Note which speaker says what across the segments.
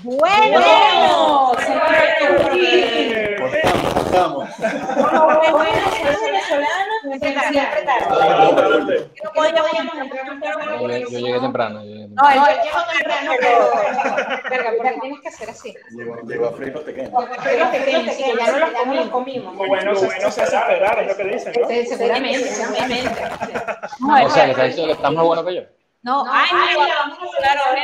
Speaker 1: Bueno,
Speaker 2: yo llegué temprano. yo llegué temprano.
Speaker 1: No, yo llego temprano, pero verga, porque tienes que hacer así.
Speaker 3: Llegó, a fritos pequeños.
Speaker 1: Pero pequeños, que ya no los comimos.
Speaker 4: Bueno, bueno, se hace esperar, es lo que dicen, ¿no?
Speaker 1: Sí, Seguramente, seguramente.
Speaker 2: O sea, que está diciendo que está más bueno que yo.
Speaker 1: No, ay, mira, vamos a hablar ahora.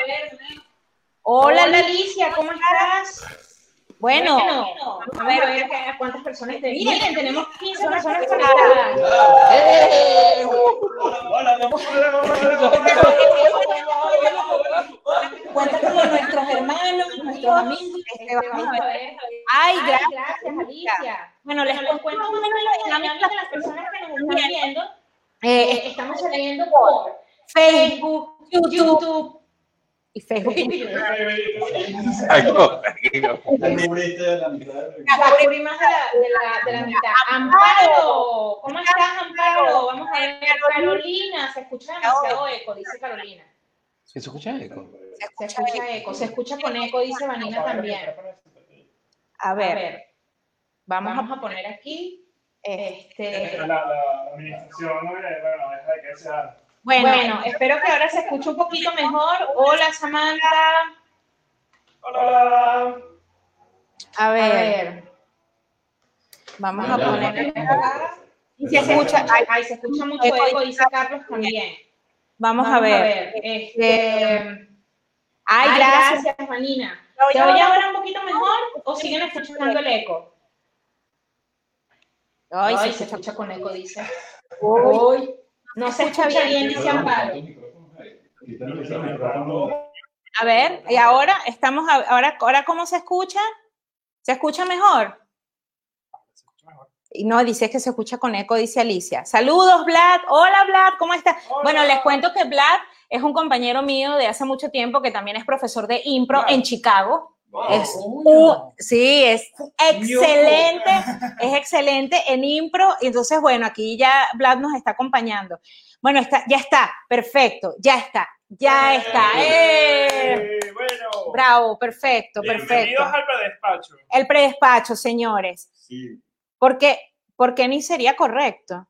Speaker 1: Hola, Alicia, ¿cómo estás? Bueno, vamos a ver, a ver a cuántas personas te Miren, tenemos 15 personas conectadas. Cuéntate con nuestros hermanos, nuestros amigos. Este, vamos a ver. Ay, gracias, Alicia. Bueno, les cuento un la dinámica de las personas que nos están viendo. Eh, estamos saliendo por Facebook, YouTube y Facebook.
Speaker 3: Cubriste de la
Speaker 1: más de la, de, la, de la mitad. Amparo, ¿cómo estás, Amparo? Vamos a ver. Carolina, se escucha demasiado eco, dice Carolina.
Speaker 2: ¿Se escucha eco?
Speaker 1: Se escucha eco, se escucha con eco, dice Vanina también. A ver, vamos a poner aquí. Este.
Speaker 4: La, la, la administración, ¿no? bueno, deja de que sea.
Speaker 1: Bueno, espero que ahora se escuche un poquito mejor. Hola, Samantha.
Speaker 4: Hola.
Speaker 1: A ver. Vamos a poner. Y se escucha, ay, ay, se escucha mucho eco, dice Carlos también. Vamos, a ver. Este, ay, gracias, Vanina. ¿Te oye ahora un poquito mejor o siguen escuchando el eco? Ay, sí, se escucha con eco, dice. Uy, no se escucha bien, dice Amparo. A ver, y ahora estamos, ahora, ahora ¿cómo se escucha? ¿Se escucha mejor? Y no, dice que se escucha con eco, dice Alicia. Saludos, Vlad. Hola, Vlad, ¿cómo estás? Bueno, les cuento que Vlad es un compañero mío de hace mucho tiempo que también es profesor de impro en Chicago. Es un- sí, es excelente, es excelente en impro. Y entonces, bueno, aquí ya Vlad nos está acompañando. Bueno, está, ya está, perfecto, ya está, ya está. ¡Eh!
Speaker 4: Eh, bueno.
Speaker 1: Bravo, perfecto, perfecto.
Speaker 4: Bienvenidos al predespacho.
Speaker 1: El predespacho, señores.
Speaker 3: Sí.
Speaker 1: ¿Por qué? ¿Por qué ni sería correcto?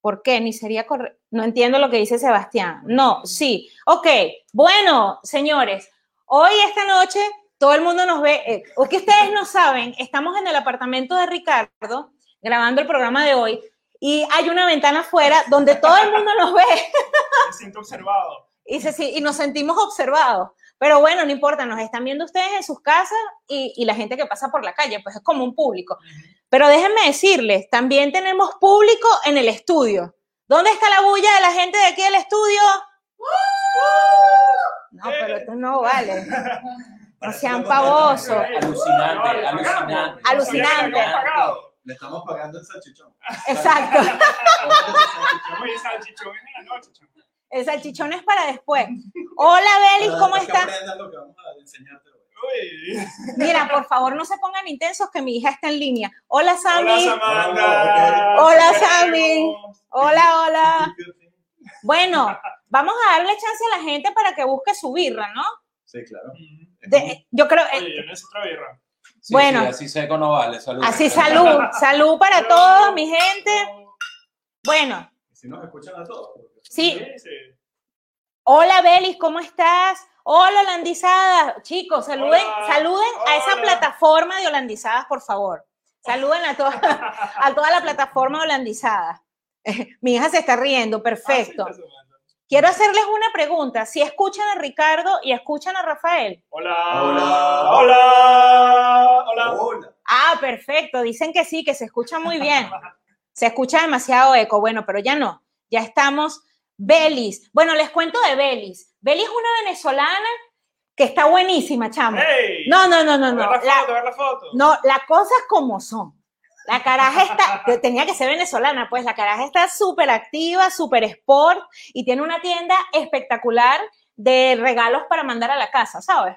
Speaker 1: ¿Por qué ni sería correcto? No entiendo lo que dice Sebastián. No, sí. Ok, bueno, señores, hoy esta noche todo el mundo nos ve. Eh, o que ustedes no saben, estamos en el apartamento de Ricardo grabando el programa de hoy y hay una ventana afuera donde todo el mundo nos ve
Speaker 4: Me siento observado.
Speaker 1: y, se- y nos sentimos observados. Pero bueno, no importa, nos están viendo ustedes en sus casas y, y la gente que pasa por la calle, pues es como un público. Pero déjenme decirles, también tenemos público en el estudio. ¿Dónde está la bulla de la gente de aquí del estudio? No, pero esto no vale. No sean pavosos.
Speaker 5: Alucinante, alucinante.
Speaker 1: Alucinante.
Speaker 3: Le estamos pagando el salchichón.
Speaker 1: Exacto.
Speaker 4: Oye, salchichón es en la noche.
Speaker 1: El salchichón es para después. Hola, Belis, ¿cómo estás? Mira, por favor, no se pongan intensos que mi hija está en línea. Hola,
Speaker 4: Hola,
Speaker 1: Sammy.
Speaker 4: Samantha.
Speaker 1: Hola,
Speaker 4: Te
Speaker 1: Sammy. Hola, hola. Bueno, vamos a darle chance a la gente para que busque su birra, ¿no?
Speaker 3: Sí, claro.
Speaker 1: De- yo creo, eh,
Speaker 4: Oye, yo necesito birra.
Speaker 5: Sí,
Speaker 1: Bueno.
Speaker 5: sí, así seco no vale. Salud.
Speaker 1: así salud, salud para todos, mi gente. Bueno,
Speaker 3: si nos escuchan a todos. porque-
Speaker 1: sí, hola Belis, ¿cómo estás? Hola holandizadas, chicos, saluden,
Speaker 4: Hola,
Speaker 1: saluden a esa plataforma de holandizadas, por favor. Saluden a toda, a toda la plataforma de holandizadas. Mi hija se está riendo, perfecto.
Speaker 4: Ah, sí, Samantha.
Speaker 1: Quiero hacerles una pregunta. Si escuchan a Ricardo y escuchan a Rafael.
Speaker 4: Hola.
Speaker 3: Hola.
Speaker 4: Hola. Hola.
Speaker 3: Hola.
Speaker 1: Ah, perfecto. Dicen que sí, que se escucha muy bien. Se escucha demasiado eco. Bueno, pero ya no. Ya estamos. Belis. Bueno, les cuento de Belis. Belis es una venezolana que está buenísima, chamo.
Speaker 4: Hey.
Speaker 1: No, no, no, no,
Speaker 4: Ver
Speaker 1: no.
Speaker 4: la
Speaker 1: La-
Speaker 4: foto, ver la foto.
Speaker 1: no, las cosas como son. La caraja está, que tenía que ser venezolana, pues la caraja está súper activa, súper sport y tiene una tienda espectacular de regalos para mandar a la casa, ¿sabes?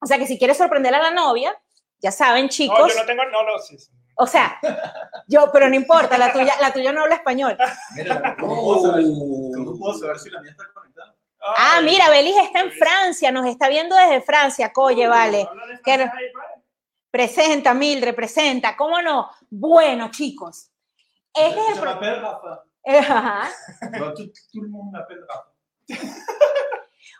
Speaker 1: O sea que si quieres sorprender a la novia, ya saben,
Speaker 4: No,
Speaker 1: chicos.
Speaker 4: yo no tengo, no, no, sí. sí.
Speaker 1: O sea, yo, pero no importa, la tuya, la tuya no habla español.
Speaker 3: Mira, ¿cómo puedo saber, cómo puedo saber si la mía está conectada?
Speaker 1: Ah, mira, Belis está en Francia, nos está viendo desde Francia. Coye, vale. Que no- Presenta, Mildred, presenta. ¿Cómo no? Bueno, chicos. Este es el pro-
Speaker 3: Rafa.
Speaker 1: Eh, ajá.
Speaker 3: Rafa.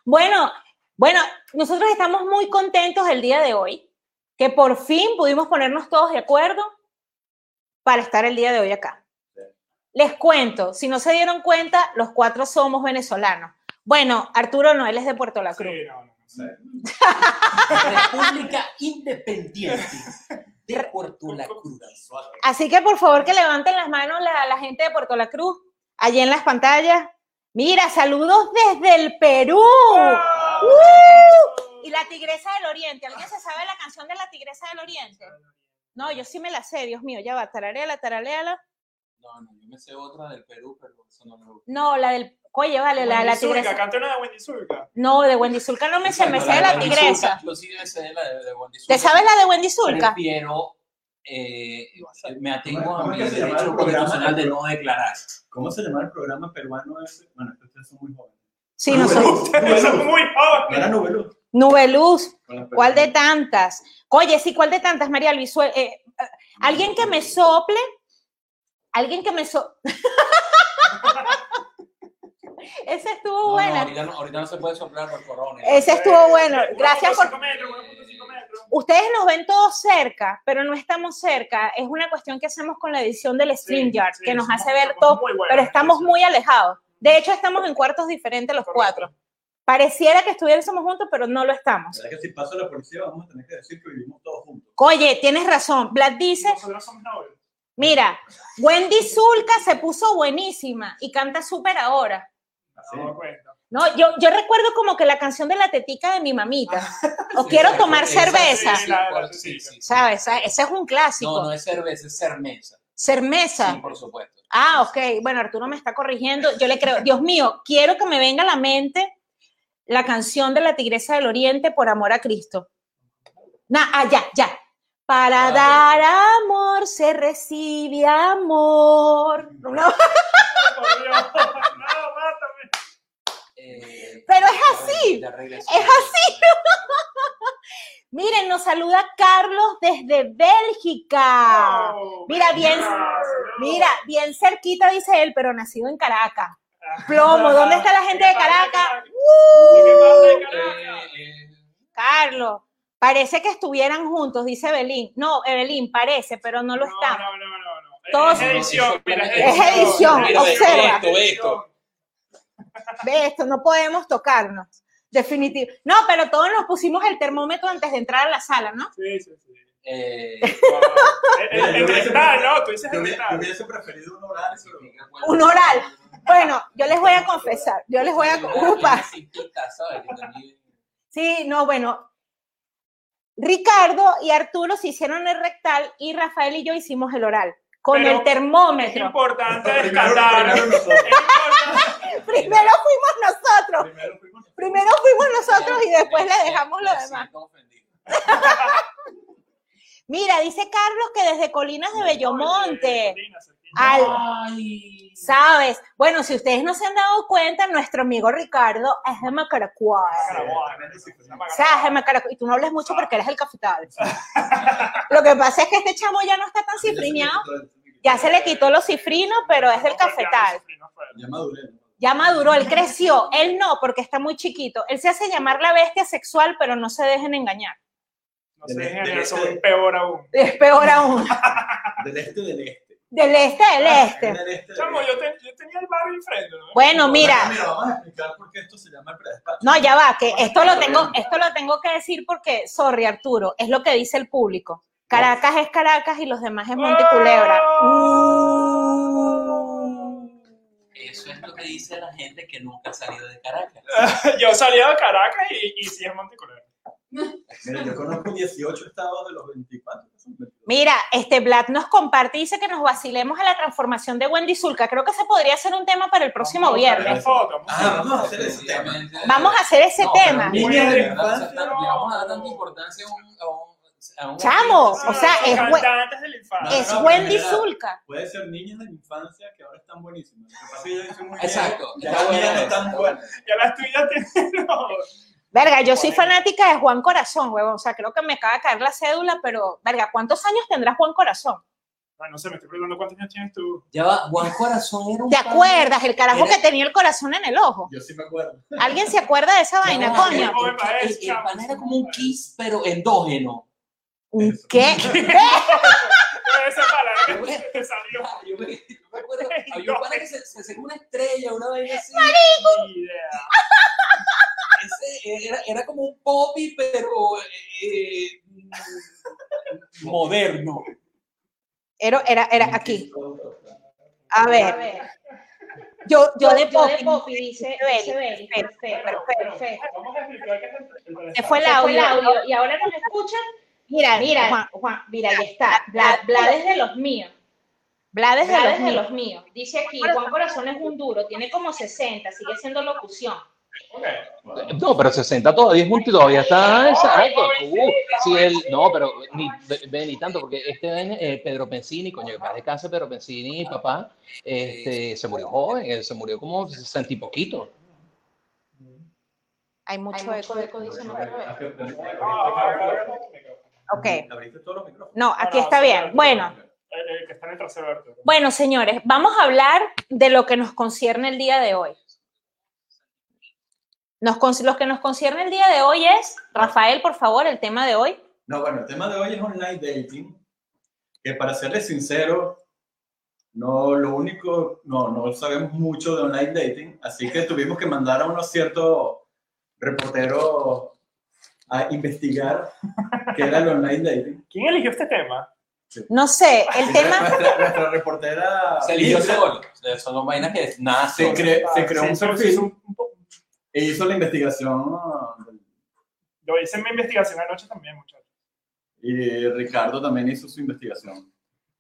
Speaker 1: Bueno, bueno, nosotros estamos muy contentos el día de hoy, que por fin pudimos ponernos todos de acuerdo para estar el día de hoy acá. Les cuento, si no se dieron cuenta, los cuatro somos venezolanos. Bueno, Arturo no, él es de Puerto La Cruz.
Speaker 4: Sí, no, no.
Speaker 5: República Independiente de Puerto La Cruz.
Speaker 1: Así que por favor que levanten las manos la, la gente de Puerto La Cruz, allí en las pantallas. Mira, saludos desde el Perú. ¡Uh! Y la Tigresa del Oriente. ¿Alguien se sabe la canción de la Tigresa del Oriente? No, yo sí me la sé, Dios mío, ya va, tarareala, tarareala.
Speaker 5: No, no, yo me sé otra del Perú, pero eso no me gusta.
Speaker 1: No, la del, oye, vale, la de la
Speaker 4: Wendy Zulka,
Speaker 1: Tigresa.
Speaker 4: canta una de Wendy Zulka.
Speaker 1: No, de Wendy Zulka no me sé, me sé de la Tigresa.
Speaker 5: Zulka, Yo sí me sé de la de, de Wendy Zulka.
Speaker 1: ¿Te sabes la de Wendy Zulka?
Speaker 5: Prefiero, eh, me atengo a
Speaker 3: ¿Cómo
Speaker 5: mi derecho constitucional de no declarar.
Speaker 3: ¿Cómo se llama el programa peruano ese? Bueno, ustedes son muy jóvenes.
Speaker 1: Sí, nosotros.
Speaker 4: Ustedes son muy
Speaker 3: ¿No era
Speaker 4: jóvenes.
Speaker 3: Nubeluz?
Speaker 1: Nubeluz. ¿Cuál de tantas? Oye, sí, ¿cuál de tantas, María Luis? Eh, alguien que me sople, alguien que me so... Ese estuvo
Speaker 5: No, no,
Speaker 1: bueno.
Speaker 5: ahorita, no, ahorita no se puede soplar por corona.
Speaker 1: Ese estuvo bueno. Gracias por...
Speaker 4: 1.5 metros, 1.5 metros.
Speaker 1: Ustedes nos ven todos cerca, pero no estamos cerca. Es una cuestión que hacemos con la edición del StreamYard,
Speaker 4: sí,
Speaker 1: que nos hace ver todo, pero estamos muy alejados. De hecho, estamos en cuartos diferentes los cuatro. Pareciera que estuviésemos juntos, pero no lo estamos.
Speaker 3: ¿Verdad que si pasa la policía vamos a tener que decir que vivimos todos juntos?
Speaker 1: Oye, tienes razón. Vlad dice, mira, Wendy Zulka se puso buenísima y canta súper ahora.
Speaker 4: No.
Speaker 1: No, yo, yo recuerdo como que la canción de la tetica de mi mamita. O
Speaker 5: Sí,
Speaker 1: quiero tomar
Speaker 5: esa-
Speaker 1: cerveza.
Speaker 5: sí,
Speaker 4: la-
Speaker 5: cuál-
Speaker 4: la-
Speaker 5: sí, sí, sí.
Speaker 1: ¿Sabes? Ese es un clásico.
Speaker 5: No, no es cerveza, es cermesa.
Speaker 1: Cermesa.
Speaker 5: Sí, por supuesto.
Speaker 1: Ah, ok. Bueno, Arturo me está corrigiendo. Yo le creo. Dios mío, quiero que me venga a la mente la canción de la Tigresa del Oriente por amor a Cristo. Na, ah, ya, ya. Para
Speaker 5: Ah,
Speaker 1: dar amor se recibe amor. No,
Speaker 4: Por Dios. No, mátame.
Speaker 5: Eh,
Speaker 1: Pero es así, es así. Miren, nos saluda Carlos desde Bélgica.
Speaker 4: No,
Speaker 1: Mira, bien,
Speaker 4: no.
Speaker 1: mira, bien cerquita dice él, pero nacido en Caracas. Plomo, ¿dónde está la gente de Caracas?
Speaker 4: ¿De qué parte de
Speaker 5: Eh, eh,
Speaker 1: Carlos, parece que estuvieran juntos, dice Evelyn. No, Evelyn, parece, pero no lo
Speaker 4: No,
Speaker 1: están.
Speaker 4: no, no, no, no.
Speaker 1: Todos-
Speaker 4: Es edición, mira,
Speaker 1: Es edición,
Speaker 5: Mira, ve
Speaker 1: observa.
Speaker 5: esto, ve esto.
Speaker 1: Ve esto, no podemos tocarnos. Definitivo. No, pero todos nos pusimos el termómetro antes de entrar a la sala, ¿no?
Speaker 4: Sí, sí, sí.
Speaker 5: Eh,
Speaker 4: El- el- El cristal, ¿no? Tú dices el
Speaker 3: hubiese, yo
Speaker 4: cristal.
Speaker 3: hubiese preferido un pero
Speaker 1: Un oral. Bueno, yo les voy a confesar, yo les voy a... Upa. Sí, no, bueno. Ricardo y Arturo se hicieron el rectal y Rafael y yo hicimos el oral con
Speaker 4: Pero
Speaker 1: el
Speaker 4: Es
Speaker 1: termómetro.
Speaker 3: primero, primero.
Speaker 4: Es importante.
Speaker 1: Primero fuimos nosotros,
Speaker 3: Primero fuimos
Speaker 1: primero fuimos nosotros y después le dejamos lo demás. Mira, dice Carlos que desde Colinas de Bellomonte,
Speaker 5: Ay.
Speaker 1: ¿sabes? Bueno, si ustedes no se han dado cuenta, nuestro amigo Ricardo es de Macaracuay.
Speaker 4: Carabobo,
Speaker 1: O sea, es de Macaracuay. Y tú no hables mucho porque eres el cafetal. Lo que pasa es que este chamo ya no está tan cifrineado. Ya se le quitó los cifrinos, pero es del cafetal.
Speaker 3: Ya maduré. ¿no?
Speaker 1: Ya maduró, él creció. Él no, porque está muy chiquito. Él se hace llamar la bestia sexual, pero no se dejen engañar.
Speaker 4: No sé,
Speaker 3: Del-
Speaker 4: en
Speaker 3: del
Speaker 4: el sur,
Speaker 3: este.
Speaker 4: peor aún.
Speaker 1: Es peor aún.
Speaker 3: Del este del este.
Speaker 1: Del este, del este.
Speaker 3: Del este
Speaker 4: Chamo,
Speaker 3: este.
Speaker 4: yo, te- yo tenía el barrio enfrente, ¿no?
Speaker 1: Bueno, mira.
Speaker 3: Mira, vamos a explicar por qué esto se llama el predespacho.
Speaker 1: No, ya va, que esto lo tengo, esto lo tengo que decir porque, sorry Arturo, es lo que dice el público. Caracas es Caracas y los demás es Monteculebra. Uh.
Speaker 5: Eso es lo que dice la gente que nunca ha salido de Caracas.
Speaker 4: Yo salía de Caracas y, y sí es Monticulebra.
Speaker 3: Mira, yo conozco 18 estados de los 24. Que son 22.
Speaker 1: Mira, este Vlad nos comparte y dice que nos vacilemos a la transformación de Wendy Zulka. Creo que ese podría ser un tema para el próximo
Speaker 4: Vamos
Speaker 1: viernes.
Speaker 4: foto, vamos a
Speaker 3: Ah,
Speaker 4: buscar.
Speaker 3: vamos a hacer ese tema.
Speaker 1: Vamos a hacer ese
Speaker 5: No,
Speaker 1: tema.
Speaker 5: Le vamos a dar tanta importancia a un, a un-
Speaker 1: Chamo, o sea, es Wendy Zulka.
Speaker 3: Puede ser niñas de la infancia que ahora están buenísimas.
Speaker 5: Exacto,
Speaker 3: viejo, Ya
Speaker 5: está
Speaker 3: las mías no
Speaker 5: bueno.
Speaker 3: están buenas.
Speaker 4: Ya las tuyas tienen. no.
Speaker 1: Verga, yo soy fanática de Juan Corazón, huevón. O sea, creo que me acaba de caer la cédula, pero, verga, ¿cuántos años tendrá Juan Corazón?
Speaker 4: Ah, no sé, me estoy preguntando cuántos años tienes tú.
Speaker 5: Ya va, Juan Corazón era un
Speaker 1: ¿Te acuerdas? El carajo
Speaker 5: Era-
Speaker 1: que tenía el corazón en el ojo.
Speaker 3: Yo sí me acuerdo.
Speaker 1: ¿Alguien se acuerda de esa vaina,
Speaker 5: va,
Speaker 1: coño?
Speaker 5: el- el- el- pana era como un kiss, pero endógeno.
Speaker 1: ¿Qué?
Speaker 4: Esa palabra que te salió.
Speaker 5: Yo me, yo me acuerdo, había un pana que se, se una estrella, una vaina así.
Speaker 4: Idea.
Speaker 5: Ese era, era como un poppy, pero eh, mm, moderno.
Speaker 1: Era, era, era aquí. A ver. Yo, yo de Poppy, dice Beli. Perfecto, perfecto.
Speaker 4: Vamos a explicar qué es el- el
Speaker 1: Se fue el
Speaker 6: Se fue el
Speaker 1: audio.
Speaker 6: y ahora nos escuchan.
Speaker 1: Mira,
Speaker 6: Mira,
Speaker 1: Juan,
Speaker 6: Juan, mira, ahí está. Bla, Bla es de los míos.
Speaker 1: Blades de los
Speaker 6: es de
Speaker 1: míos.
Speaker 6: los míos. Dice aquí, Juan Corazón es un duro, tiene como 60, sigue siendo locución.
Speaker 2: No, pero 60 todavía es multi, todavía está exacto. Uh, sí, él, no, pero ni, ve- ve ni tanto, porque este ven, eh, Pedro Pensini, coño, que paz descanse, Pedro Pensini, papá, este, se murió joven, él se murió como 60 y poquito.
Speaker 1: Hay mucho
Speaker 6: Hay mucho
Speaker 1: eco.
Speaker 6: eco, dice no.
Speaker 1: Ok. No, aquí está bien. Bueno,
Speaker 4: El, el que está en el trasero. Arturo.
Speaker 1: bueno, señores, vamos a hablar de lo que nos concierne el día de hoy. Nos, con- lo que nos concierne el día de hoy es, Rafael, por favor, el tema de hoy.
Speaker 3: No, bueno, el tema de hoy es online dating. Que para serles sincero, no, lo único, no, no sabemos mucho de online dating, así que tuvimos que mandar a unos ciertos reporteros a investigar qué era el online dating.
Speaker 4: ¿Quién eligió este tema?
Speaker 1: No sé, el tema,
Speaker 3: Nuestra, nuestra reportera
Speaker 5: Se eligió solo. Son vainas que nada
Speaker 3: se, cre- se creó
Speaker 4: Sí,
Speaker 3: un perfil
Speaker 4: hizo un- un po-
Speaker 3: e hizo la investigación
Speaker 4: Lo hice en mi investigación anoche también, muchachos.
Speaker 3: y Ricardo también hizo su investigación.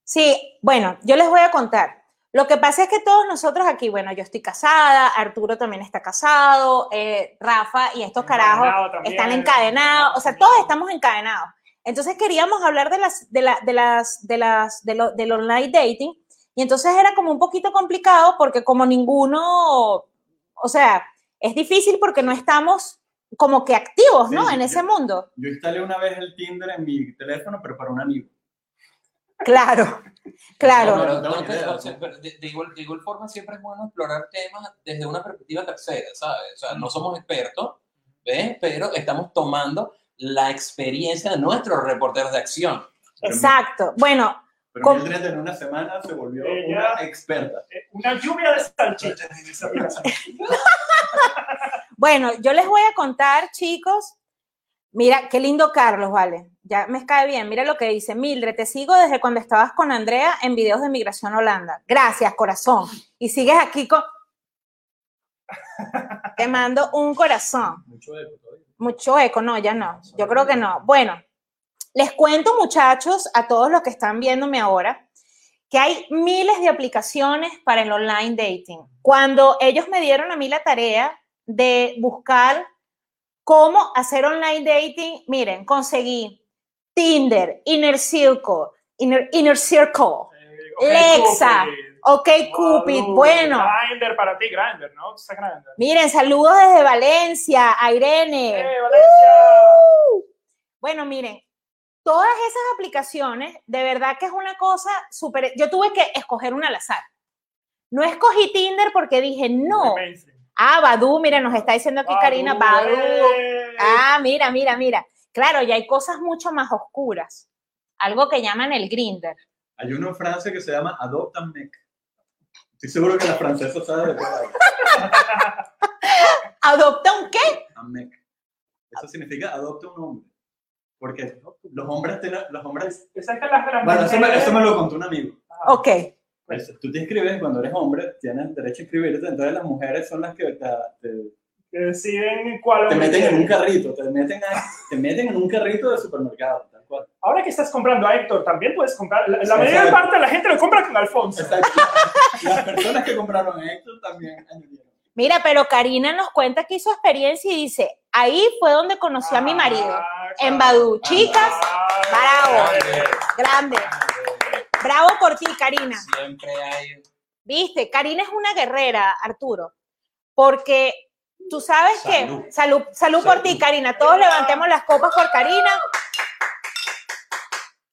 Speaker 1: sí, bueno, yo les voy a contar. Lo que pasa es que todos nosotros aquí, bueno, yo estoy casada, Arturo también está casado, eh, Rafa y estos carajos
Speaker 4: también.
Speaker 1: están encadenados, o sea, todos estamos encadenados. Entonces queríamos hablar de las, de la, de las, de las, de lo- del online dating y entonces era como un poquito complicado porque como ninguno, o sea, es difícil porque no estamos como que activos, ¿no?
Speaker 3: Sí,
Speaker 1: en
Speaker 3: yo-
Speaker 1: ese mundo.
Speaker 3: Yo instalé una vez el Tinder en mi teléfono, pero para un amigo.
Speaker 1: Claro, claro.
Speaker 5: No, no,
Speaker 3: No,
Speaker 5: pero de, de igual, de igual forma siempre es bueno explorar temas desde una perspectiva tercera, ¿sabes? O sea, no somos expertos, ¿ves? Pero estamos tomando la experiencia de nuestros reporteros de acción.
Speaker 1: Exacto. Bueno,
Speaker 3: Pero
Speaker 1: ¿Cómo?
Speaker 3: Mildred en una semana se volvió
Speaker 4: Ella-
Speaker 3: una experta.
Speaker 4: Eh, Una lluvia de salchichas en esa aplicación.
Speaker 1: Bueno, yo les voy a contar, chicos. Mira, qué lindo Carlos, vale. Ya me cae bien. Mira lo que dice. Mildred, te sigo desde cuando estabas con Andrea en videos de Migración Holanda. Gracias, corazón. Y sigues aquí con. Te mando un corazón.
Speaker 3: Mucho eco todavía.
Speaker 1: Mucho eco, no, ya no. Yo creo que no. Bueno, les cuento, muchachos, a todos los que están viéndome ahora, que hay miles de aplicaciones para el online dating. Cuando ellos me dieron a mí la tarea de buscar cómo hacer online dating, miren, conseguí Tinder, Inner Circle, Inner, Inner Circle, Lexa,
Speaker 4: Cupid.
Speaker 1: OK Cupid, bueno.
Speaker 4: Grindr para ti, Grindr, ¿no?
Speaker 1: Miren, saludos desde Valencia, a Irene.
Speaker 4: ¡Eh, Valencia!
Speaker 1: Bueno, miren, todas esas aplicaciones, de verdad que es una cosa súper... Yo tuve que escoger una al azar. No escogí Tinder porque dije, no. Ah, Badu, mira, nos está diciendo aquí Karina, Badu.
Speaker 4: eh.
Speaker 1: Ah, mira, mira, mira. Claro, ya hay cosas mucho más oscuras. Algo que llaman el grinder.
Speaker 3: Hay uno en Francia que se llama Adopt a Mec. Estoy seguro que la francesa sabe de.
Speaker 1: ¿Adopta un qué?
Speaker 3: A Mec. Eso significa adopta un hombre. Porque los hombres tienen, los hombres...
Speaker 4: Esa es que las de las
Speaker 3: Bueno, eso me, eso me lo contó un amigo.
Speaker 4: Ah,
Speaker 1: Ok.
Speaker 3: Pues, tú te inscribes cuando eres hombre, tienes derecho a inscribirte, entonces las mujeres son las que te, te,
Speaker 4: Que deciden cuál
Speaker 3: te meten en un carrito, te meten, a- te meten en un carrito de supermercado, tal cual.
Speaker 4: Ahora que estás comprando a Héctor, también puedes comprar. La, la mayor parte de la gente lo compra con Alfonso.
Speaker 3: Exacto. Las personas que compraron a Héctor también añadieron.
Speaker 1: Mira, pero Karina nos cuenta aquí su experiencia y dice, ahí fue donde conocí a mi marido,
Speaker 4: Ah,
Speaker 1: en
Speaker 4: claro.
Speaker 1: Badu. Chicas, Bravo,
Speaker 5: Grande.
Speaker 1: Bravo por ti, Karina.
Speaker 5: Siempre hay.
Speaker 1: Viste, Karina es una guerrera, Arturo, porque tú sabes
Speaker 5: Salud.
Speaker 1: que salud, salud por ti, Karina. Todos levantemos las copas por Karina.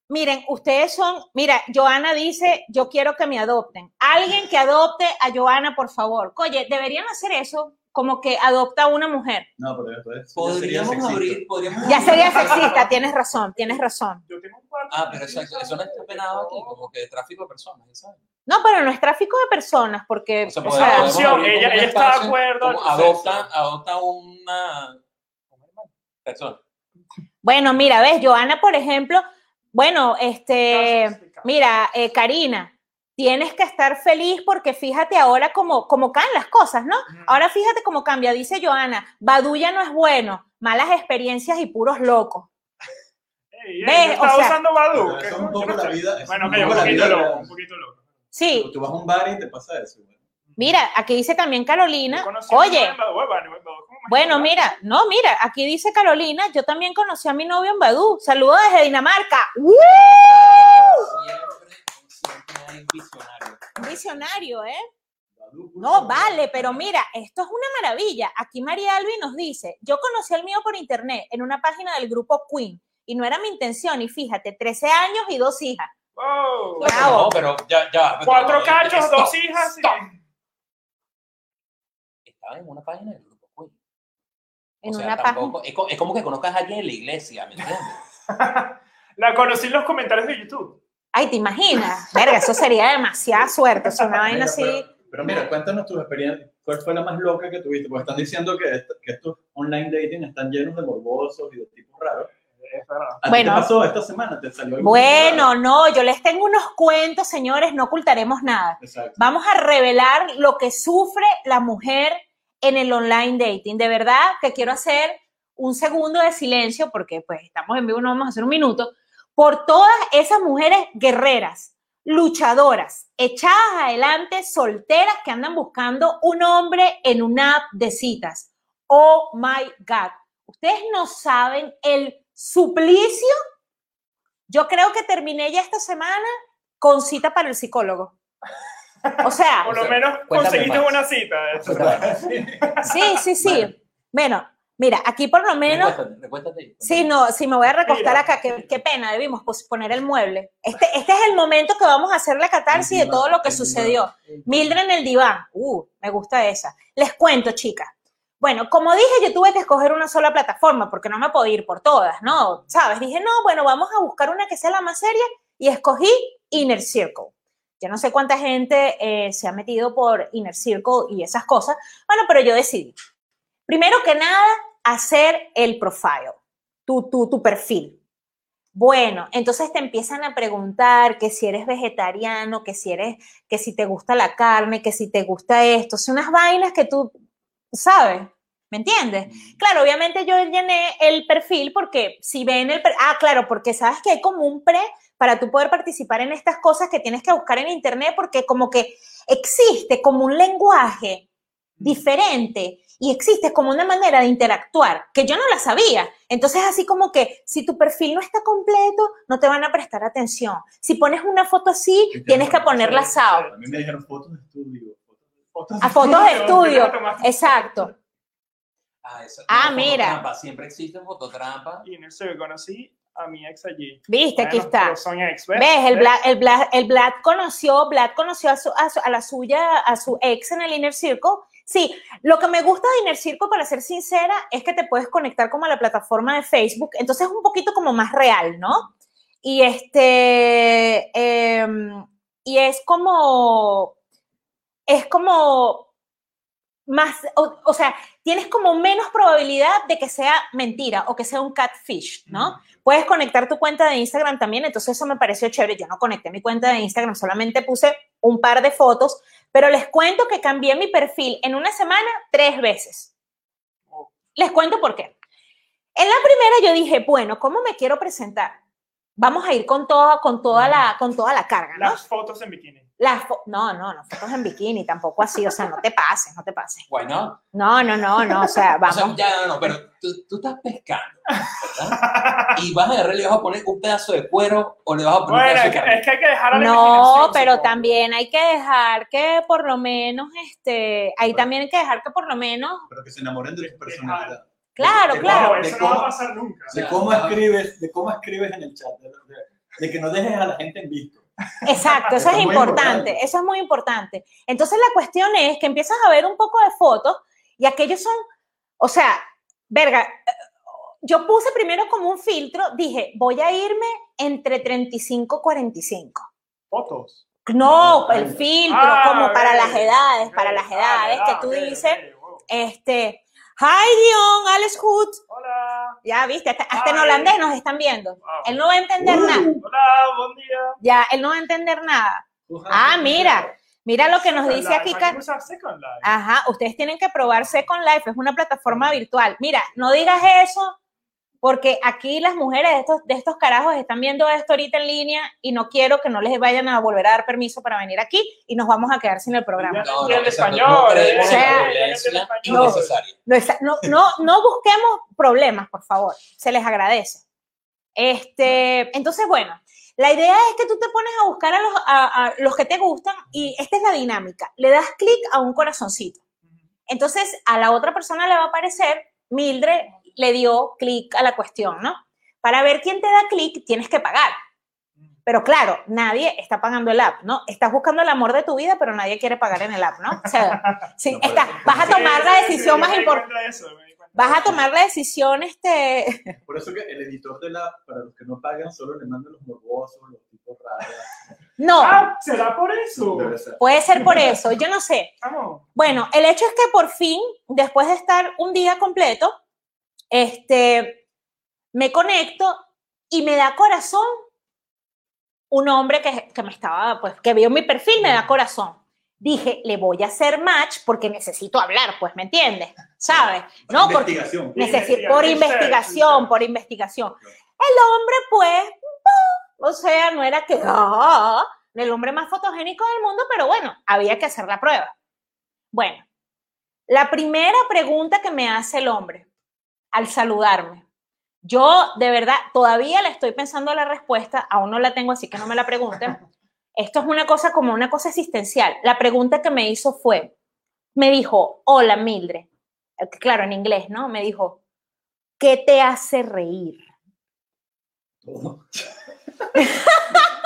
Speaker 1: Miren, ustedes son, mira, Joana dice, yo quiero que me adopten. Alguien que adopte a Joana, por favor. Oye, deberían hacer eso, como que adopta a una mujer.
Speaker 3: No, pero esto es. ya sería
Speaker 5: Podríamos
Speaker 3: sexista.
Speaker 5: abrir. Podríamos
Speaker 1: Ya sería sexista, tienes razón, tienes razón.
Speaker 4: Yo tengo un cuarto.
Speaker 5: Ah, pero exacto. Eso no está penado aquí, como que tráfico de personas, ¿sabes?
Speaker 1: No, pero no es tráfico de personas, porque,
Speaker 5: O sea,
Speaker 1: o
Speaker 4: Opción, ella- ella está de acuerdo.
Speaker 5: Adopta, adopta una persona.
Speaker 1: Bueno, mira, ves, Joana, por ejemplo, bueno, este, mira, eh, Karina, tienes que estar feliz porque fíjate ahora cómo, cómo caen las cosas, ¿no? Ahora fíjate cómo cambia, dice Joana, Badu ya no es bueno, malas experiencias y puros locos.
Speaker 4: Ey, ey,
Speaker 1: Ve,
Speaker 4: yo
Speaker 1: o
Speaker 4: estaba
Speaker 1: sea-
Speaker 4: usando Badu.
Speaker 3: Es un poco la vida-
Speaker 4: Bueno,
Speaker 3: un
Speaker 4: ok, un
Speaker 3: poco la
Speaker 4: poquito
Speaker 3: vida
Speaker 4: loco, un poquito loco.
Speaker 1: Sí,
Speaker 3: Tú, tú vas a un bar y te pasa eso.
Speaker 1: mira, aquí dice también Carolina, oye,
Speaker 4: bueno,
Speaker 1: mira, no, mira, aquí dice Carolina, yo también conocí a mi novio en Badu, saludos desde Dinamarca. ¡Woo!
Speaker 5: Siempre.
Speaker 1: Un Visionario, ¿eh?
Speaker 3: Badu,
Speaker 1: No, vale, pero mira, esto es una maravilla. Aquí María Albi nos dice, yo conocí al mío por internet en una página del grupo Queen y no era mi intención y fíjate, 13 años y dos hijas.
Speaker 4: Oh,
Speaker 1: Bravo.
Speaker 5: No, pero ya, ya.
Speaker 4: Cuatro
Speaker 5: eh,
Speaker 4: cachos,
Speaker 5: stop,
Speaker 4: dos hijas. y-
Speaker 5: stop. Estaba en una página del grupo Queen.
Speaker 1: En
Speaker 5: o sea,
Speaker 1: una
Speaker 5: tampoco,
Speaker 1: página.
Speaker 5: es como que conozcas a alguien en la iglesia, ¿me entiendes?
Speaker 4: La conocí en los comentarios de YouTube.
Speaker 1: Ay, ¿te imaginas? Verga, eso sería demasiada suerte. O sea, una vaina así.
Speaker 3: Pero, pero mira, cuéntanos tu experiencia. ¿Cuál fue la más loca que tuviste? Porque están diciendo que, esto- que estos online dating están llenos de morbosos y de tipos raros.
Speaker 4: Es verdad.
Speaker 3: ¿A ti
Speaker 1: Bueno.
Speaker 3: te pasó esta semana? ¿Te salió
Speaker 1: Bueno, no, yo les tengo unos cuentos, señores, no ocultaremos nada.
Speaker 3: Exacto.
Speaker 1: Vamos a revelar lo que sufre la mujer en el online dating. De verdad que quiero hacer un segundo de silencio, porque pues estamos en vivo, no vamos a hacer un minuto, por todas esas mujeres guerreras, luchadoras, echadas adelante, solteras que andan buscando un hombre en una app de citas. Oh my God. Ustedes no saben el suplicio. Yo creo que terminé ya esta semana con cita para el psicólogo. O sea,
Speaker 4: Por lo menos conseguiste
Speaker 5: más.
Speaker 4: una cita.
Speaker 1: sí, sí, sí. Bueno, mira, aquí por lo menos
Speaker 5: Recuéstate, recuéstate.
Speaker 1: Sí, no, sí, me voy a recostar acá, qué, qué pena, debimos poner el mueble. Este, este es el momento que vamos a hacer la catarsis de todo lo que sucedió. Mildred en el diván, uh, me gusta esa. Les cuento, chicas. Bueno, como dije, yo tuve que escoger una sola plataforma porque no me podía ir por todas, ¿no? ¿Sabes? Dije, no, bueno, vamos a buscar una que sea la más seria y escogí Inner Circle. Yo no sé cuánta gente eh, se ha metido por Inner Circle y esas cosas. Bueno, pero yo decidí. Primero que nada, hacer el profile tu, tu, tu perfil. Bueno, entonces te empiezan a preguntar que si eres vegetariano, que si eres, que si te gusta la carne, que si te gusta esto, son unas vainas que tú sabes, ¿me entiendes? Claro, obviamente yo llené el perfil porque si ven el, ah, claro, porque sabes que hay como un pre para tú poder participar en estas cosas que tienes que buscar en internet porque como que existe como un lenguaje diferente y existe como una manera de interactuar que yo no la sabía. Entonces, así como que si tu perfil no está completo, no te van a prestar atención. Si pones una foto así, tienes que ponerla sao.
Speaker 3: A mí me dijeron fotos de estudio. Fotos
Speaker 1: A fotos de estudio.
Speaker 4: Tomaste-
Speaker 1: Exacto.
Speaker 5: Ah, eso-
Speaker 1: Ah, mira.
Speaker 5: fototrampa, Siempre existe fototrampa.
Speaker 4: Y en el CV conocí a mi ex allí.
Speaker 1: Viste, aquí
Speaker 4: Bueno,
Speaker 1: está.
Speaker 4: pero son ex, ¿ves?
Speaker 1: ¿Ves? El. Vlad, el, Vlad, el Vlad conoció, Vlad conoció a, su- a, su- a la suya, a su ex en el Inner Circle. Sí, lo que me gusta de Inner Circle, para ser sincera, es que te puedes conectar como a la plataforma de Facebook, entonces es un poquito como más real, ¿no? Y este, em, y es como, es como más, o, o sea, tienes como menos probabilidad de que sea mentira o que sea un catfish, ¿no? Puedes conectar tu cuenta de Instagram también, entonces eso me pareció chévere. Yo no conecté mi cuenta de Instagram, solamente puse un par de fotos, pero les cuento que cambié mi perfil en una semana tres veces. Les cuento por qué. En la primera yo dije, bueno, ¿cómo me quiero presentar? Vamos a ir con toda, con toda, la, con toda la carga, ¿no?
Speaker 4: Las fotos en bikini.
Speaker 1: Las no, no, no, fotos en bikini, tampoco así, o sea, no te pases, no te pases.
Speaker 5: Bueno,
Speaker 1: No, no, no, no, o sea,
Speaker 5: o
Speaker 1: vamos.
Speaker 5: sea, ya no, no, pero tú, tú estás pescando, ¿verdad? Y vas a agarrar y le vas a poner un pedazo de cuero o le vas a poner un pedazo de carne.
Speaker 4: es que hay que dejar a la
Speaker 1: No, pero también hay que dejar que por lo menos, este, ahí también hay que dejar que por lo menos,
Speaker 3: Pero que se enamoren de tu personalidad.
Speaker 1: claro,
Speaker 3: De- de
Speaker 1: claro.
Speaker 3: Cómo-
Speaker 4: eso
Speaker 3: de
Speaker 4: no va a
Speaker 3: cómo-
Speaker 4: pasar nunca.
Speaker 3: De cómo escribes, de cómo escribes en el chat, de, de- de que no dejes a la gente en visto.
Speaker 1: Exacto, eso
Speaker 3: Eso
Speaker 1: es importante,
Speaker 3: importante.
Speaker 1: eso es muy importante. Entonces la cuestión es que empiezas a ver un poco de fotos y aquellos son, o sea, verga, eh, yo puse primero como un filtro, dije, voy a irme entre 35 y 45.
Speaker 4: Fotos.
Speaker 1: No,
Speaker 3: Ah,
Speaker 1: el filtro,
Speaker 4: Ah,
Speaker 1: como para
Speaker 4: ok,
Speaker 1: las edades, para las
Speaker 4: ah,
Speaker 1: edades,
Speaker 4: ah,
Speaker 1: que tú dices, este, hi Dion, Alex Hood,
Speaker 4: Hola.
Speaker 1: ya viste, hasta, hasta en holandés nos están viendo. Él no va a entender nada,
Speaker 4: Hola, buen día.
Speaker 1: ya, él no va a entender nada. Ah, mira, mira lo que nos dice
Speaker 4: Life,
Speaker 1: aquí. Ajá, ustedes tienen que probar Second Life, es una plataforma virtual. Mira, no digas eso, porque aquí las mujeres de estos, de estos carajos están viendo esto ahorita en línea y no quiero que no les vayan a volver a dar permiso para venir aquí y nos vamos a quedar sin el programa.
Speaker 5: No, no,
Speaker 4: español,
Speaker 5: no.
Speaker 1: No, esa- no, no, no busquemos problemas, por favor, se les agradece. Este, entonces, bueno, la idea es que tú te pones a buscar a los, a- a los que te gustan y esta es la dinámica. Le das clic a un corazoncito. Entonces, a la otra persona le va a aparecer, Mildred le dio clic a la cuestión, ¿no? Para ver quién te da clic, tienes que pagar. Pero claro, nadie está pagando el app, ¿no? Estás buscando el amor de tu vida, pero nadie quiere pagar en el app, ¿no? O sea, sí,
Speaker 3: No,
Speaker 1: está- vas a
Speaker 4: Sí,
Speaker 1: tomar
Speaker 4: sí,
Speaker 1: la
Speaker 4: sí,
Speaker 1: decisión
Speaker 4: yo
Speaker 1: más importante. Vas a tomar la decisión, este,
Speaker 3: Por eso que el editor de la, para los que no pagan, solo le manda los morbosos, los tipos raros.
Speaker 1: no,
Speaker 4: Ah, ¿será por eso?
Speaker 3: Ser.
Speaker 1: puede ser por eso, yo no sé.
Speaker 4: Vamos.
Speaker 1: Bueno, el hecho es que por fin, después de estar un día completo, este, me conecto y me da corazón un hombre que, que me estaba, pues, que vio mi perfil, me da corazón. Dije, le voy a hacer match porque necesito hablar, pues, ¿me entiendes? ¿Sabes? No, porque
Speaker 3: Investigación.
Speaker 1: por
Speaker 4: Investigación,
Speaker 1: investigación, por investigación. El hombre, pues, no, o sea, no era que, ah, el hombre más fotogénico del mundo, pero bueno, había que hacer la prueba. Bueno, la primera pregunta que me hace el hombre al saludarme, yo de verdad todavía le estoy pensando la respuesta, aún no la tengo, así que no me la pregunten. Esto es una cosa como una cosa existencial. La pregunta que me hizo fue, me dijo, hola Mildred, Eh, claro, en inglés, ¿no? Me dijo, ¿qué te hace reír?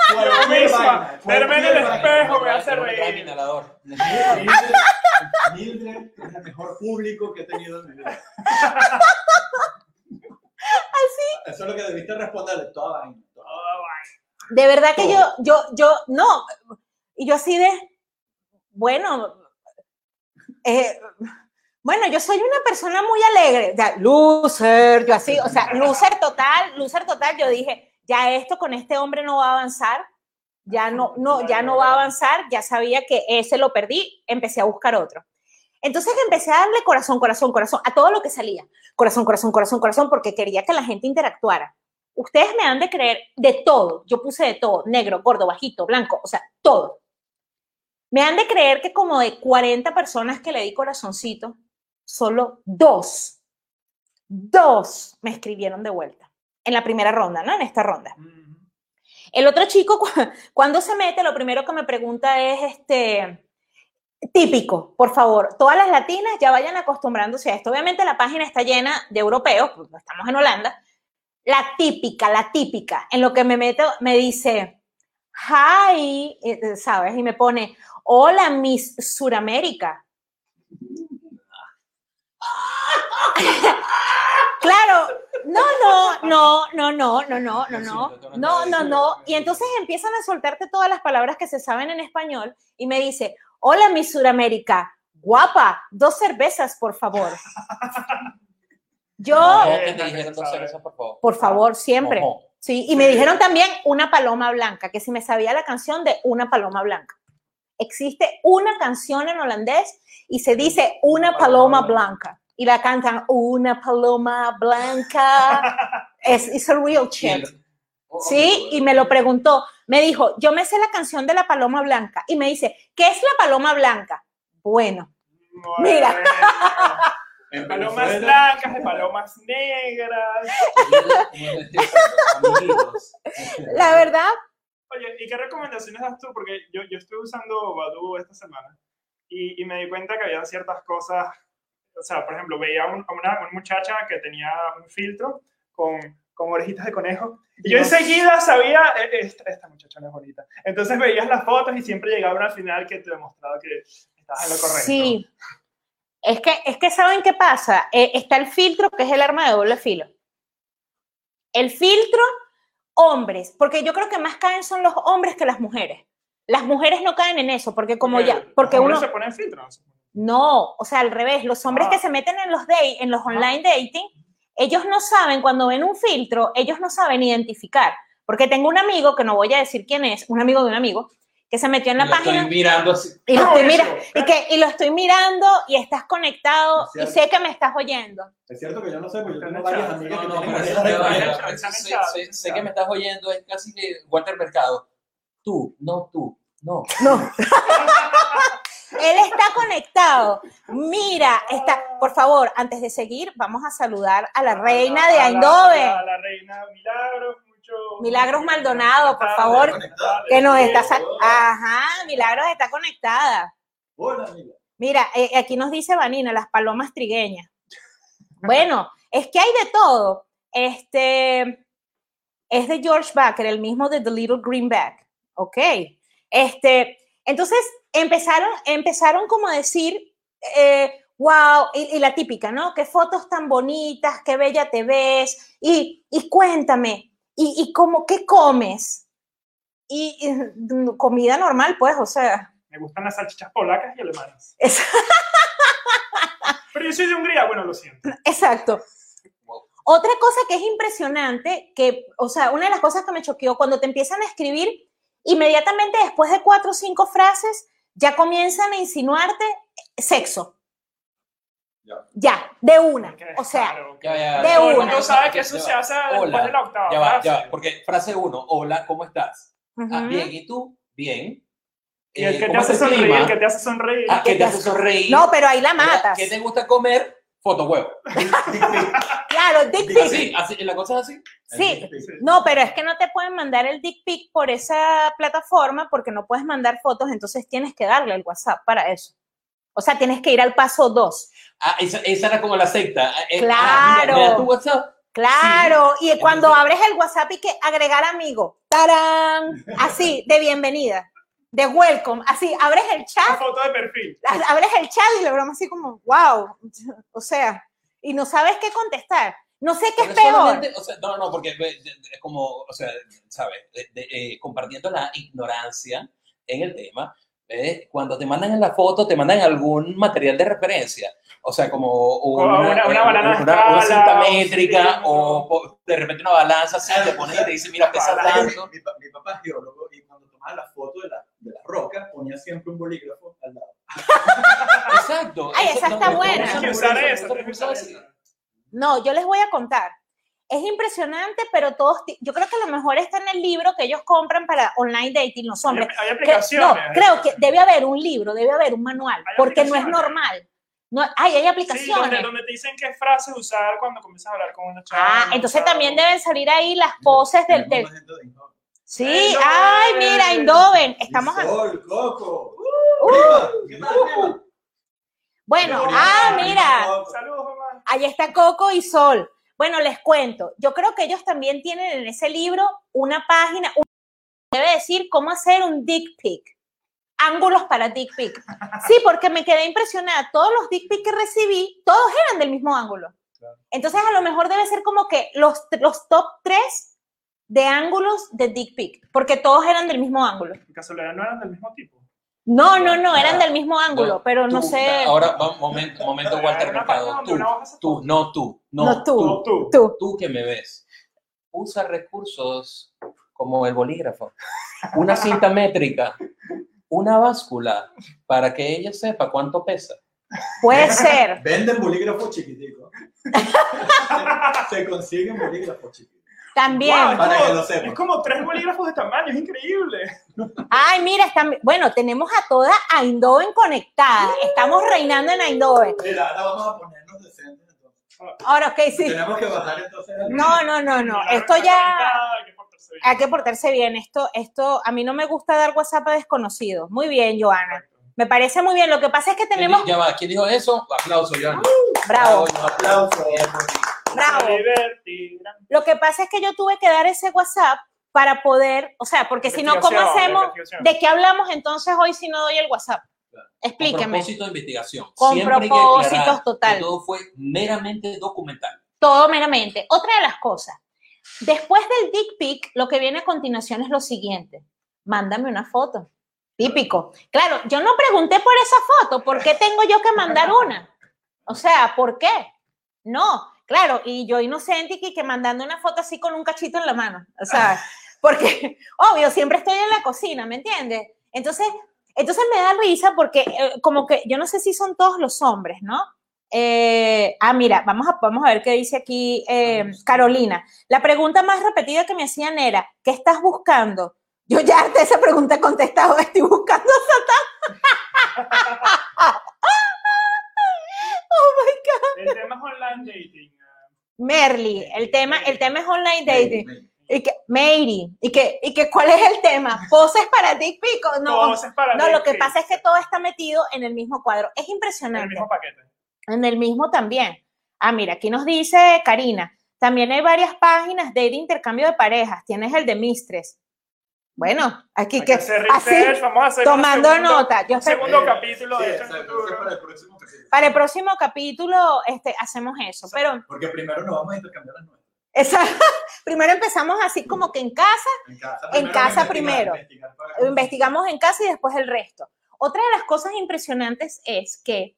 Speaker 4: Yo misma, verme en el espejo me hace reír.
Speaker 3: Mildred, Mildred es el mejor público que he tenido en mi vida. Así. Eso es lo que debiste responderle, toda vaina. toda vaina.
Speaker 1: De verdad que yo, yo, yo, no. Y yo así de, bueno, eh, bueno, yo soy una persona muy alegre, ya, loser, yo así, o sea, loser total, loser total, yo dije, ya esto con este hombre no va a avanzar, ya no, no, ya no va a avanzar, ya sabía que ese lo perdí, empecé a buscar otro. Entonces empecé a darle corazón, corazón, corazón, a todo lo que salía. Corazón, corazón, corazón, corazón, porque quería que la gente interactuara. Ustedes me han de creer de todo. Yo puse de todo, negro, gordo, bajito, blanco, o sea, todo. Me han de creer que como de 40 personas que le di corazoncito, solo dos, dos me escribieron de vuelta. En la primera ronda, ¿no? En esta ronda. El otro chico, cu- cuando se mete, lo primero que me pregunta es, este, típico, por favor, todas las latinas ya vayan acostumbrándose a esto. Obviamente la página está llena de europeos, porque estamos en Holanda. La típica, la típica, en lo que me meto, me dice, hi, eh, ¿sabes? Y me pone, hola, Miss Suramérica. claro, no, no, no, no, no, no, no, no, no, no, no, no. Y entonces empiezan a soltarte todas las palabras que se saben en español y me dice, hola, Miss Suramérica, guapa, dos cervezas, por favor. Yo,
Speaker 4: Eh,
Speaker 5: que te
Speaker 4: no,
Speaker 5: dijeron
Speaker 4: no
Speaker 5: dos cervezas, por favor.
Speaker 1: por favor, siempre. Sí, y me dijeron también una paloma blanca, que si me sabía la canción de una paloma blanca. Existe una canción en holandés y se dice una paloma blanca. Y la cantan una paloma blanca. Es it's a real shit.
Speaker 5: el-
Speaker 1: Sí, y me lo preguntó, me dijo, yo me sé la canción de la paloma blanca y me dice, ¿qué es la paloma blanca? Bueno, Mira.
Speaker 4: De palomas blancas, de palomas negras.
Speaker 1: la verdad,
Speaker 4: Oye, ¿y qué recomendaciones das tú? Porque yo, yo estuve usando Badoo esta semana y, y me di cuenta que había ciertas cosas. O sea, por ejemplo, veía un- a una, una muchacha que tenía un filtro con, con orejitas de conejo. Y yo enseguida sabía, "Eh, esta, esta muchacha no es bonita. Entonces veías las fotos y siempre llegaban al final que te demostraba que estabas en lo correcto.
Speaker 1: sí. Es que, es que ¿saben qué pasa? Eh, está el filtro, que es el arma de doble filo. El filtro, hombres, porque yo creo que más caen son los hombres que las mujeres. Las mujeres no caen en eso, porque como ya, porque uno...
Speaker 4: se filtros.
Speaker 1: No, o sea, al revés, los hombres
Speaker 4: Ah.
Speaker 1: que se meten en los date, en los online dating, ellos no saben, cuando ven un filtro, ellos no saben identificar. Porque tengo un amigo, que no voy a decir quién es, un amigo de un amigo, que se metió en la
Speaker 5: Lo
Speaker 1: página
Speaker 5: estoy mirando así.
Speaker 1: y lo,
Speaker 4: Ah,
Speaker 1: estoy
Speaker 4: eso,
Speaker 1: mira, y, que, y lo estoy mirando y estás conectado
Speaker 3: Es
Speaker 1: y sé que me estás oyendo.
Speaker 3: Es cierto que yo no sé, porque yo tengo varias amigas
Speaker 5: No,
Speaker 3: que
Speaker 5: no.
Speaker 4: Están
Speaker 5: Sé- Sé que me estás oyendo, es casi que Walter Mercado. Tú, no tú, no.
Speaker 1: No. Él está conectado. Mira, está, por favor, antes de seguir, vamos a saludar a la reina de Eindhoven.
Speaker 4: A la reina Milagros, mucho.
Speaker 1: Milagros Maldonado, por favor, que nos está Ajá, Milagros está conectada. Mira, eh, aquí nos dice Vanina, las palomas trigueñas. Bueno, es que hay de todo. Este es de George Baker, el mismo de The Little Greenback. Ok. Este, entonces empezaron, empezaron como a decir, eh, wow, y, y la típica, ¿no? Qué fotos tan bonitas, qué bella te ves, y, y cuéntame, y, y cómo, ¿qué comes? Y, y, mm, comida normal, pues, o sea.
Speaker 4: Me gustan las salchichas polacas y alemanas.
Speaker 1: es-
Speaker 4: Pero yo soy de Hungría, bueno, lo siento.
Speaker 1: Exacto. Otra cosa que es impresionante, que, o sea, una de las cosas que me choqueó, cuando te empiezan a escribir, inmediatamente después de cuatro o cinco frases, ya comienzan a insinuarte sexo.
Speaker 3: Ya.
Speaker 1: Ya, de una. O sea,
Speaker 4: claro,
Speaker 5: Ya, ya,
Speaker 1: De
Speaker 4: todo el
Speaker 1: una.
Speaker 4: mundo sabe que
Speaker 5: Ya
Speaker 4: eso se hace después
Speaker 5: Hola.
Speaker 4: de la octava
Speaker 5: Ya va,
Speaker 4: frase.
Speaker 5: ya va, porque frase uno, hola, ¿cómo estás? Ah,
Speaker 1: ujú.
Speaker 5: bien, ¿y tú? Bien.
Speaker 4: Y el
Speaker 5: Eh,
Speaker 4: que te
Speaker 5: ¿cómo
Speaker 4: hace
Speaker 5: el
Speaker 4: sonreír, el que te hace sonreír.
Speaker 5: Ah, que te hace sonreír.
Speaker 1: no, pero ahí la matas.
Speaker 5: ¿Qué te gusta comer? Foto huevo.
Speaker 1: Claro, dick pic.
Speaker 5: Así, así, la cosa es así.
Speaker 1: Sí, no, pero es que no te pueden mandar el dick pic por esa plataforma porque no puedes mandar fotos, entonces tienes que darle el WhatsApp para eso. O sea, tienes que ir al paso dos.
Speaker 5: Ah, esa, esa era como la secta. Ah, eh,
Speaker 1: Claro.
Speaker 5: ah, mira, ¿me das tu WhatsApp?
Speaker 1: Claro, y cuando abres el WhatsApp y que agregar amigo, tarán, así, de bienvenida, de welcome, así, abres el chat,
Speaker 4: foto de perfil.
Speaker 1: abres el chat y lo broma así como, wow, o sea, y no sabes qué contestar. No sé qué es
Speaker 5: Pero
Speaker 1: peor.
Speaker 5: solamente, o sea, no, no, porque es como, o sea, ¿sabes? De- de- eh, compartiendo la ignorancia en el tema, ¿ves? cuando te mandan en la foto, te mandan algún material de referencia. O sea, como una,
Speaker 4: una- una banana de
Speaker 5: una- una cinta
Speaker 4: o
Speaker 5: métrica
Speaker 4: sí,
Speaker 5: o, po- de repente una balanza, así, te pones y te dice, mira, pesa tanto.
Speaker 3: Mi, mi papá es geólogo y cuando tomaba la foto de la, de la roca ponía siempre un bolígrafo al lado.
Speaker 5: Exacto.
Speaker 1: Ay, esa está
Speaker 5: no,
Speaker 1: buena.
Speaker 5: eso
Speaker 4: Tienes que
Speaker 5: no-
Speaker 4: usar
Speaker 5: eso-
Speaker 4: eso.
Speaker 5: eso-
Speaker 4: tienes que
Speaker 5: eso-
Speaker 4: usar
Speaker 5: eso-
Speaker 4: eso.
Speaker 1: No, yo les voy a contar. Es impresionante, pero todos, yo creo que lo mejor está en el libro que ellos compran para online dating, los
Speaker 4: Hay,
Speaker 1: hombres.
Speaker 4: hay
Speaker 1: Cre-
Speaker 4: aplicaciones.
Speaker 1: no, creo que debe haber un libro, debe haber un manual,
Speaker 4: Hay
Speaker 1: porque no es normal. No, ay, hay
Speaker 4: Sí,
Speaker 1: aplicaciones.
Speaker 4: donde, donde te dicen qué frases usar cuando comienzas a hablar con una chava.
Speaker 1: ah, entonces también deben salir ahí las poses del... Del- sí, ay, mira, Indoven, estamos... a-
Speaker 3: Sol, Coco. Prima, ¿Qué tal, prima?
Speaker 1: Bueno, ah, mira.
Speaker 4: Saludos, mamá.
Speaker 1: ahí está Coco y Sol. Bueno, les cuento, yo creo que ellos también tienen en ese libro una página, un- debe decir cómo hacer un dick pic, ángulos para dick pic. Sí, porque me quedé impresionada, todos los dick pic que recibí, todos eran del mismo ángulo. Entonces a lo mejor debe ser como que los, los top tres de ángulos de dick pic, porque todos eran del mismo ángulo.
Speaker 4: En casualidad no eran del mismo tipo.
Speaker 1: No, no, no, eran del mismo ángulo,
Speaker 5: No,
Speaker 1: pero no
Speaker 5: Tú,
Speaker 1: sé.
Speaker 5: Ahora, momento, momento, Walter Mercado. Tú, tú, no tú, no,
Speaker 1: No tú.
Speaker 4: Tú.
Speaker 1: Tú.
Speaker 5: tú que me ves, usa recursos como el bolígrafo, una cinta métrica, una báscula, para que ella sepa cuánto pesa.
Speaker 1: Puede ser.
Speaker 3: Venden bolígrafos chiquiticos. Se consiguen bolígrafos chiquiticos.
Speaker 1: También.
Speaker 4: Wow, es
Speaker 3: Para
Speaker 4: como-
Speaker 3: que lo sepan.
Speaker 4: Es como tres bolígrafos de tamaño, es increíble.
Speaker 1: Ay, mira, están, bueno, tenemos a toda Eindhoven conectada. Estamos reinando en Eindhoven.
Speaker 3: Mira, ahora vamos a ponernos decentes. entonces.
Speaker 1: Ahora, ok, sí.
Speaker 3: Tenemos que bajar entonces.
Speaker 1: No, no, no, no. Esto ya
Speaker 4: hay que portarse bien.
Speaker 1: Esto, esto, a mí no me gusta dar WhatsApp a desconocidos. Muy bien, Joana. Me parece muy bien. Lo que pasa es que tenemos.
Speaker 5: Ya va, ¿quién dijo eso? Aplauso, Joana.
Speaker 1: Bravo,
Speaker 5: Joana.
Speaker 3: Aplauso.
Speaker 1: Bravo. Lo que pasa es que yo tuve que dar ese WhatsApp para poder, o sea, porque si no, ¿cómo hacemos? ¿De qué hablamos entonces hoy si no doy el WhatsApp?
Speaker 3: Claro.
Speaker 5: Con
Speaker 1: Explíqueme.
Speaker 5: propósito de investigación.
Speaker 1: Con
Speaker 5: Siempre
Speaker 1: propósitos total.
Speaker 5: que todo fue meramente documental.
Speaker 1: Todo meramente. Otra de las cosas. Después del dick pic, lo que viene a continuación es lo siguiente. Mándame una foto. Típico. Claro, yo no pregunté por esa foto. ¿Por qué tengo yo que mandar una? O sea, ¿por qué? No, claro, y yo inocente y que, mandando una foto así con un cachito en la mano. O sea, porque, obvio, siempre estoy en la cocina, ¿me entiendes? Entonces, entonces me da risa porque eh, como que yo no sé si son todos los hombres, ¿no? Eh, ah, mira, vamos a, vamos a ver qué dice aquí eh, Carolina. La pregunta más repetida que me hacían era, ¿qué estás buscando? Yo ya ante esa pregunta he contestado, estoy buscando Oh my God.
Speaker 4: El tema es online dating.
Speaker 1: Merly, el tema, el tema es online dating. Y que, Mary, y que, y que, ¿cuál es el tema? ¿Poses para dick pic o no?
Speaker 4: Poses para
Speaker 1: No,
Speaker 4: dick
Speaker 1: lo que pasa es que todo está metido en el mismo cuadro. Es
Speaker 4: En el
Speaker 1: impresionante.
Speaker 4: mismo paquete.
Speaker 1: En el mismo también. Ah, mira, aquí nos dice Karina. También hay varias páginas de intercambio de parejas. Tienes el de Mistress. Bueno, aquí
Speaker 4: Hay
Speaker 1: que
Speaker 4: hacer
Speaker 1: así,
Speaker 4: research, vamos a hacer
Speaker 1: tomando
Speaker 4: un segundo,
Speaker 1: nota. Yo
Speaker 4: segundo capítulo
Speaker 3: Sí,
Speaker 4: de
Speaker 3: exacto, entonces para el próximo capítulo.
Speaker 1: para el próximo capítulo este, hacemos eso. Pero
Speaker 3: Porque primero nos vamos a intercambiar las nuestras.
Speaker 1: esa, primero empezamos así como que en casa,
Speaker 3: En casa
Speaker 1: En casa primero.
Speaker 3: investigar
Speaker 1: investigamos en casa y después el resto. Otra de las cosas impresionantes es que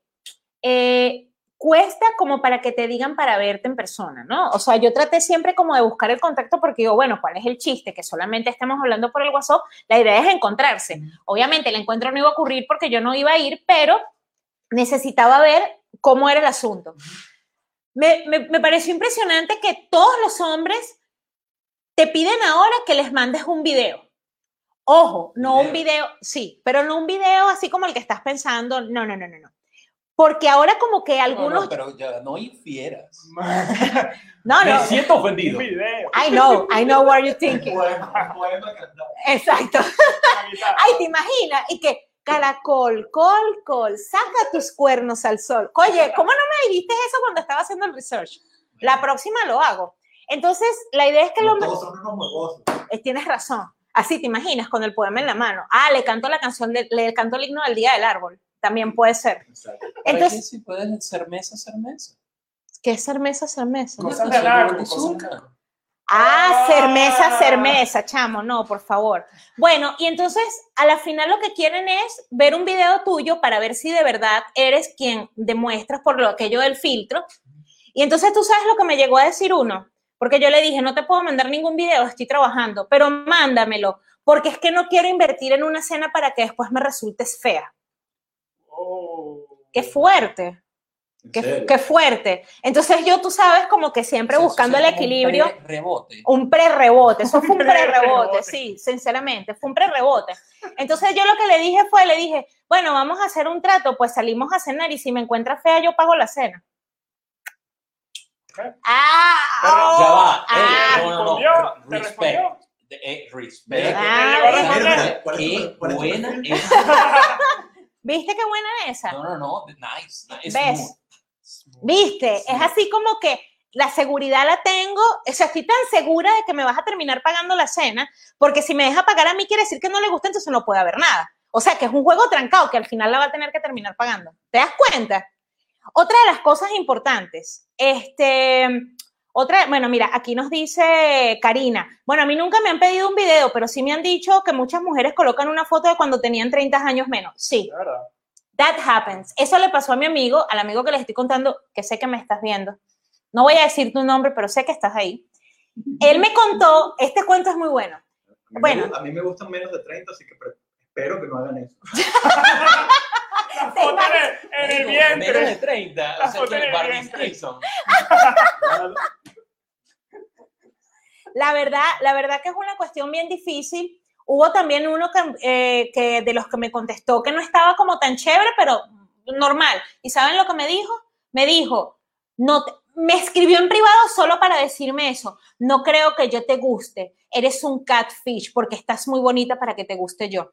Speaker 1: eh, cuesta como para que te digan para verte en persona, ¿no? O sea, yo traté siempre como de buscar el contacto porque digo, bueno, ¿cuál es el chiste? Que solamente estemos hablando por el WhatsApp. La idea es encontrarse. Obviamente el encuentro no iba a ocurrir porque yo no iba a ir, pero necesitaba ver cómo era el asunto. Me, me, me pareció impresionante que todos los hombres te piden ahora que les mandes un video. Ojo, no un video, sí, pero no un video así como el que estás pensando, no, no, no, no, no. Porque ahora como que
Speaker 5: No,
Speaker 1: algunos,
Speaker 5: no, pero ya no infieras.
Speaker 1: no, no,
Speaker 2: siento
Speaker 4: Un
Speaker 2: ofendido.
Speaker 1: I know, I know what you're thinking.
Speaker 3: poema, poema.
Speaker 1: Exacto. Ay, ¿te imaginas? Y que, caracol, col, col, saca tus cuernos al sol. Oye, ¿cómo no me dijiste eso cuando estaba haciendo el research? La próxima lo hago. Entonces, la idea es que el
Speaker 3: No
Speaker 1: hombre...
Speaker 3: Todos son unos.
Speaker 1: Eh, tienes razón. Así te imaginas, con el poema en la mano. Ah, le canto la canción, de- le canto el himno del Día del Árbol. También puede ser.
Speaker 3: Exacto.
Speaker 1: Entonces,
Speaker 5: si puedes ser mesa, ser mesa.
Speaker 1: ¿qué es ser mesa, ser mesa?
Speaker 4: Cosas de halago.
Speaker 1: Ah, ser mesa,
Speaker 4: Ah.
Speaker 1: ser mesa, chamo, no, por favor. Bueno, y entonces a la final lo que quieren es ver un video tuyo para ver si de verdad eres quien demuestras por lo aquello del filtro. Y entonces tú sabes lo que me llegó a decir uno, porque yo le dije, no te puedo mandar ningún video, estoy trabajando, pero mándamelo, porque es que no quiero invertir en una cena para que después me resultes fea.
Speaker 4: Oh.
Speaker 1: Qué fuerte,
Speaker 3: ¿En
Speaker 1: qué, fuerte. Entonces yo, tú sabes, como que siempre
Speaker 5: O sea,
Speaker 1: buscando el
Speaker 5: como un
Speaker 1: equilibrio.
Speaker 5: Rebote.
Speaker 1: Un pre-rebote, eso fue un pre-rebote,
Speaker 4: Pre-rebote.
Speaker 1: sí, sinceramente, fue un pre-rebote. Entonces yo lo que le dije fue, le dije, bueno, vamos a hacer un trato, pues salimos a cenar y si me encuentras fea, yo pago la cena. Ah,
Speaker 4: Pero
Speaker 1: oh,
Speaker 5: ya va.
Speaker 1: ah,
Speaker 5: no, no, no.
Speaker 4: ¿te
Speaker 5: Respect.
Speaker 4: respondió?
Speaker 5: De- eh, respect.
Speaker 1: Ah, eh.
Speaker 4: responder.
Speaker 3: ¿Cuál es tu-
Speaker 5: Qué
Speaker 3: cuál es tu
Speaker 5: buena es.
Speaker 1: ¿Viste qué buena esa?
Speaker 5: No, no, no. Nice. nice.
Speaker 1: ¿Ves?
Speaker 5: Smooth.
Speaker 1: ¿Viste? Es así como que la seguridad la tengo, o sea, estoy tan segura de que me vas a terminar pagando la cena, porque si me deja pagar a mí quiere decir que no le gusta, entonces no puede haber nada. O sea, que es un juego trancado que al final la va a tener que terminar pagando. ¿Te das cuenta? Otra de las cosas importantes, este, otra, bueno, mira, aquí nos dice Karina, bueno, a mí nunca me han pedido un video, pero sí me han dicho que muchas mujeres colocan una foto de cuando tenían 30 años menos. Sí,
Speaker 4: verdad.
Speaker 1: That happens. Eso le pasó a mi amigo, al amigo que les estoy contando, que sé que me estás viendo. No voy a decir tu nombre, pero sé que estás ahí. Él me contó, este cuento es muy bueno.
Speaker 3: A mí me
Speaker 1: Bueno.
Speaker 3: A mí me gustan menos de 30, así que espero que no hagan eso.
Speaker 4: La foto en el, en el
Speaker 5: Menos de
Speaker 4: vientre.
Speaker 5: 30.
Speaker 4: La
Speaker 5: O sea, que
Speaker 4: el
Speaker 5: Barney
Speaker 4: vientre.
Speaker 5: Stinson.
Speaker 1: la verdad, la verdad que es una cuestión bien difícil. Hubo también uno que, eh, que de los que me contestó que no estaba como tan chévere, pero normal. ¿Y saben lo que me dijo? Me dijo, no te- me escribió en privado solo para decirme eso. No creo que yo te guste. Eres un catfish porque estás muy bonita para que te guste yo.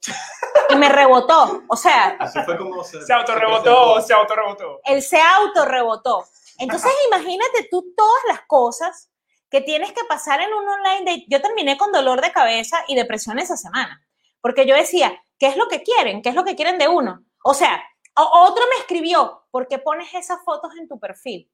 Speaker 1: Y me rebotó. O sea,
Speaker 3: Así fue como se,
Speaker 4: Se autorrebotó,
Speaker 3: presentó.
Speaker 4: se autorrebotó.
Speaker 1: él se autorrebotó. Entonces, imagínate tú todas las cosas que tienes que pasar en un online date. Yo terminé con dolor de cabeza y depresión esa semana, porque yo decía, ¿qué es lo que quieren? ¿Qué es lo que quieren de uno? O sea, o- otro me escribió, ¿por qué pones esas fotos en tu perfil?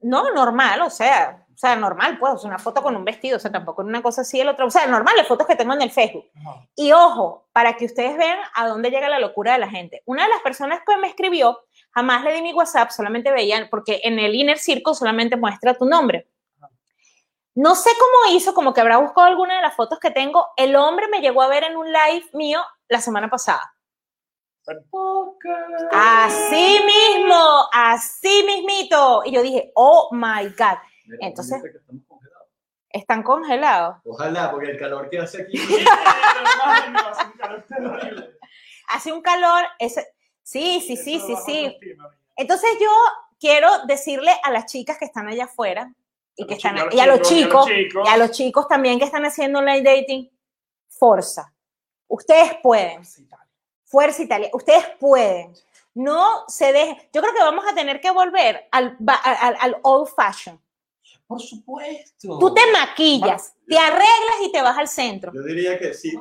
Speaker 1: No, normal, o sea, o sea, normal, pues, una foto con un vestido, o sea, tampoco una cosa así, el otro, o sea, normal, las fotos que tengo en el Facebook.
Speaker 4: Ajá.
Speaker 1: Y ojo, para que ustedes vean a dónde llega la locura de la gente. Una de las personas que me escribió, jamás le di mi WhatsApp, solamente veían, porque en el Inner Circle solamente muestra tu nombre. No sé cómo hizo, como que habrá buscado alguna de las fotos que tengo. El hombre me llegó a ver en un live mío la semana pasada. Así mismo, así mismito. Y yo dije, oh my God,
Speaker 3: Mira,
Speaker 1: Entonces-
Speaker 3: dice que estamos congelados.
Speaker 1: están congelados.
Speaker 3: Ojalá, porque el calor que hace aquí.
Speaker 4: Hace un calor
Speaker 1: ese... sí, sí, sí, sí, sí. Entonces yo quiero decirle a las chicas que están allá afuera y,
Speaker 4: A
Speaker 1: que
Speaker 4: los
Speaker 1: están,
Speaker 4: chicos,
Speaker 1: y a los chicos,
Speaker 4: chicos.
Speaker 1: y a los chicos también que están haciendo online dating, fuerza. Ustedes pueden. Fuerza Italia. Ustedes pueden. No se dejen. Yo creo que vamos a tener que volver al, al, al old fashion.
Speaker 5: Por supuesto.
Speaker 1: Tú te maquillas, te arreglas y te vas al centro
Speaker 3: Yo diría que sí.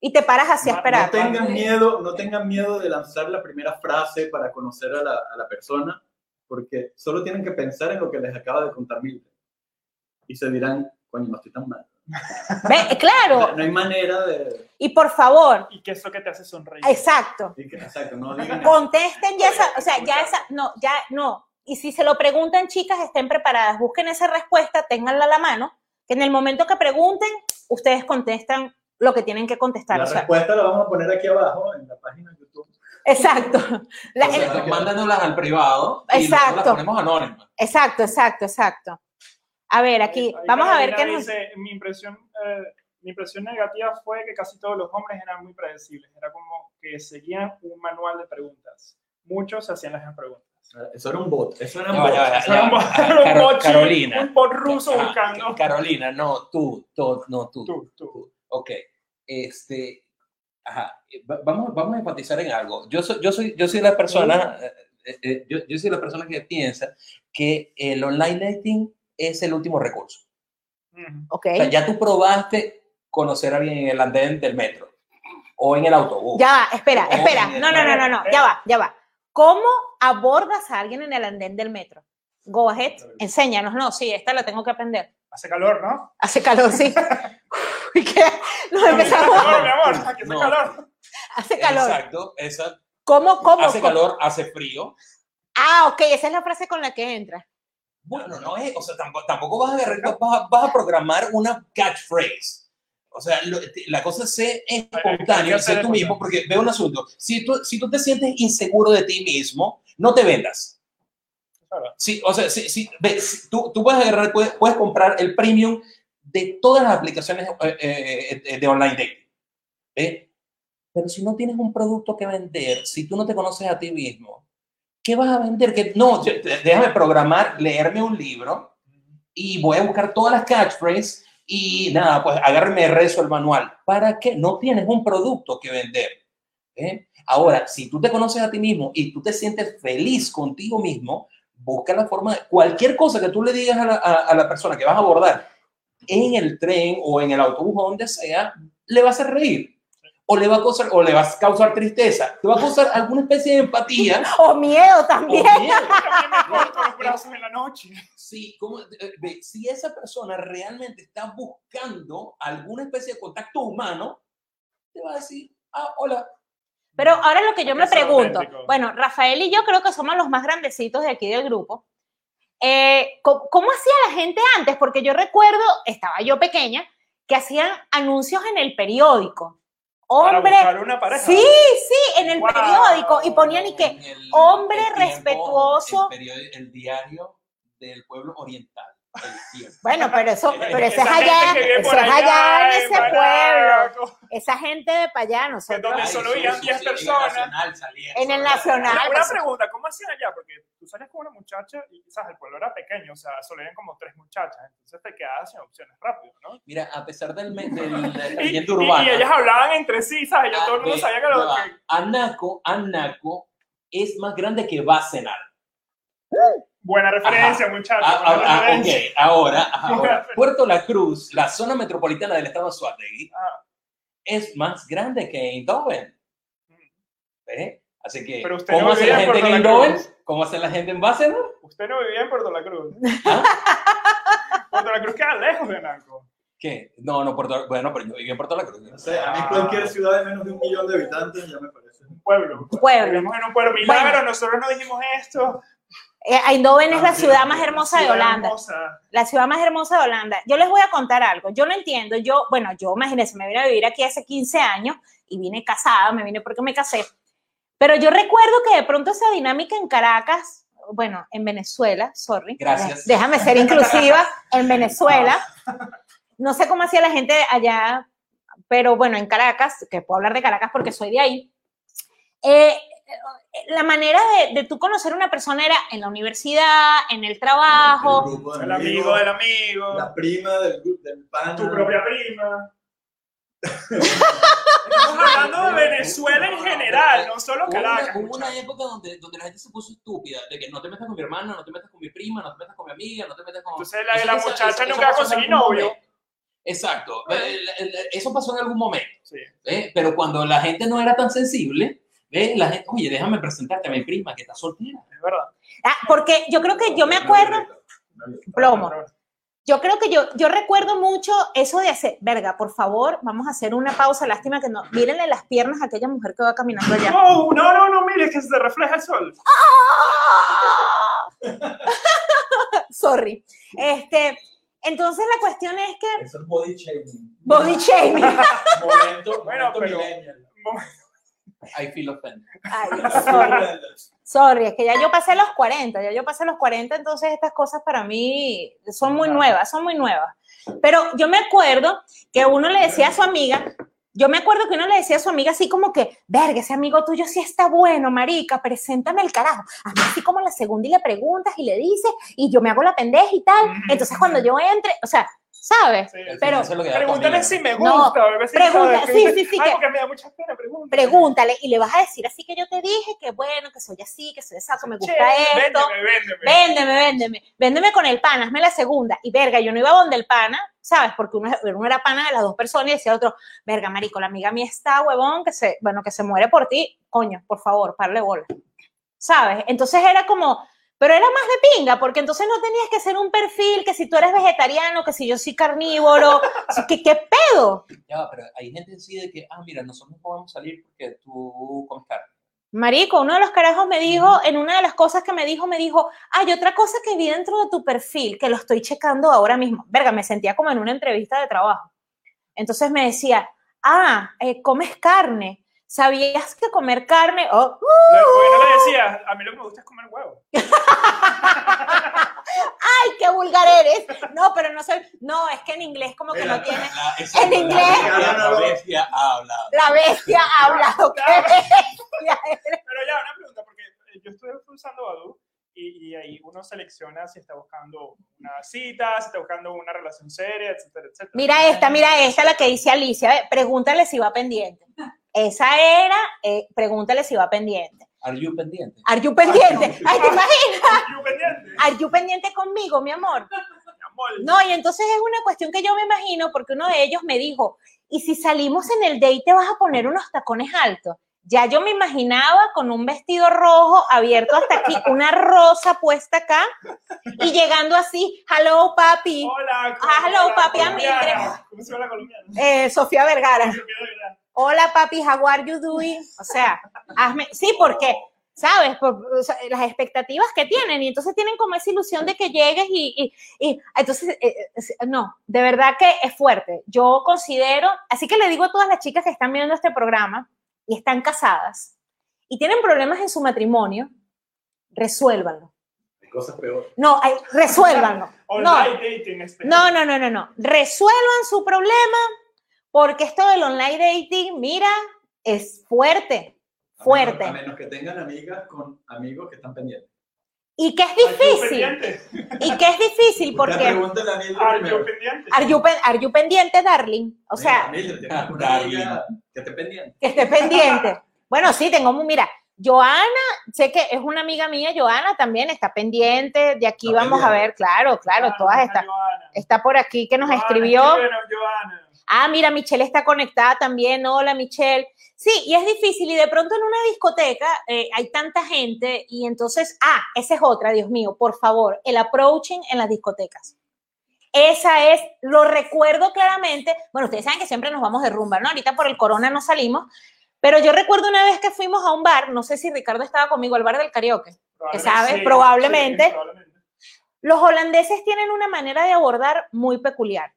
Speaker 1: y te paras así a
Speaker 4: No
Speaker 1: esperar.
Speaker 3: No tengan miedo, no tengan miedo de lanzar la primera frase para conocer a la, a la persona, porque solo tienen que pensar en lo que les acaba de contar Mildred. Y se dirán, coño, no estoy tan mal.
Speaker 1: Ve, Claro.
Speaker 3: No hay manera de...
Speaker 1: Y por favor,
Speaker 4: Y que eso que te hace sonreír.
Speaker 1: exacto.
Speaker 3: que- Exacto, no digan...
Speaker 1: Contesten ya esa, o sea, ya esa, no, ya no. Y si se lo preguntan, chicas, estén preparadas, busquen esa respuesta, ténganla a la mano, que en el momento que pregunten, ustedes contestan lo que tienen que contestar.
Speaker 3: La
Speaker 1: o sea,
Speaker 3: respuesta la vamos a poner aquí abajo en la página de YouTube.
Speaker 1: exacto. La-
Speaker 5: O sea,
Speaker 1: el-
Speaker 5: mándanoslas al privado y
Speaker 1: Exacto.
Speaker 5: las ponemos anónimas.
Speaker 1: exacto, exacto, exacto. A ver, aquí,
Speaker 4: Ahí
Speaker 1: vamos a ver qué nos...
Speaker 4: dice, mi impresión, eh, mi impresión negativa fue que casi todos los hombres eran muy predecibles. Era como que seguían un manual de preguntas. Muchos hacían las mismas preguntas.
Speaker 3: Eso era un bot. Eso era un
Speaker 5: Ya,
Speaker 3: bot.
Speaker 5: ya, ya,
Speaker 4: Era un
Speaker 5: ya.
Speaker 4: bot- era un bot
Speaker 5: Carolina.
Speaker 4: Un bot ruso
Speaker 5: Ah,
Speaker 4: buscando.
Speaker 5: Carolina, no, tú, tú, no, tú.
Speaker 4: Tú, tú.
Speaker 5: Ok, este, ajá, va- vamos, vamos a enfatizar en algo. Yo soy, yo soy, yo soy la persona, eh, eh, eh, yo, yo soy la persona que piensa que el online dating es el último recurso.
Speaker 4: Ujú.
Speaker 1: Ok,
Speaker 5: O sea, ya tú probaste conocer a alguien en el andén del metro o en el autobús.
Speaker 1: ya va, espera, espera, no, no, no, no, no, ya va, ya va. ¿Cómo abordas a alguien en el andén del metro? Go ahead, enséñanos, no, sí, esta la tengo que aprender.
Speaker 4: Hace calor, ¿no?
Speaker 1: Hace calor, sí. ¿Y qué? Nos
Speaker 4: Hace
Speaker 1: empezamos.
Speaker 4: calor, mi amor. Aquí hace
Speaker 5: No.
Speaker 4: calor.
Speaker 1: Hace calor.
Speaker 5: Exacto, esa,
Speaker 1: ¿Cómo, cómo?
Speaker 5: hace
Speaker 1: cómo?
Speaker 5: calor, hace frío.
Speaker 1: Ah, ok, esa es la frase con la que entra.
Speaker 5: Bueno, no es, o sea, tampoco, tampoco vas, a agarrar- vas, vas a programar una catchphrase. O sea, lo- la cosa es ser espontáneo, ser tú mismo, porque veo un asunto. Si tú, si tú te sientes inseguro de ti mismo, no te vendas. Sí, o sea, si, si- ve, si tú, tú puedes agarrar, puedes, puedes comprar el premium de todas las aplicaciones eh, eh, eh, de online dating. ¿ve? Pero si no tienes un producto que vender, si tú no te conoces a ti mismo, ¿qué vas a vender? Que, no, yo- déjame programar, leerme un libro y voy a buscar todas las catchphrases y nada, pues agárrame el rezo el manual. ¿Para qué? No tienes un producto que vender. ¿eh? Ahora, si tú te conoces a ti mismo y tú te sientes feliz contigo mismo, busca la forma de cualquier cosa que tú le digas a la, a- a la persona que vas a abordar en el tren o en el autobús o donde sea, le va a hacer reír. O le va a causar, o le va a causar tristeza, te va a causar alguna especie de empatía.
Speaker 1: O miedo
Speaker 5: o
Speaker 1: también.
Speaker 5: miedo.
Speaker 4: También me corto los brazos en la noche.
Speaker 5: Sí, ¿cómo? Eh, si esa persona realmente está buscando alguna especie de contacto humano, te va a decir, ah, hola.
Speaker 1: Pero ahora lo que yo me pregunto,
Speaker 4: auténtico.
Speaker 1: bueno, Rafael y yo creo que somos los más grandecitos de aquí del grupo. Eh, ¿cómo, cómo hacía la gente antes? Porque yo recuerdo, estaba yo pequeña, que hacían anuncios en el periódico.
Speaker 4: Para
Speaker 1: Hombre,
Speaker 4: buscar una pareja.
Speaker 1: sí, sí, en el
Speaker 4: Wow.
Speaker 1: periódico. Y ponían y que,
Speaker 5: el-
Speaker 1: hombre
Speaker 5: el tiempo,
Speaker 1: respetuoso.
Speaker 5: El, periódico- el diario del pueblo oriental.
Speaker 1: Bueno, pero eso, pero eso es allá, eso allá en ese pueblo. Esa gente de para allá, nosotros.
Speaker 4: donde solo vivían
Speaker 5: eso,
Speaker 4: 10
Speaker 5: sí, en el
Speaker 4: personas.
Speaker 1: En el Nacional.
Speaker 4: Una, una
Speaker 1: pues,
Speaker 4: pregunta, ¿cómo hacían allá? Porque tú salías con una muchacha y quizás el pueblo era pequeño, o sea, solo eran como tres muchachas, entonces te quedabas sin opciones rápido, ¿no?
Speaker 5: Mira, a pesar del, del,
Speaker 4: Y,
Speaker 5: urbano.
Speaker 4: y ellas hablaban entre sí, ¿sabes? Ya
Speaker 5: Ah,
Speaker 4: todo el mundo
Speaker 5: ve,
Speaker 4: sabía que lo que...
Speaker 5: Anaco, Anaco es más grande que Bacenar.
Speaker 4: Buena referencia, muchachos.
Speaker 5: Ah, ah, ah, ok, ahora, ahora, Puerto La Cruz, la zona metropolitana del estado de Suárez,
Speaker 4: Ah,
Speaker 5: es más grande que Eindhoven. ¿Eh? Así que,
Speaker 4: Pero usted
Speaker 5: ¿cómo
Speaker 4: no
Speaker 5: hace la
Speaker 4: en
Speaker 5: gente en
Speaker 4: La
Speaker 5: Eindhoven? ¿Cómo hace la gente en Bacenar?
Speaker 4: usted no vivía en Puerto La Cruz.
Speaker 5: ¿Ah?
Speaker 4: Puerto La Cruz queda lejos de Naco.
Speaker 5: ¿Qué? No, no, Puerto Bueno, pero yo viví en Puerto La Cruz.
Speaker 3: No sé, a mí cualquier ciudad de menos de un millón de habitantes ya me parece.
Speaker 4: Un pueblo.
Speaker 1: Pueblo.
Speaker 4: Vivimos en un pueblo. Milagro, nosotros no dijimos esto.
Speaker 1: Eh, Eindhoven es la
Speaker 3: sí,
Speaker 1: ciudad más hermosa de Holanda.
Speaker 4: hermosa.
Speaker 1: La ciudad más hermosa de Holanda. Yo les voy a contar algo. Yo no entiendo. Yo, bueno, yo imagínense, me vine a vivir aquí hace 15 años y vine casada, me vine porque me casé. Pero yo recuerdo que de pronto esa dinámica en Caracas, bueno, en Venezuela, sorry.
Speaker 5: Gracias.
Speaker 1: Déjame ser inclusiva, en Venezuela. No sé cómo hacía la gente allá, pero bueno, en Caracas, que puedo hablar de Caracas porque soy de ahí. eh, la manera de, de tú conocer a una persona era en la universidad, en el trabajo,
Speaker 3: El grupo
Speaker 4: El
Speaker 3: amigos,
Speaker 4: amigo del amigo.
Speaker 3: La prima del, del pana.
Speaker 4: tu propia prima. Estamos hablando de Venezuela en general, no solo Caracas.
Speaker 5: hubo una época donde, donde la gente se puso estúpida, de que no te metas con mi hermana, no te metas con mi prima, no te metas con mi amiga, no te metas con...
Speaker 4: Entonces la,
Speaker 5: Eso-
Speaker 4: la muchacha nunca va a
Speaker 5: eso pasó en
Speaker 4: conseguir
Speaker 5: algún
Speaker 4: novio.
Speaker 5: momento. Exacto, eso pasó en algún momento,
Speaker 4: Sí.
Speaker 5: ¿eh? pero cuando la gente no era tan sensible, la gente, oye, déjame presentarte a mi prima que está soltera.
Speaker 4: Es verdad.
Speaker 1: Ah, porque yo creo que yo me acuerdo, plomo, yo creo que yo, yo recuerdo mucho eso de hacer, verga, por favor, vamos a hacer una pausa, lástima que no, mírenle las piernas a aquella mujer que va caminando allá.
Speaker 4: No, no, no, no, mire, que se refleja el sol.
Speaker 1: Sorry. Este, entonces la cuestión es que
Speaker 3: Eso es body shaming.
Speaker 1: body shaming.
Speaker 3: Momento,
Speaker 4: Bueno,
Speaker 3: momento
Speaker 4: pero-
Speaker 3: millennial.
Speaker 5: I feel offended.
Speaker 1: Ay, sorry. Sorry, es que ya yo pasé los 40, ya yo pasé los 40, entonces estas cosas para mí son muy nuevas, son muy nuevas. Pero yo me acuerdo que uno le decía a su amiga, yo me acuerdo que uno le decía a su amiga así como que, verga, ese amigo tuyo sí está bueno, marica, preséntame el carajo. Hazme así como la segunda y le preguntas y le dices, y yo me hago la pendeja y tal. Entonces cuando yo entre, o sea, ¿sabes?
Speaker 4: Sí.
Speaker 1: Pero
Speaker 5: Eso es lo que da
Speaker 4: Pregúntale si me
Speaker 1: No,
Speaker 4: gusta. o algo así,
Speaker 1: pregunta-
Speaker 4: ¿sabes?
Speaker 1: sí, sí, sí,
Speaker 4: Ay,
Speaker 1: que-
Speaker 4: porque me da mucha pena, pregúntale.
Speaker 1: Pregúntale y le vas a decir así que yo te dije que bueno, que soy así, que soy exacto, me gusta
Speaker 4: Che,
Speaker 1: esto.
Speaker 4: Véndeme, véndeme.
Speaker 1: Véndeme, véndeme, véndeme con el pana, hazme la segunda. Y verga, yo no iba donde el pana, ¿sabes? Porque uno, uno era pana de las dos personas y decía otro, verga, marico, la amiga mía está, huevón, que se, bueno, que se muere por ti, coño, por favor, parle bola. ¿Sabes? Entonces era como, pero era más de pinga, porque entonces no tenías que hacer un perfil, que si tú eres vegetariano, que si yo soy carnívoro, ¿qué, qué pedo?
Speaker 5: Ya, pero hay gente así de que, ah, mira, nosotros no podemos salir porque tú comes carne.
Speaker 1: Marico, uno de los carajos me dijo, en una de las cosas que me dijo, me dijo, hay otra cosa que vi dentro de tu perfil, que lo estoy checando ahora mismo. Verga, me sentía como en una entrevista de trabajo. Entonces me decía, ah, eh, comes carne. ¿Sabías que comer carne? Oh,
Speaker 4: Le- Porque no le decía, a mí lo que me gusta es comer huevo.
Speaker 1: ¡Ay, qué vulgar eres! No, pero no soy. No, es que en inglés como que no
Speaker 3: Mira,
Speaker 1: tiene.
Speaker 5: La- esa-
Speaker 1: En inglés.
Speaker 5: La, la- la bestia ha hablado.
Speaker 1: La bestia ha hablado. ¡Qué bestia eres!
Speaker 4: Pero ya, una pregunta, porque eh, yo estoy usando Badoo y, y ahí uno selecciona si está buscando una cita, si está buscando una relación seria, etcétera, etcétera.
Speaker 1: Mira esta, mira esta, la que dice Alicia. Pregúntale si va pendiente. Esa era, eh, pregúntale si va pendiente.
Speaker 5: Are you pendiente?
Speaker 1: Are you pendiente? Ay, ¿te imaginas?
Speaker 4: Yo pendiente,
Speaker 1: Are you pendiente conmigo, mi amor?
Speaker 4: mi amor.
Speaker 1: No, y entonces es una cuestión que yo me imagino porque uno de ellos me dijo, ¿y si salimos en el date te vas a poner unos tacones altos? Ya yo me imaginaba con un vestido rojo abierto hasta aquí, una rosa puesta acá y llegando así, hello papi,
Speaker 4: Hola,
Speaker 1: Ah, hello, papi, amiga.
Speaker 4: ¿Cómo se llama la colombiana?
Speaker 1: eh, Sofía Vergara. Hola papi, how are you doing? O sea, hazme, sí, porque, ¿sabes? Por, o sea, las expectativas que tienen y entonces tienen como esa ilusión de que llegues y, y, y entonces, eh, eh, no, de verdad que es fuerte. Yo considero, así que le digo a todas las chicas que están viendo este programa y están casadas y tienen problemas en su matrimonio, resuélvanlo.
Speaker 3: Cosas peores.
Speaker 1: No, resuélvanlo. No, no, no, no, no, no. Resuelvan su problema porque esto del online dating, mira, es fuerte,
Speaker 3: A
Speaker 1: fuerte.
Speaker 3: menos, a menos que tengan amigas con amigos que están pendientes.
Speaker 1: Y que es difícil, y que es difícil porque...
Speaker 4: Are you pendiente?
Speaker 1: Are you, pen- are you pendiente, darling? O sea,
Speaker 5: Ah,
Speaker 3: amiga que esté pendiente.
Speaker 1: que esté pendiente. Bueno, sí, tengo, mira, Joana, sé que es una amiga mía, Joana también está pendiente, de aquí
Speaker 3: Está
Speaker 1: vamos a ver, claro, claro, todas están. Está por aquí que nos
Speaker 4: Joana,
Speaker 1: escribió.
Speaker 4: escríbenos, Joana.
Speaker 1: Ah, mira, Michelle está conectada también. Hola, Michelle. Sí, y es difícil. Y de pronto en una discoteca eh, hay tanta gente y entonces, ah, esa es otra, Dios mío, por favor, el approaching en las discotecas. Esa es, lo recuerdo claramente. Bueno, ustedes saben que siempre nos vamos de rumba, ¿no? Ahorita por el corona no salimos. Pero yo recuerdo una vez que fuimos a un bar, no sé si Ricardo estaba conmigo, al bar del karaoke. sabes,
Speaker 4: Sí,
Speaker 1: probablemente.
Speaker 4: sí, probablemente.
Speaker 1: Los holandeses tienen una manera de abordar muy peculiar.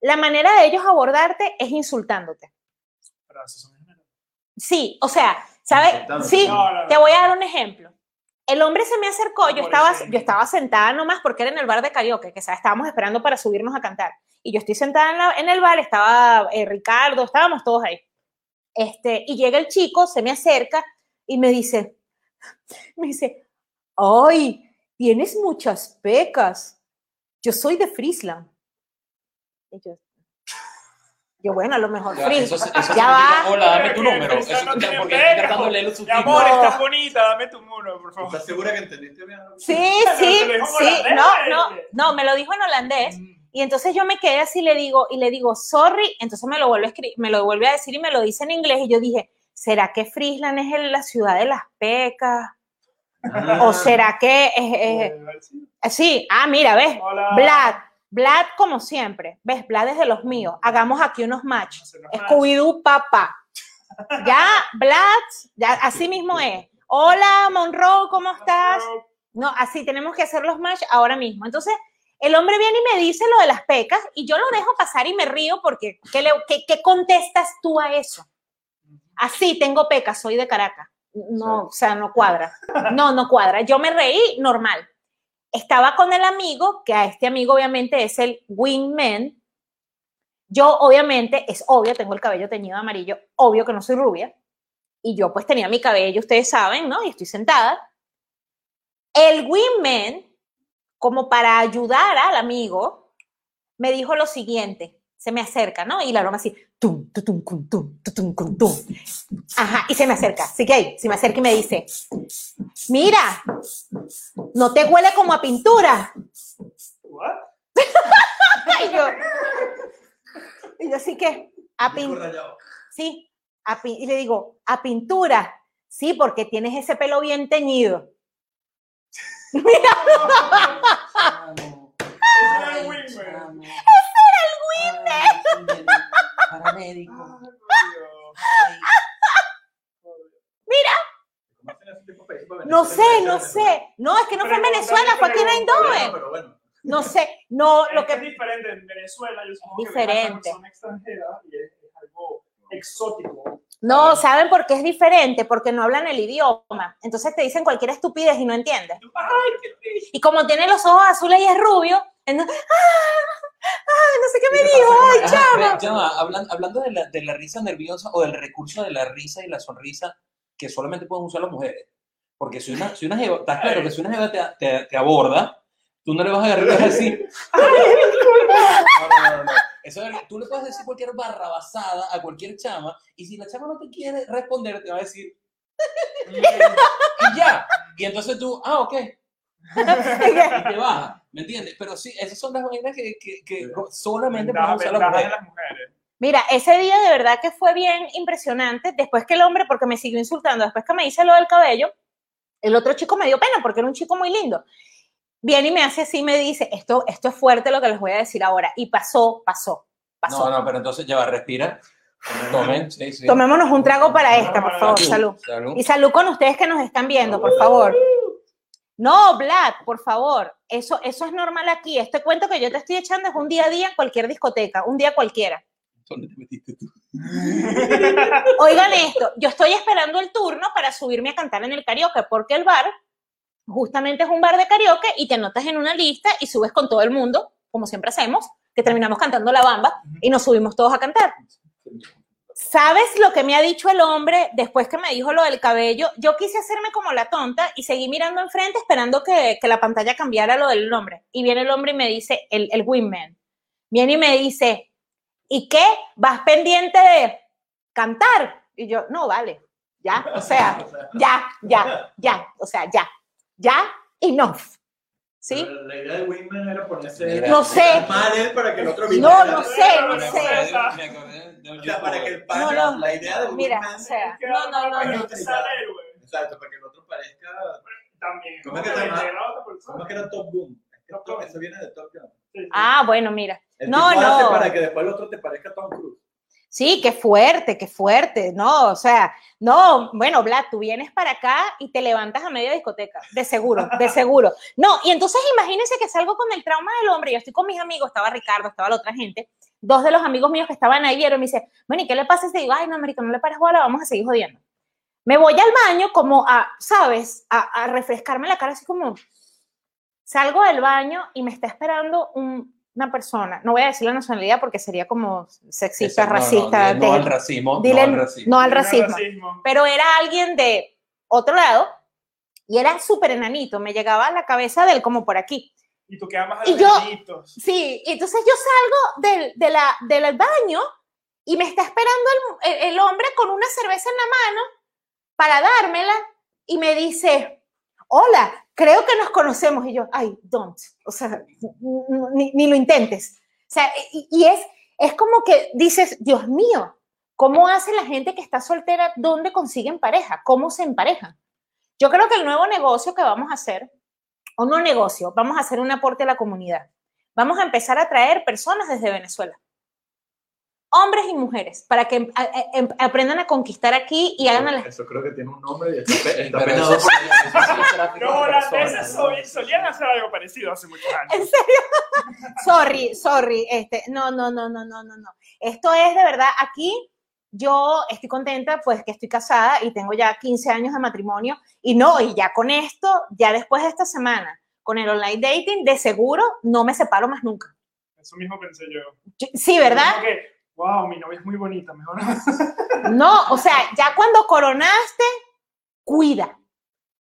Speaker 1: La manera de ellos abordarte es insultándote. Sí, o sea, ¿sabes? Sí, te voy a dar un ejemplo. El hombre se me acercó, yo estaba, yo estaba sentada nomás porque era en el bar de karaoke, que ¿sabes? estábamos esperando para subirnos a cantar. Y yo estoy sentada en, la- en el bar, estaba eh, Ricardo, estábamos todos ahí. Este, y llega el chico, se me acerca y me dice, me dice, ¡ay! Tienes muchas pecas. Yo soy de Friesland. Y yo, yo, bueno, a lo mejor
Speaker 5: Ya,
Speaker 1: Fries-
Speaker 5: eso, eso
Speaker 1: ya
Speaker 5: significa,
Speaker 1: va.
Speaker 5: Hola, dame tu número. Eso
Speaker 4: no tiene
Speaker 5: porque estoy de
Speaker 4: Mi amor, estás bonita, dame tu número, por favor.
Speaker 3: ¿Estás segura que entendiste bien?
Speaker 1: Sí, sí, sí. No, no, no, me lo dijo en holandés.
Speaker 4: Mm.
Speaker 1: Y entonces yo me quedé así, le digo, y le digo, sorry, entonces me lo vuelve a escribir, me lo vuelve a decir y me lo dice en inglés. Y yo dije, ¿será que Friesland es el- la ciudad de las pecas? ¿O será que es, es-
Speaker 4: sí.
Speaker 1: sí? Ah, mira, ves,
Speaker 4: Hola.
Speaker 1: Vlad, Vlad como siempre, ves, Vlad es de los míos. Hagamos aquí unos match.
Speaker 4: Hacer unos match.
Speaker 1: Scooby-Doo, papá. Ya, Vlad, ya, así mismo es. Hola, Monroe, ¿cómo estás? No, así tenemos que hacer los match ahora mismo. Entonces, el hombre viene y me dice lo de las pecas y yo lo dejo pasar y me río porque ¿qué, le- qué- qué contestas tú a eso? Así, tengo pecas, soy de Caracas. No, o sea, no cuadra. No, no cuadra. Yo me reí normal. Estaba con el amigo, que a este amigo obviamente es el wingman. Yo obviamente, es obvio, tengo el cabello teñido amarillo, obvio que no soy rubia. Y yo pues tenía mi cabello, ustedes saben, ¿no? Y estoy sentada. El wingman, como para ayudar al amigo, me dijo lo siguiente. Se me acerca, ¿no? Y la broma así, tum, tutum, cum, tum, tutum, cum, tum. Ajá, y se me acerca. Así que ahí, se me acerca y me dice, mira, no te huele como a pintura.
Speaker 4: What?
Speaker 1: Y yo, y yo así que, a pintura. Sí, a pin- y le digo, a pintura. Sí, porque tienes ese pelo bien teñido.
Speaker 5: Ah,
Speaker 3: de países para
Speaker 1: No sé, no sé. No, es que no fue en Venezuela, fue aquí en Eindhoven.
Speaker 3: pero bueno.
Speaker 1: No sé, no, lo
Speaker 4: Es que es diferente en Venezuela, yo supongo
Speaker 1: Es
Speaker 4: que
Speaker 1: diferente.
Speaker 4: Son extranjeras y es, es algo exótico.
Speaker 1: No, ¿saben por qué es diferente? Porque no hablan el idioma. Entonces te dicen cualquier estupidez y no entiendes.
Speaker 4: Ay, qué triste.
Speaker 1: Y como tiene los ojos azules y es rubio, entonces, ¡ah! ¡Ah! No sé qué me dijo, ¡ay, chama!
Speaker 5: ya va, hablan- hablando de la, de la risa nerviosa o del recurso de la risa y la sonrisa que solamente pueden usar las mujeres. Porque si una, si una jeva, estás claro que si una jeva te, te, te aborda, tú no le vas a agarrar y vas a decir, "Ay, disculpa". No, no, no, no. Eso es- tú le puedes decir cualquier barra basada a cualquier chama y si la chama no te quiere responder, te va a decir, y ya. Y entonces tú, ah, ok. Y te baja, ¿me entiendes? Pero sí, esas son las vainas que, que, que solamente pueden usar mujeres.
Speaker 4: las mujeres.
Speaker 1: Mira, ese día de verdad que fue bien impresionante. Después que el hombre, porque me siguió insultando, después que me hice lo del cabello, el otro chico me dio pena porque era un chico muy lindo. Viene y me hace así, me dice, esto, esto es fuerte lo que les voy a decir ahora. Y pasó, pasó, pasó.
Speaker 5: No, no, pero entonces ya va, respira. Tomen, sí, sí.
Speaker 1: Tomémonos un trago para esta, por favor, salud.
Speaker 5: Salud.
Speaker 1: Y salud con ustedes que nos están viendo, por favor. No, Vlad, por favor. Eso, eso es normal aquí. Este cuento que yo te estoy echando es un día a día en cualquier discoteca, un día cualquiera.
Speaker 5: ¿Dónde te metiste tú?
Speaker 1: Oigan esto, yo estoy esperando el turno para subirme a cantar en el karaoke porque el bar justamente es un bar de karaoke y te anotas en una lista y subes con todo el mundo, como siempre hacemos, que terminamos cantando la bamba y nos subimos todos a cantar. ¿Sabes lo que me ha dicho el hombre después que me dijo lo del cabello? Yo quise hacerme como la tonta y seguí mirando enfrente esperando que, que la pantalla cambiara lo del hombre. Y viene el hombre y me dice, el, el wingman, viene y me dice, ¿y qué? ¿Vas pendiente de cantar? Y yo, no, vale, ya, o sea, ya, ya, ya, o sea, ya, ya, enough. ¿Sí?
Speaker 3: La idea de Wingman era ponerse.
Speaker 1: No sé.
Speaker 3: Mal él para que el otro
Speaker 1: No,
Speaker 3: viniera.
Speaker 1: no sé, no sé.
Speaker 3: para que el pana,
Speaker 1: No, no.
Speaker 3: la idea de
Speaker 1: Mira, o sea, no, no, no, no.
Speaker 3: Exacto, para que el otro parezca.
Speaker 4: También.
Speaker 3: ¿Cómo es que
Speaker 4: Como
Speaker 3: se llama?
Speaker 4: integra a otra persona.
Speaker 3: ¿Cómo es que era Top Gun? Eso viene de Top Gun.
Speaker 1: Ah, bueno, mira.
Speaker 3: El
Speaker 1: No, no.
Speaker 3: Para que después el otro te parezca Tom Cruise.
Speaker 1: Sí, qué fuerte, qué fuerte. No, o sea, no, bueno, Vlad, tú vienes para acá y te levantas a media discoteca, de seguro, de seguro. No, y entonces imagínense que salgo con el trauma del hombre, yo estoy con mis amigos, estaba Ricardo, estaba la otra gente, dos de los amigos míos que estaban ahí vieron y me dice, bueno, ¿y qué le pasa? Y digo, ay, no, América, no le pares bola, vamos a seguir jodiendo. Me voy al baño como a, ¿sabes? A, a refrescarme la cara así como, salgo del baño y me está esperando un- una persona, no voy a decir la nacionalidad porque sería como sexista,
Speaker 5: Eso, no, no,
Speaker 1: racista.
Speaker 5: No,
Speaker 1: de-
Speaker 5: al racismo.
Speaker 1: dile
Speaker 5: no al racismo.
Speaker 1: no al
Speaker 4: No
Speaker 1: racismo,
Speaker 4: racismo.
Speaker 1: pero era alguien de otro lado y era súper enanito, me llegaba a la cabeza de él como por aquí.
Speaker 4: Y tú quedas más
Speaker 1: Y yo-. Sí, y entonces yo salgo del, de la, del baño y me está esperando el, el- el hombre con una cerveza en la mano para dármela y me dice, hola, creo que nos conocemos. Y yo, ay, don't, o sea, ni, lo intentes. O sea, y, y es, es como que dices, Dios mío, ¿cómo hace la gente que está soltera? ¿Dónde consiguen pareja? ¿Cómo se emparejan? Yo creo que el nuevo negocio que vamos a hacer, o no negocio, vamos a hacer un aporte a la comunidad. Vamos a empezar a traer personas desde Venezuela. Hombres y mujeres, para que a- a- em- aprendan a conquistar aquí y hagan a la...
Speaker 3: Eso creo que tiene un nombre y está, pe- está penado
Speaker 5: eso
Speaker 3: por-
Speaker 4: Los
Speaker 5: de
Speaker 4: holandeses solían hacer algo parecido hace muchos años.
Speaker 1: ¿En serio? sorry, sorry. Este, no, no, no, no, no, no, no. Esto es de verdad, aquí yo estoy contenta, pues que estoy casada y tengo ya 15 años de matrimonio y no, y ya con esto, ya después de esta semana, con el online dating, de seguro no me separo más nunca.
Speaker 4: Eso mismo pensé yo.
Speaker 1: Sí, ¿verdad?
Speaker 4: Que, wow, mi novia es muy bonita, mejor no.
Speaker 1: No, o sea, ya cuando coronaste, cuida,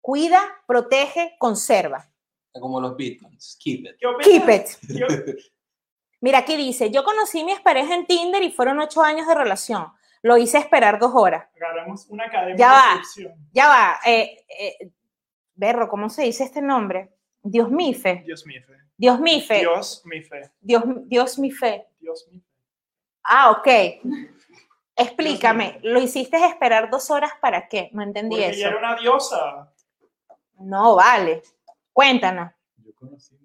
Speaker 1: cuida, protege, conserva.
Speaker 5: Como los bitcoins. Keep it.
Speaker 1: Keep it. Mira, aquí dice, yo conocí a mi expareja en Tinder y fueron ocho años de relación. Lo hice esperar dos horas.
Speaker 4: Agarramos una academia
Speaker 1: Ya
Speaker 4: de
Speaker 1: va. Ya va, eh, eh, Berro, ¿cómo se dice este nombre? Dios mi fe.
Speaker 4: Dios mi fe.
Speaker 1: Dios mi fe.
Speaker 4: Dios mi fe.
Speaker 1: Dios, Dios mi fe.
Speaker 4: Dios mi fe.
Speaker 1: Ah, ok. Explícame, ¿lo hiciste esperar dos horas para qué? No entendí
Speaker 4: Porque
Speaker 1: eso.
Speaker 4: ella era una diosa.
Speaker 1: No, vale. Cuéntanos.
Speaker 3: Yo conocí.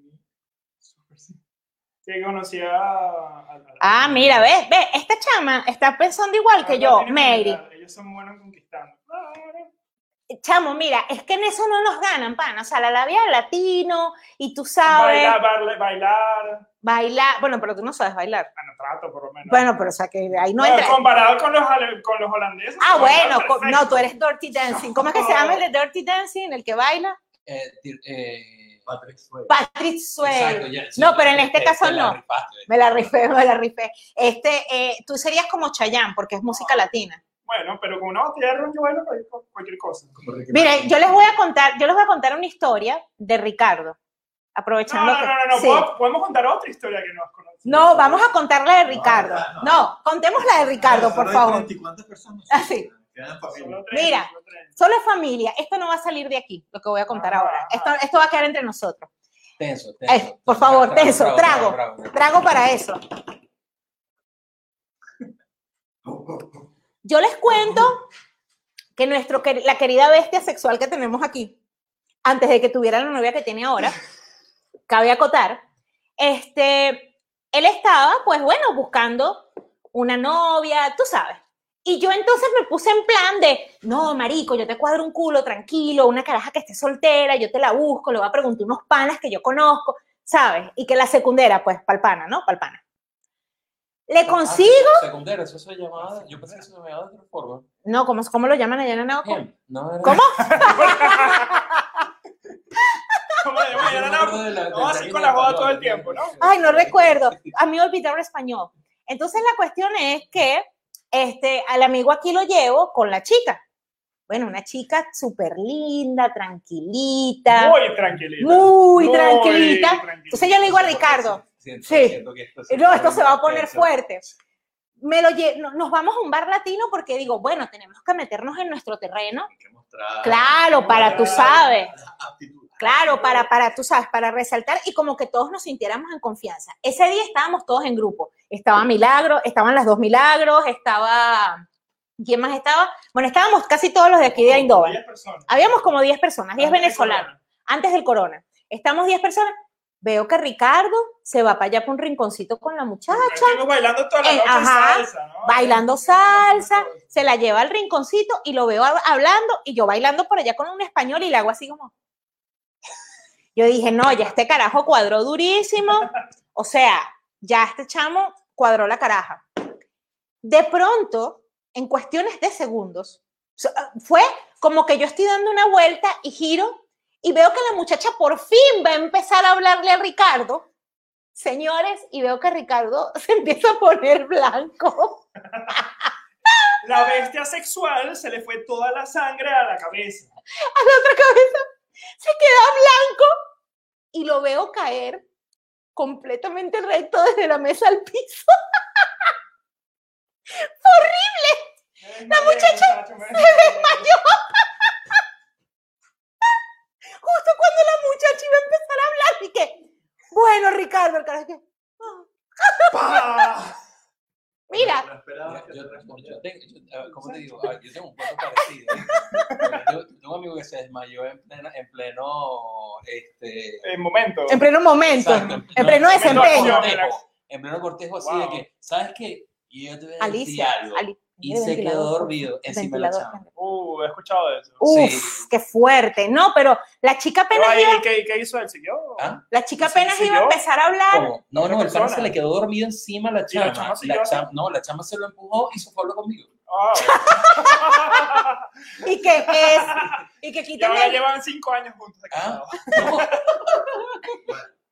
Speaker 4: Que conocía a... a- a-
Speaker 1: Ah, mira, ves, ves, esta chama está pensando igual que yo, Mary.
Speaker 4: Ellos son buenos conquistando. Claro.
Speaker 1: Chamo, mira, es que en eso no nos ganan, pana. O sea, la labia latino y tú sabes
Speaker 4: Bailar, bailar, bailar.
Speaker 1: Bailar. Bueno, pero tú no sabes bailar.
Speaker 4: Bueno, trato por lo menos.
Speaker 1: Bueno, pero o sea, que ahí no
Speaker 4: Bueno,
Speaker 1: entra.
Speaker 4: comparado con los, con los holandeses.
Speaker 1: Ah, bueno, no, tú eres Dirty Dancing. ¿Cómo es que se llama el de Dirty Dancing, el que baila?
Speaker 5: Eh, eh,
Speaker 3: Patrick Swayze.
Speaker 1: Patrick
Speaker 5: exacto,
Speaker 1: Swayze.
Speaker 5: ya, sí,
Speaker 1: No, pero en
Speaker 5: te-
Speaker 1: este
Speaker 5: te-
Speaker 1: caso no.
Speaker 5: rifaste.
Speaker 1: Me la rifé, me la rifé. Este, eh, tú serías como Chayanne, porque es música latina.
Speaker 4: Bueno, pero con una botella de ron yo bailo cualquier, cualquier cosa.
Speaker 3: Martin.
Speaker 1: yo les voy a contar, yo les voy a contar una historia de Ricardo.
Speaker 4: No,
Speaker 1: Aprovechando
Speaker 4: no, no,
Speaker 1: que-
Speaker 4: no, no,
Speaker 1: sí.
Speaker 4: ¿puedo- podemos contar otra historia que nos conocemos.
Speaker 1: No, vamos a contar la de Ricardo.
Speaker 3: no, no.
Speaker 1: No, contemos la de Ricardo, por favor.
Speaker 3: 30 y cuántas personas?
Speaker 1: Ah, sí.
Speaker 3: Quedan familia.
Speaker 4: Solo tres,
Speaker 1: Mira.
Speaker 4: solo.
Speaker 1: Solo es familia. Esto no va a salir de aquí, lo que voy a contar
Speaker 4: Ah,
Speaker 1: ahora.
Speaker 4: ah.
Speaker 1: Esto, esto va a quedar entre nosotros.
Speaker 5: Tenso, tenso.
Speaker 1: Eh, por favor, tenso, trago.
Speaker 5: trago.
Speaker 1: Trago para eso. Yo les cuento que nuestro, la querida bestia sexual que tenemos aquí, antes de que tuviera la novia que tiene ahora, cabe acotar, este, él estaba, pues bueno, buscando una novia, tú sabes. Y yo entonces me puse en plan de, no, marico, yo te cuadro un culo tranquilo, una caraja que esté soltera, yo te la busco, le voy a preguntar unos panas que yo conozco, ¿sabes? Y que la secundera, pues, palpana, ¿no? Palpana. Le consigo,
Speaker 5: Ah, secundaria, eso se llamaba. Yo pensé que se llamaba de otra forma.
Speaker 1: no, ¿cómo, cómo lo llaman allá en Anahuaco?
Speaker 5: Em, No, era-
Speaker 1: ¿Cómo?
Speaker 4: Como de
Speaker 5: acuerdo
Speaker 4: no, no, así
Speaker 5: anime
Speaker 4: con la joda todo el tiempo, ¿no?
Speaker 1: Ay, no recuerdo. A mí olvidaron español. Entonces la cuestión es que este, al amigo aquí lo llevo con la chica. Bueno, una chica súper linda, tranquilita, muy,
Speaker 4: Muy tranquilita.
Speaker 1: tranquilita.
Speaker 4: tranquilita.
Speaker 1: Entonces yo le digo a Ricardo,
Speaker 5: Siento-
Speaker 1: Sí.
Speaker 5: siento que esto
Speaker 1: no, esto se va a poner
Speaker 5: intenso.
Speaker 1: fuerte. Me lo nos vamos a un bar latino porque digo, bueno, tenemos que meternos en nuestro terreno.
Speaker 3: Hay que mostrar
Speaker 1: Claro, para tú sabes.
Speaker 3: aptitud.
Speaker 1: Claro, para, para, tú sabes, para resaltar y como que todos nos sintiéramos en confianza. Ese día estábamos todos en grupo. Estaba Milagro, estaban las dos Milagros, estaba... ¿Quién más estaba? Bueno, estábamos casi todos los de aquí de Ainhoa.
Speaker 4: 10 personas.
Speaker 1: Habíamos como 10 personas, 10
Speaker 4: Antes de
Speaker 1: venezolanos, antes del corona. Estamos 10 personas. Veo que Ricardo se va para allá para un rinconcito con la muchacha,
Speaker 4: bailando toda la
Speaker 1: Eh,
Speaker 4: noche
Speaker 1: ajá,
Speaker 4: salsa, ¿no?
Speaker 1: bailando salsa, se la lleva al rinconcito y lo veo hab- hablando y yo bailando por allá con un español y le hago así como... Yo dije, no, ya este carajo cuadró durísimo. O sea, ya este chamo cuadró la caraja. De pronto, en cuestiones de segundos, fue como que yo estoy dando una vuelta y giro y veo que la muchacha por fin va a empezar a hablarle a Ricardo. Señores, y veo que Ricardo se empieza a poner blanco.
Speaker 4: La bestia sexual se le fue toda la sangre a la cabeza.
Speaker 1: a la otra cabeza, se queda blanco y lo veo caer completamente recto desde la mesa al piso.
Speaker 4: La muchacha
Speaker 1: se desmayó. Justo cuando la muchacha iba a empezar a hablar y que, bueno, Ricardo, el carajo que,
Speaker 4: ¡Pah!
Speaker 1: Mira,
Speaker 5: Yo, yo- yo ¿cómo te digo? A ver, yo tengo un cuento parecido. Yo tengo un amigo que se desmayó en pleno, en pleno este,
Speaker 4: En momento.
Speaker 1: en pleno momento,
Speaker 5: exacto,
Speaker 1: en pleno
Speaker 5: no,
Speaker 1: desempeño.
Speaker 5: cortejo, en pleno cortejo así de que, ¿sabes qué? Y yo te voy a decir
Speaker 1: Alicia,
Speaker 5: algo.
Speaker 1: Ali-
Speaker 5: y se quedó dormido encima de la chama.
Speaker 4: Uh, he escuchado de eso.
Speaker 1: Uf,
Speaker 5: Sí.
Speaker 1: qué fuerte. No, pero la chica apenas
Speaker 4: ahí,
Speaker 1: iba,
Speaker 4: ¿qué, ¿Qué hizo él? ¿Siguió?
Speaker 5: ¿Ah?
Speaker 1: la chica
Speaker 4: ¿Sí-
Speaker 1: apenas iba a empezar a hablar.
Speaker 5: ¿Cómo? No, no, el pana se le quedó dormido encima a la
Speaker 4: ¿Y la
Speaker 5: chama. La no, la chama se lo empujó y se fue a hablar conmigo.
Speaker 4: Ah,
Speaker 1: Y que es, y que
Speaker 4: y
Speaker 1: quítame
Speaker 4: ahora llevan cinco años juntos de
Speaker 5: Ah, no,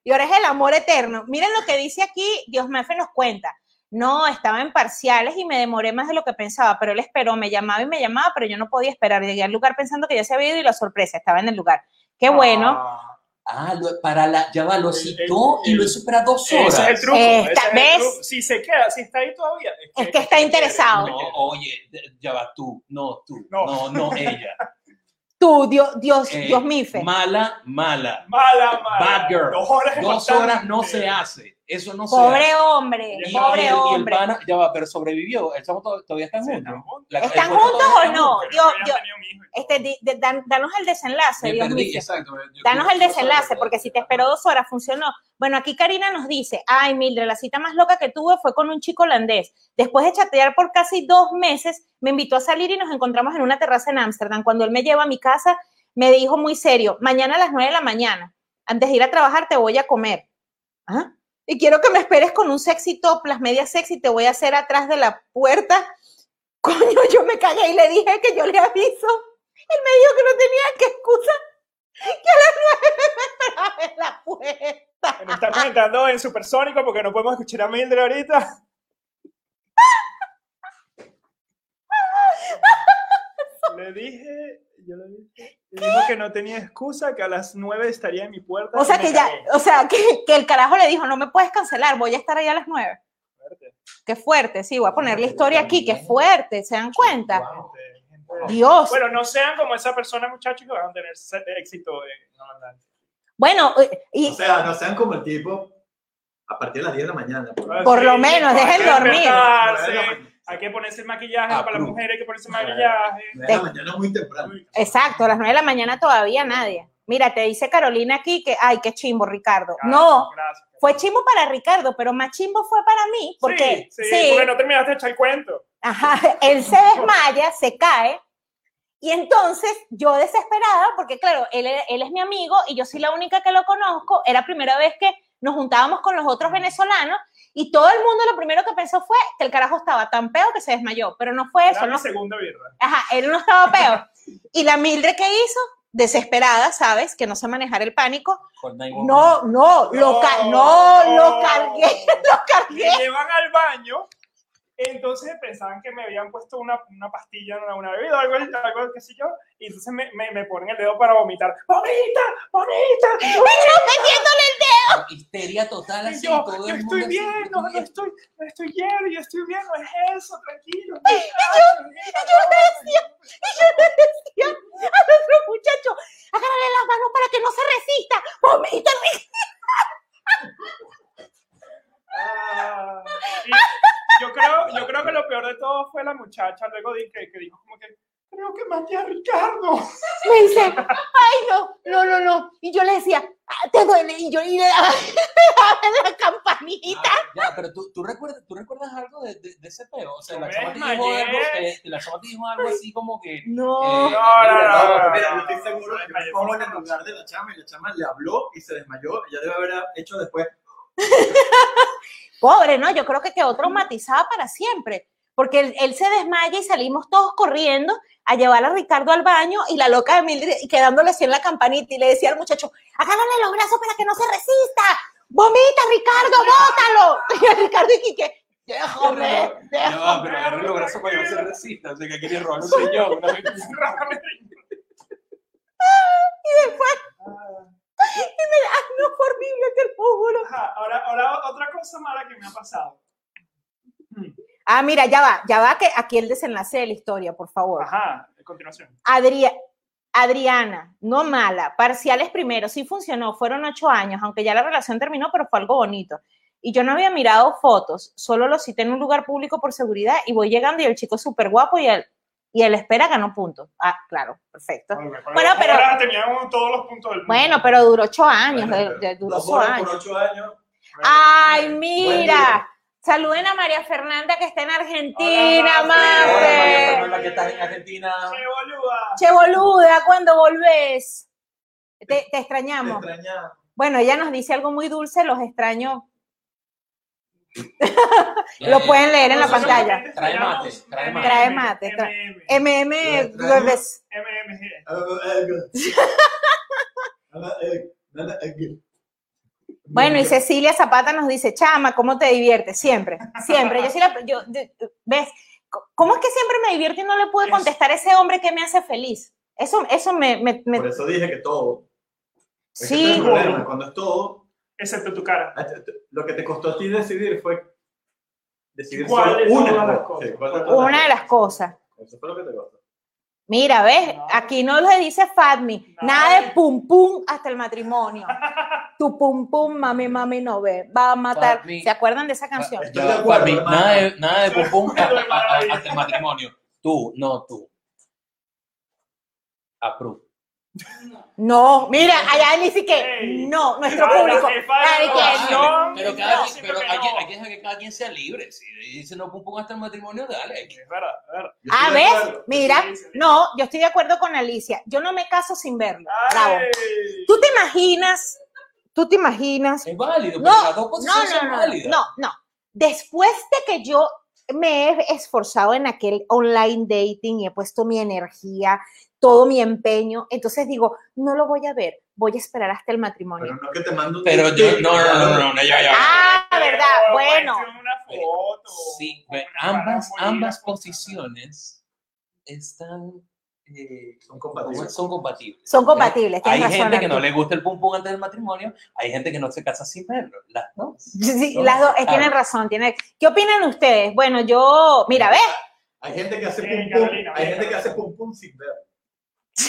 Speaker 1: Y ahora es el amor eterno. Miren lo que dice aquí, Dios me nos cuenta. No, estaba en parciales y me demoré más de lo que pensaba, pero él esperó, me llamaba y me llamaba, pero yo no podía esperar. Llegué al lugar pensando que ya se había ido y la sorpresa estaba en el lugar. Qué bueno.
Speaker 4: Ah,
Speaker 5: Ah, lo- para la, ya va, lo citó y lo hizo para dos
Speaker 4: Ese
Speaker 5: horas.
Speaker 4: es el truco.
Speaker 1: Eh,
Speaker 4: ese truco. Si se queda, si está ahí todavía.
Speaker 1: Es que está interesado.
Speaker 5: No, oye, ya va tú, no tú,
Speaker 4: No.
Speaker 5: no, no, ella.
Speaker 1: Tú, Dios, Dios,
Speaker 5: Eh,
Speaker 1: Dios mife.
Speaker 5: Mala, mala.
Speaker 4: Mala, mala.
Speaker 5: Bad girl.
Speaker 4: Dos horas,
Speaker 5: Dos horas no se hace. Eso no se
Speaker 1: Pobre hombre,
Speaker 4: Y-
Speaker 1: pobre
Speaker 5: y el
Speaker 1: hombre.
Speaker 5: pana, ya va, pero sobrevivió. El chamo to- todavía está
Speaker 4: Sí,
Speaker 5: juntos.
Speaker 4: están juntos.
Speaker 5: La-
Speaker 1: ¿Están juntos o no? Dios,
Speaker 4: ya han
Speaker 1: Dios,
Speaker 4: tenido un hijo y todo.
Speaker 1: Este, di- de- dan- danos el desenlace,
Speaker 5: Me
Speaker 1: Dios
Speaker 5: perdí,
Speaker 1: mío.
Speaker 5: exacto. Yo-
Speaker 1: Danos
Speaker 5: yo-
Speaker 1: el
Speaker 5: yo
Speaker 1: desenlace, porque si te esperó dos horas, funcionó. Bueno, aquí Karina nos dice, ay, Mildred, la cita más loca que tuve fue con un chico holandés. Después de chatear por casi dos meses, me invitó a salir y nos encontramos en una terraza en Ámsterdam. Cuando él me lleva a mi casa, me dijo muy serio, mañana a las nueve de la mañana, antes de ir a trabajar, te voy a comer. ¿Ah? Y quiero que me esperes con un sexy top, las medias sexy, te voy a hacer atrás de la puerta. Coño, yo me cagué y le dije que yo le aviso. Él me dijo que no tenía que excusa que a las nueve me esperaba en la puerta.
Speaker 4: Me están comentando en Supersónico porque no podemos escuchar a Mildred ahorita. Le dije, yo le dije, y dijo que no tenía excusa, que a las 9 estaría en mi puerta.
Speaker 1: O sea que ya, o sea que, que el carajo le dijo, no me puedes cancelar, voy a estar ahí a las nueve.
Speaker 4: Fuerte,
Speaker 1: Qué fuerte, sí, voy a poner la historia aquí, qué fuerte, ¿se dan cuenta?
Speaker 5: Wow.
Speaker 1: Dios.
Speaker 4: Bueno, no sean como esa persona, muchachos, que van a tener éxito en no, no.
Speaker 1: Bueno, eh, y
Speaker 3: O sea, no sean como el tipo a partir de las 10 de la mañana. por-
Speaker 1: Por lo menos, dejen dormir.
Speaker 4: Hay que ponerse el maquillaje,
Speaker 5: Ah,
Speaker 4: para las mujeres hay que ponerse maquillaje.
Speaker 3: La mañana es muy temprano.
Speaker 1: exacto, a las nueve de la mañana todavía nadie. Mira, te dice Carolina aquí que, ay, qué chimbo, Ricardo.
Speaker 4: Gracias,
Speaker 1: No,
Speaker 4: gracias.
Speaker 1: fue chimbo para Ricardo, pero más chimbo fue para mí, porque
Speaker 4: sí, sí, porque no terminaste de echar el cuento.
Speaker 1: Ajá, él se desmaya, se cae. Y entonces yo desesperada, porque claro, él, él es mi amigo y yo soy la única que lo conozco, era primera vez que nos juntábamos con los otros venezolanos y todo el mundo lo primero que pensó fue que el carajo estaba tan peo que se desmayó, pero no fue eso,
Speaker 4: Era
Speaker 1: no,
Speaker 4: mi segunda birra.
Speaker 1: ajá, él no estaba peo. Y la Mildred que hizo, desesperada, ¿sabes? Que no sé manejar el pánico.
Speaker 5: 911.
Speaker 1: No, no, lo, ca- no, lo cargué, lo cargué.
Speaker 4: llevan al baño, entonces pensaban que me habían puesto una, una pastilla, una, una bebida, algo, algo, qué sé yo, y entonces me, me, me ponen el dedo para vomitar. ¡Vomita! ¡Vomita!
Speaker 1: Metiéndole el dedo.
Speaker 5: Histeria total,
Speaker 4: Y
Speaker 5: así,
Speaker 4: yo,
Speaker 5: todo
Speaker 4: yo
Speaker 5: el
Speaker 4: estoy
Speaker 5: mundo así,
Speaker 4: bien, no, no estoy, no estoy lleno, yo estoy bien, no es eso, tranquilo.
Speaker 1: Y yo le decía, y yo le decía al otro muchacho, agárrale las manos para que no se resista. Vomita,
Speaker 4: Ah, yo, creo, yo creo que lo peor de todo fue la muchacha luego de que, que dijo como que, creo que maté a Ricardo.
Speaker 1: Me dice, ay, no, no, no, no. Y yo le decía, "Ah, te duele. Y yo y le daba, la campanita.
Speaker 5: Ah, ya, pero tú, tú, recuerdas, ¿tú recuerdas algo de, de, de ese peo? O sea, la chama dijo algo, eh, la chama dijo algo así como que...
Speaker 1: No.
Speaker 5: eh,
Speaker 4: No, no,
Speaker 5: mira,
Speaker 4: no, no,
Speaker 3: Mira,
Speaker 4: no,
Speaker 3: yo estoy seguro que me pongo en el lugar de la chama y la chama le habló y se desmayó. Ella debe haber hecho después.
Speaker 1: Pobre, ¿no? Yo creo que quedó traumatizada para siempre. Porque él, él se desmaya y salimos todos corriendo a llevar a Ricardo al baño y la loca de Mildred quedándole así en la campanita y le decía al muchacho, agárrale los brazos para que no se resista. Vomita, Ricardo, bótalo. Y Ricardo y Quique, déjame,
Speaker 5: va, pero agarre los brazos para que no se resista. O sea, que quería robar un señor. Una vez.
Speaker 1: Y después, y me da, no, horrible, te lo juro.
Speaker 4: Ajá, ahora, ahora otra cosa mala que me ha pasado.
Speaker 1: Ah, mira, ya va, ya va que aquí el desenlace de la historia, por favor.
Speaker 4: Ajá, a continuación.
Speaker 1: Adria- Adriana, no mala, parciales primero, sí funcionó, fueron ocho años, aunque ya la relación terminó, pero fue algo bonito. Y yo no había mirado fotos, solo lo cité en un lugar público por seguridad y voy llegando y el chico es súper guapo y él, y él espera ganó puntos. Ah, claro, perfecto. Bueno, pero-
Speaker 4: teníamos todos los puntos del mundo.
Speaker 1: Bueno, pero duró ocho años,
Speaker 3: Bueno,
Speaker 1: de- de- duró
Speaker 3: Dos
Speaker 1: ocho años.
Speaker 3: por ocho años.
Speaker 1: Ay, mira, saluden a María Fernanda que está en Argentina.
Speaker 4: Hola,
Speaker 5: María que estás en Argentina.
Speaker 4: ¡Qué boluda!
Speaker 1: Che, boluda, ¿cuándo volvés? Te, te
Speaker 3: Te
Speaker 1: extrañamos. Bueno, ella nos dice algo muy dulce, los extraño. Lo pueden leer en la pantalla.
Speaker 5: Trae mate, trae mate.
Speaker 1: Trae mate,
Speaker 4: MM,
Speaker 1: MM.
Speaker 4: MMG.
Speaker 1: Bueno, y Cecilia Zapata nos dice, chama, ¿cómo te diviertes? Siempre, siempre. Yo sí la, yo, ¿ves? ¿Cómo es que siempre me divierto y no le pude contestar a ese hombre que me hace feliz? Eso, eso me, me- me-
Speaker 3: Por eso dije que todo. Es que
Speaker 1: sí,
Speaker 3: es el problema, Cuando es todo,
Speaker 4: Excepto tu cara.
Speaker 3: lo que te costó a ti decidir fue decidir
Speaker 4: ¿Cuál
Speaker 3: solo una de todas
Speaker 1: una de las cosas.
Speaker 3: Eso fue lo que te costó.
Speaker 1: Mira, ¿ves?
Speaker 4: No.
Speaker 1: Aquí no le dice Fatmi,
Speaker 4: No.
Speaker 1: nada de pum pum hasta el matrimonio. Tu pum pum, mami, mami, no ve, va a matar.
Speaker 5: Fatmi.
Speaker 1: ¿Se acuerdan de esa canción?
Speaker 3: Estoy
Speaker 5: Ya,
Speaker 3: de acuerdo, hermano.
Speaker 5: nada de, nada de pum pum
Speaker 4: Estoy
Speaker 5: hasta el matrimonio. Tú, no tú. Approve.
Speaker 1: No, mira, allá él dice que
Speaker 4: Ey.
Speaker 1: no, nuestro público. Ay, que no,
Speaker 5: pero
Speaker 1: no.
Speaker 5: cada, pero hay, que, hay que dejar que cada quien sea libre. Si dice no pum hasta el matrimonio, dale.
Speaker 4: Es verdad, es verdad.
Speaker 3: Yo
Speaker 1: Ah. Mira, no, yo estoy de acuerdo con Alicia. Yo no me caso sin verlo. Bravo. ¿Tú te imaginas? ¿Tú te imaginas?
Speaker 5: Es válido,
Speaker 1: No,
Speaker 5: pero las dos
Speaker 1: No,
Speaker 5: posiciones
Speaker 1: no,
Speaker 5: son
Speaker 1: no,
Speaker 5: válidas.
Speaker 1: no, no. Después de que yo me he esforzado en aquel online dating y he puesto mi energía, todo mi empeño, entonces digo, no lo voy a ver, voy a esperar hasta el matrimonio.
Speaker 3: Pero no que te mando un
Speaker 5: Pero yo, no, no, no, no, no, ya, ya.
Speaker 1: Ah,
Speaker 4: Pero,
Speaker 1: verdad, bueno.
Speaker 5: Sí, ambas, ambas posiciones están eh,
Speaker 3: Son compatibles.
Speaker 5: son compatibles.
Speaker 1: Son compatibles,
Speaker 5: Hay
Speaker 1: razón.
Speaker 5: gente que no le gusta el pum pum antes del matrimonio, hay gente que no se casa sin verlo. Las dos.
Speaker 1: Sí, las dos, eh, tienen razón. Tienen... ¿Qué opinan ustedes? Bueno, yo, mira, ¿ves?
Speaker 3: Hay gente que hace
Speaker 4: Sí,
Speaker 3: pum Hay gente que hace pum pum sin ver.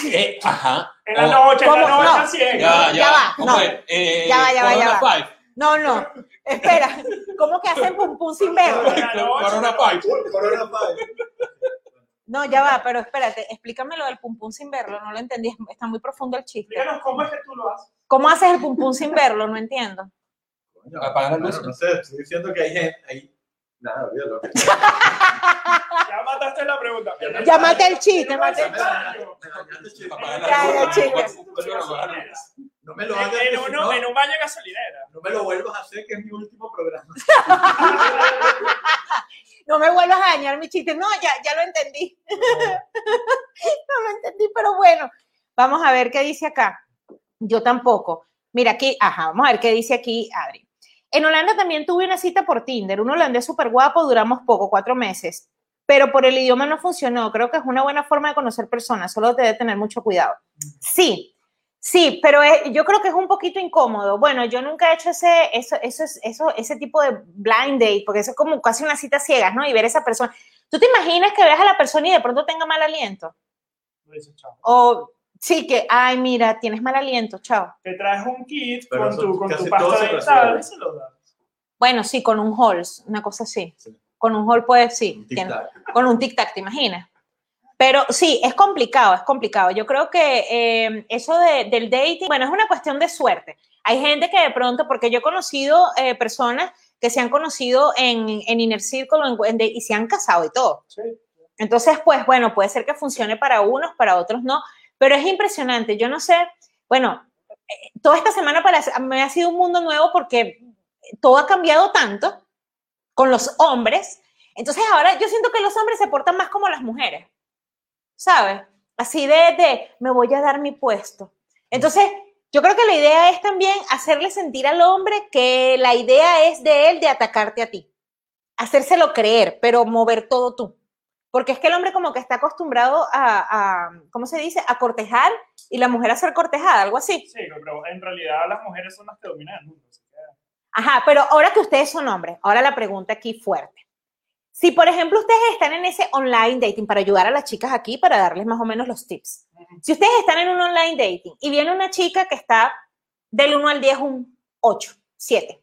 Speaker 5: Eh, ajá.
Speaker 4: En la noche, en la noche
Speaker 1: No.
Speaker 4: es.
Speaker 5: Ya, ya,
Speaker 1: Ya va,
Speaker 5: ¿cómo
Speaker 1: no.
Speaker 5: es? Eh,
Speaker 1: Ya va, ya va, ya va.
Speaker 5: Five.
Speaker 1: No, no. Espera, ¿cómo que hacen pum pum sin verlo?
Speaker 5: Corona. Five.
Speaker 3: Corona Five.
Speaker 1: No, ya va, pero espérate, explícame lo del pum pum sin verlo, no lo entendí, está muy profundo el chiste.
Speaker 4: Díganos cómo es que tú lo haces.
Speaker 1: ¿Cómo haces el pum pum sin verlo? No entiendo.
Speaker 3: Coño,
Speaker 5: Apaga la luz.
Speaker 3: No sé, estoy diciendo que hay gente. Hay... Nada, olvídalo.
Speaker 4: Ya mataste la pregunta.
Speaker 1: Ya maté el chiste,
Speaker 4: Ya
Speaker 1: maté el chiste. Ya.
Speaker 3: No me lo hagas.
Speaker 4: En, uno,
Speaker 3: no,
Speaker 4: en un baño de gasolinera.
Speaker 3: no me lo vuelvas a hacer, que es mi último programa.
Speaker 1: No me vuelvas a dañar mi chiste. No, ya, ya lo entendí. no lo entendí, pero bueno. Vamos a ver qué dice acá. Yo tampoco. Mira aquí, ajá, vamos a ver qué dice aquí Adri. En Holanda también tuve una cita por Tinder, un holandés súper guapo, duramos poco, cuatro meses, pero por el idioma no funcionó. Creo que es una buena forma de conocer personas, solo te debe tener mucho cuidado. Sí, sí, pero es- yo creo que es un poquito incómodo. Bueno, yo nunca he hecho ese, eso, eso, es- eso, ese tipo de blind date, porque eso es como casi una cita ciegas, ¿no? Y ver a esa persona. ¿Tú te imaginas que veas a la persona y de pronto tenga mal aliento? O sí, que, ay, mira, tienes mal aliento, chao.
Speaker 4: Te traes un kit
Speaker 3: Pero
Speaker 4: con tu, con tu pasta dental y se lo das.
Speaker 1: Bueno, sí, con un Halls, una cosa así.
Speaker 3: Sí.
Speaker 1: Con un Hall, pues sí.
Speaker 3: Un
Speaker 1: con un tic-tac, ¿te imaginas? Pero sí, es complicado, es complicado. Yo creo que eh, eso de- del dating, bueno, es una cuestión de suerte. Hay gente que de pronto, porque yo he conocido eh, personas que se han conocido en, en Inner Circle o en- en de- y se han casado y todo.
Speaker 4: Sí.
Speaker 1: Entonces, pues bueno, puede ser que funcione para unos, para otros no, pero es impresionante. Yo no sé, bueno, eh, toda esta semana para, me ha sido un mundo nuevo porque todo ha cambiado tanto con los hombres. Entonces ahora yo siento que los hombres se portan más como las mujeres, ¿sabes? Así de, de, me voy a dar mi puesto. Entonces, yo creo que la idea es también hacerle sentir al hombre que la idea es de él de atacarte a ti. Hacérselo creer, pero mover todo tú. Porque es que el hombre como que está acostumbrado a, a, ¿cómo se dice? A cortejar y la mujer a ser cortejada, algo así.
Speaker 4: Sí, pero en realidad las mujeres son las que dominan el mundo.
Speaker 1: Ajá, pero ahora que ustedes son hombres, ahora la pregunta aquí fuerte. Si, por ejemplo, ustedes están en ese online dating para ayudar a las chicas aquí, para darles más o menos los tips. Si ustedes están en un online dating y viene una chica que está del 1 al 10, un 8, 7,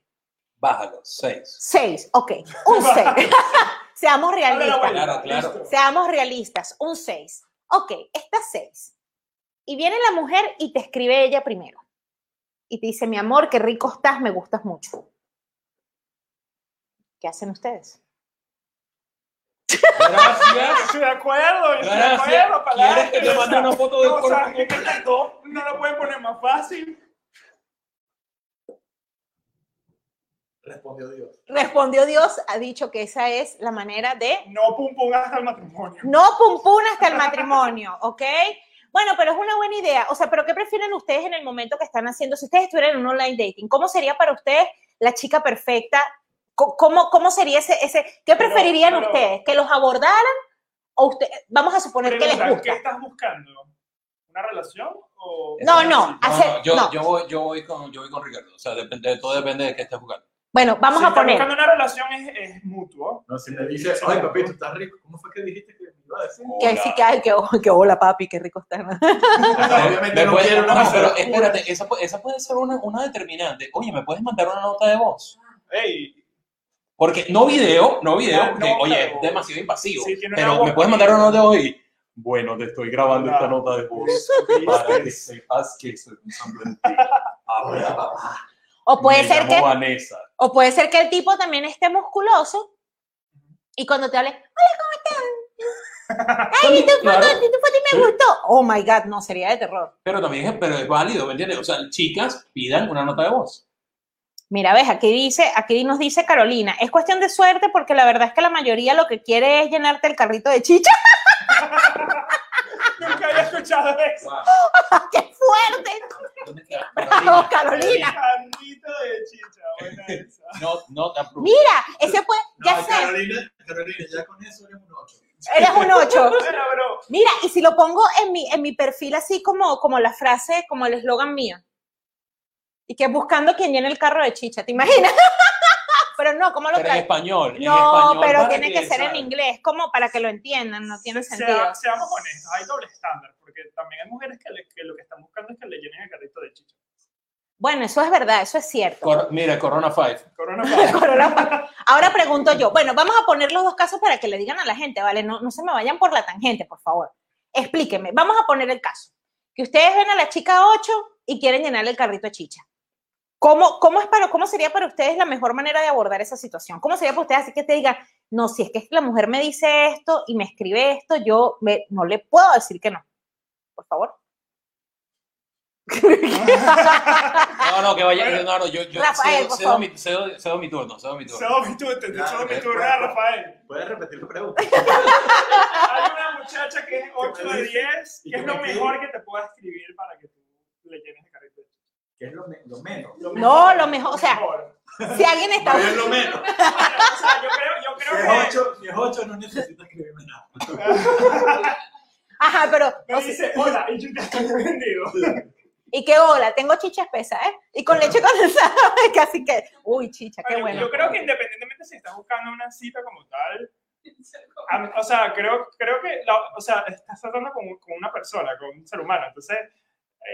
Speaker 5: Bájalo, 6.
Speaker 1: 6, ok, un 6. Seamos
Speaker 4: la
Speaker 1: realistas.
Speaker 5: Claro, claro.
Speaker 1: Seamos realistas, un 6. Ok, está 6. Y viene la mujer y te escribe ella primero. Y te dice, mi amor, qué rico estás, me gustas mucho. ¿Qué hacen ustedes?
Speaker 5: Gracias.
Speaker 4: Estoy de acuerdo, estoy de acuerdo. para
Speaker 5: ¿Quieres que te mande una foto del
Speaker 4: no, o sea, es que no, no lo pueden poner más fácil.
Speaker 3: Respondió Dios.
Speaker 1: Respondió Dios, ha dicho que esa es la manera de
Speaker 4: No pum pum hasta el matrimonio.
Speaker 1: no pum pum hasta el matrimonio, ¿ok? Bueno, pero es una buena idea. O sea, ¿pero qué prefieren ustedes en el momento que están haciendo? Si ustedes estuvieran en un online dating, ¿cómo sería para ustedes la chica perfecta? ¿Cómo, cómo sería ese, ese qué
Speaker 4: Pero-
Speaker 1: preferirían
Speaker 4: pero-
Speaker 1: ustedes? ¿Que los abordaran o usted, vamos a suponer que les gusta?
Speaker 4: ¿Qué estás buscando? ¿Una relación o...?
Speaker 1: No, no,
Speaker 5: No, no,
Speaker 1: hacer-
Speaker 5: yo,
Speaker 1: no.
Speaker 5: yo, voy, yo, voy con, yo voy con Ricardo. O sea, depende, todo depende de qué estés buscando.
Speaker 1: Bueno, vamos
Speaker 4: si
Speaker 1: a
Speaker 4: estás
Speaker 1: poner.
Speaker 4: buscando una relación es, es mutuo.
Speaker 3: No, si me dice, ay papito, estás rico, ¿cómo fue que dijiste que me iba a decir?
Speaker 1: Que sí, que, ay, que, que hola papi, qué rico está.
Speaker 3: Obviamente
Speaker 5: Me
Speaker 3: no
Speaker 5: puede-
Speaker 3: quiero una
Speaker 5: no, pero espérate, esa, esa puede ser una, una determinante. Oye, ¿me puedes mandar una nota de voz?
Speaker 4: Ey,
Speaker 5: Porque no video, no video,
Speaker 4: No,
Speaker 5: porque,
Speaker 4: no,
Speaker 5: oye, es demasiado invasivo.
Speaker 4: Sí,
Speaker 5: pero
Speaker 4: voz
Speaker 5: me puedes mandar una nota de voz y,
Speaker 7: Bueno, te estoy grabando esta nota de voz para que sepas que estoy pensando en ti. Ahora, papá.
Speaker 1: O puede
Speaker 7: Me
Speaker 1: ser
Speaker 7: llamo
Speaker 1: que,
Speaker 7: Vanessa.
Speaker 1: O puede ser que el tipo también esté musculoso y cuando te hable, hola, ¿cómo están? Ay, tu
Speaker 5: Claro.
Speaker 1: foto, tu foto me gustó. Oh my God, no, sería de terror.
Speaker 5: Pero también es, pero es válido, ¿me entiendes? O sea, chicas pidan una nota de voz.
Speaker 1: Mira, ves, aquí dice, aquí nos dice Carolina, es cuestión de suerte porque la verdad es que la mayoría lo que quiere es llenarte el carrito de chicha.
Speaker 4: Nunca había escuchado eso.
Speaker 1: ¡Qué fuerte! ¡Bravo, Carolina!
Speaker 4: Candito de chicha, buena esa.
Speaker 5: No, no te apruebo.
Speaker 1: Mira, ese puede, ya
Speaker 3: No,
Speaker 1: sé,
Speaker 3: Carolina, Carolina, ya con eso eres un 8.
Speaker 1: eres un 8.
Speaker 4: Bueno, bro,
Speaker 1: Mira, y si lo pongo en mi, en mi perfil así como, como la frase, como el eslogan mío. Y que buscando quien llene el carro de chicha, ¿te imaginas? Pero no, ¿cómo lo
Speaker 5: Pero en español. en
Speaker 1: No,
Speaker 5: español
Speaker 1: pero tiene que ser en inglés, como para que lo entiendan, no tiene
Speaker 4: sea-
Speaker 1: sentido.
Speaker 4: seamos honestos, hay doble estándar, porque también hay mujeres que, le- que lo que están buscando es que le llenen el carrito de chicha.
Speaker 1: Bueno, eso es verdad, eso es cierto.
Speaker 5: Cor- mira, Corona 5.
Speaker 4: Coronavirus.
Speaker 1: Corona- Ahora pregunto yo, bueno, vamos a poner los dos casos para que le digan a la gente, ¿vale? No, no se me vayan por la tangente, por favor. Explíquenme, vamos a poner el caso. Que ustedes ven a la chica 8 y quieren llenarle el carrito de chicha. ¿Cómo, cómo, es para, ¿Cómo sería para ustedes la mejor manera de abordar esa situación? ¿Cómo sería para ustedes así que te digan, no, si es que la mujer me dice esto y me escribe esto, yo me- no le puedo decir que no? Por favor.
Speaker 5: No, no, que vaya. No, no, yo, yo
Speaker 1: Rafael,
Speaker 5: cedo, cedo mi, cedo, cedo mi turno, cedo mi turno.
Speaker 4: Cedo mi turno, te- cedo mi turno. Rafael.
Speaker 3: ¿Puedes repetir la pregunta?
Speaker 4: Hay una muchacha que es 8 de 10,
Speaker 3: ¿Y
Speaker 4: ¿qué es lo
Speaker 3: me
Speaker 4: mejor que te pueda escribir para que tú le llenes
Speaker 3: ¿Qué es lo, me- lo menos?
Speaker 4: Lo
Speaker 1: No, lo mejor, o sea,
Speaker 4: mejor.
Speaker 1: Si alguien está...
Speaker 3: Más bien lo menos.
Speaker 4: O sea, yo creo, yo
Speaker 3: Si
Speaker 4: creo
Speaker 3: es
Speaker 4: que...
Speaker 3: 8, si es 8 no necesita escribirme nada.
Speaker 1: Ajá, pero...
Speaker 4: Me dice, hola, y yo te estoy vendido.
Speaker 1: Y qué hola, tengo chicha espesa, ¿eh? Y con leche condensada, casi que... Uy, chicha, qué bueno.
Speaker 4: Yo creo que independientemente si estás buscando una cita como tal, o sea, creo, creo que, la- o sea, estás tratando con, con una persona, con un ser humano. Entonces,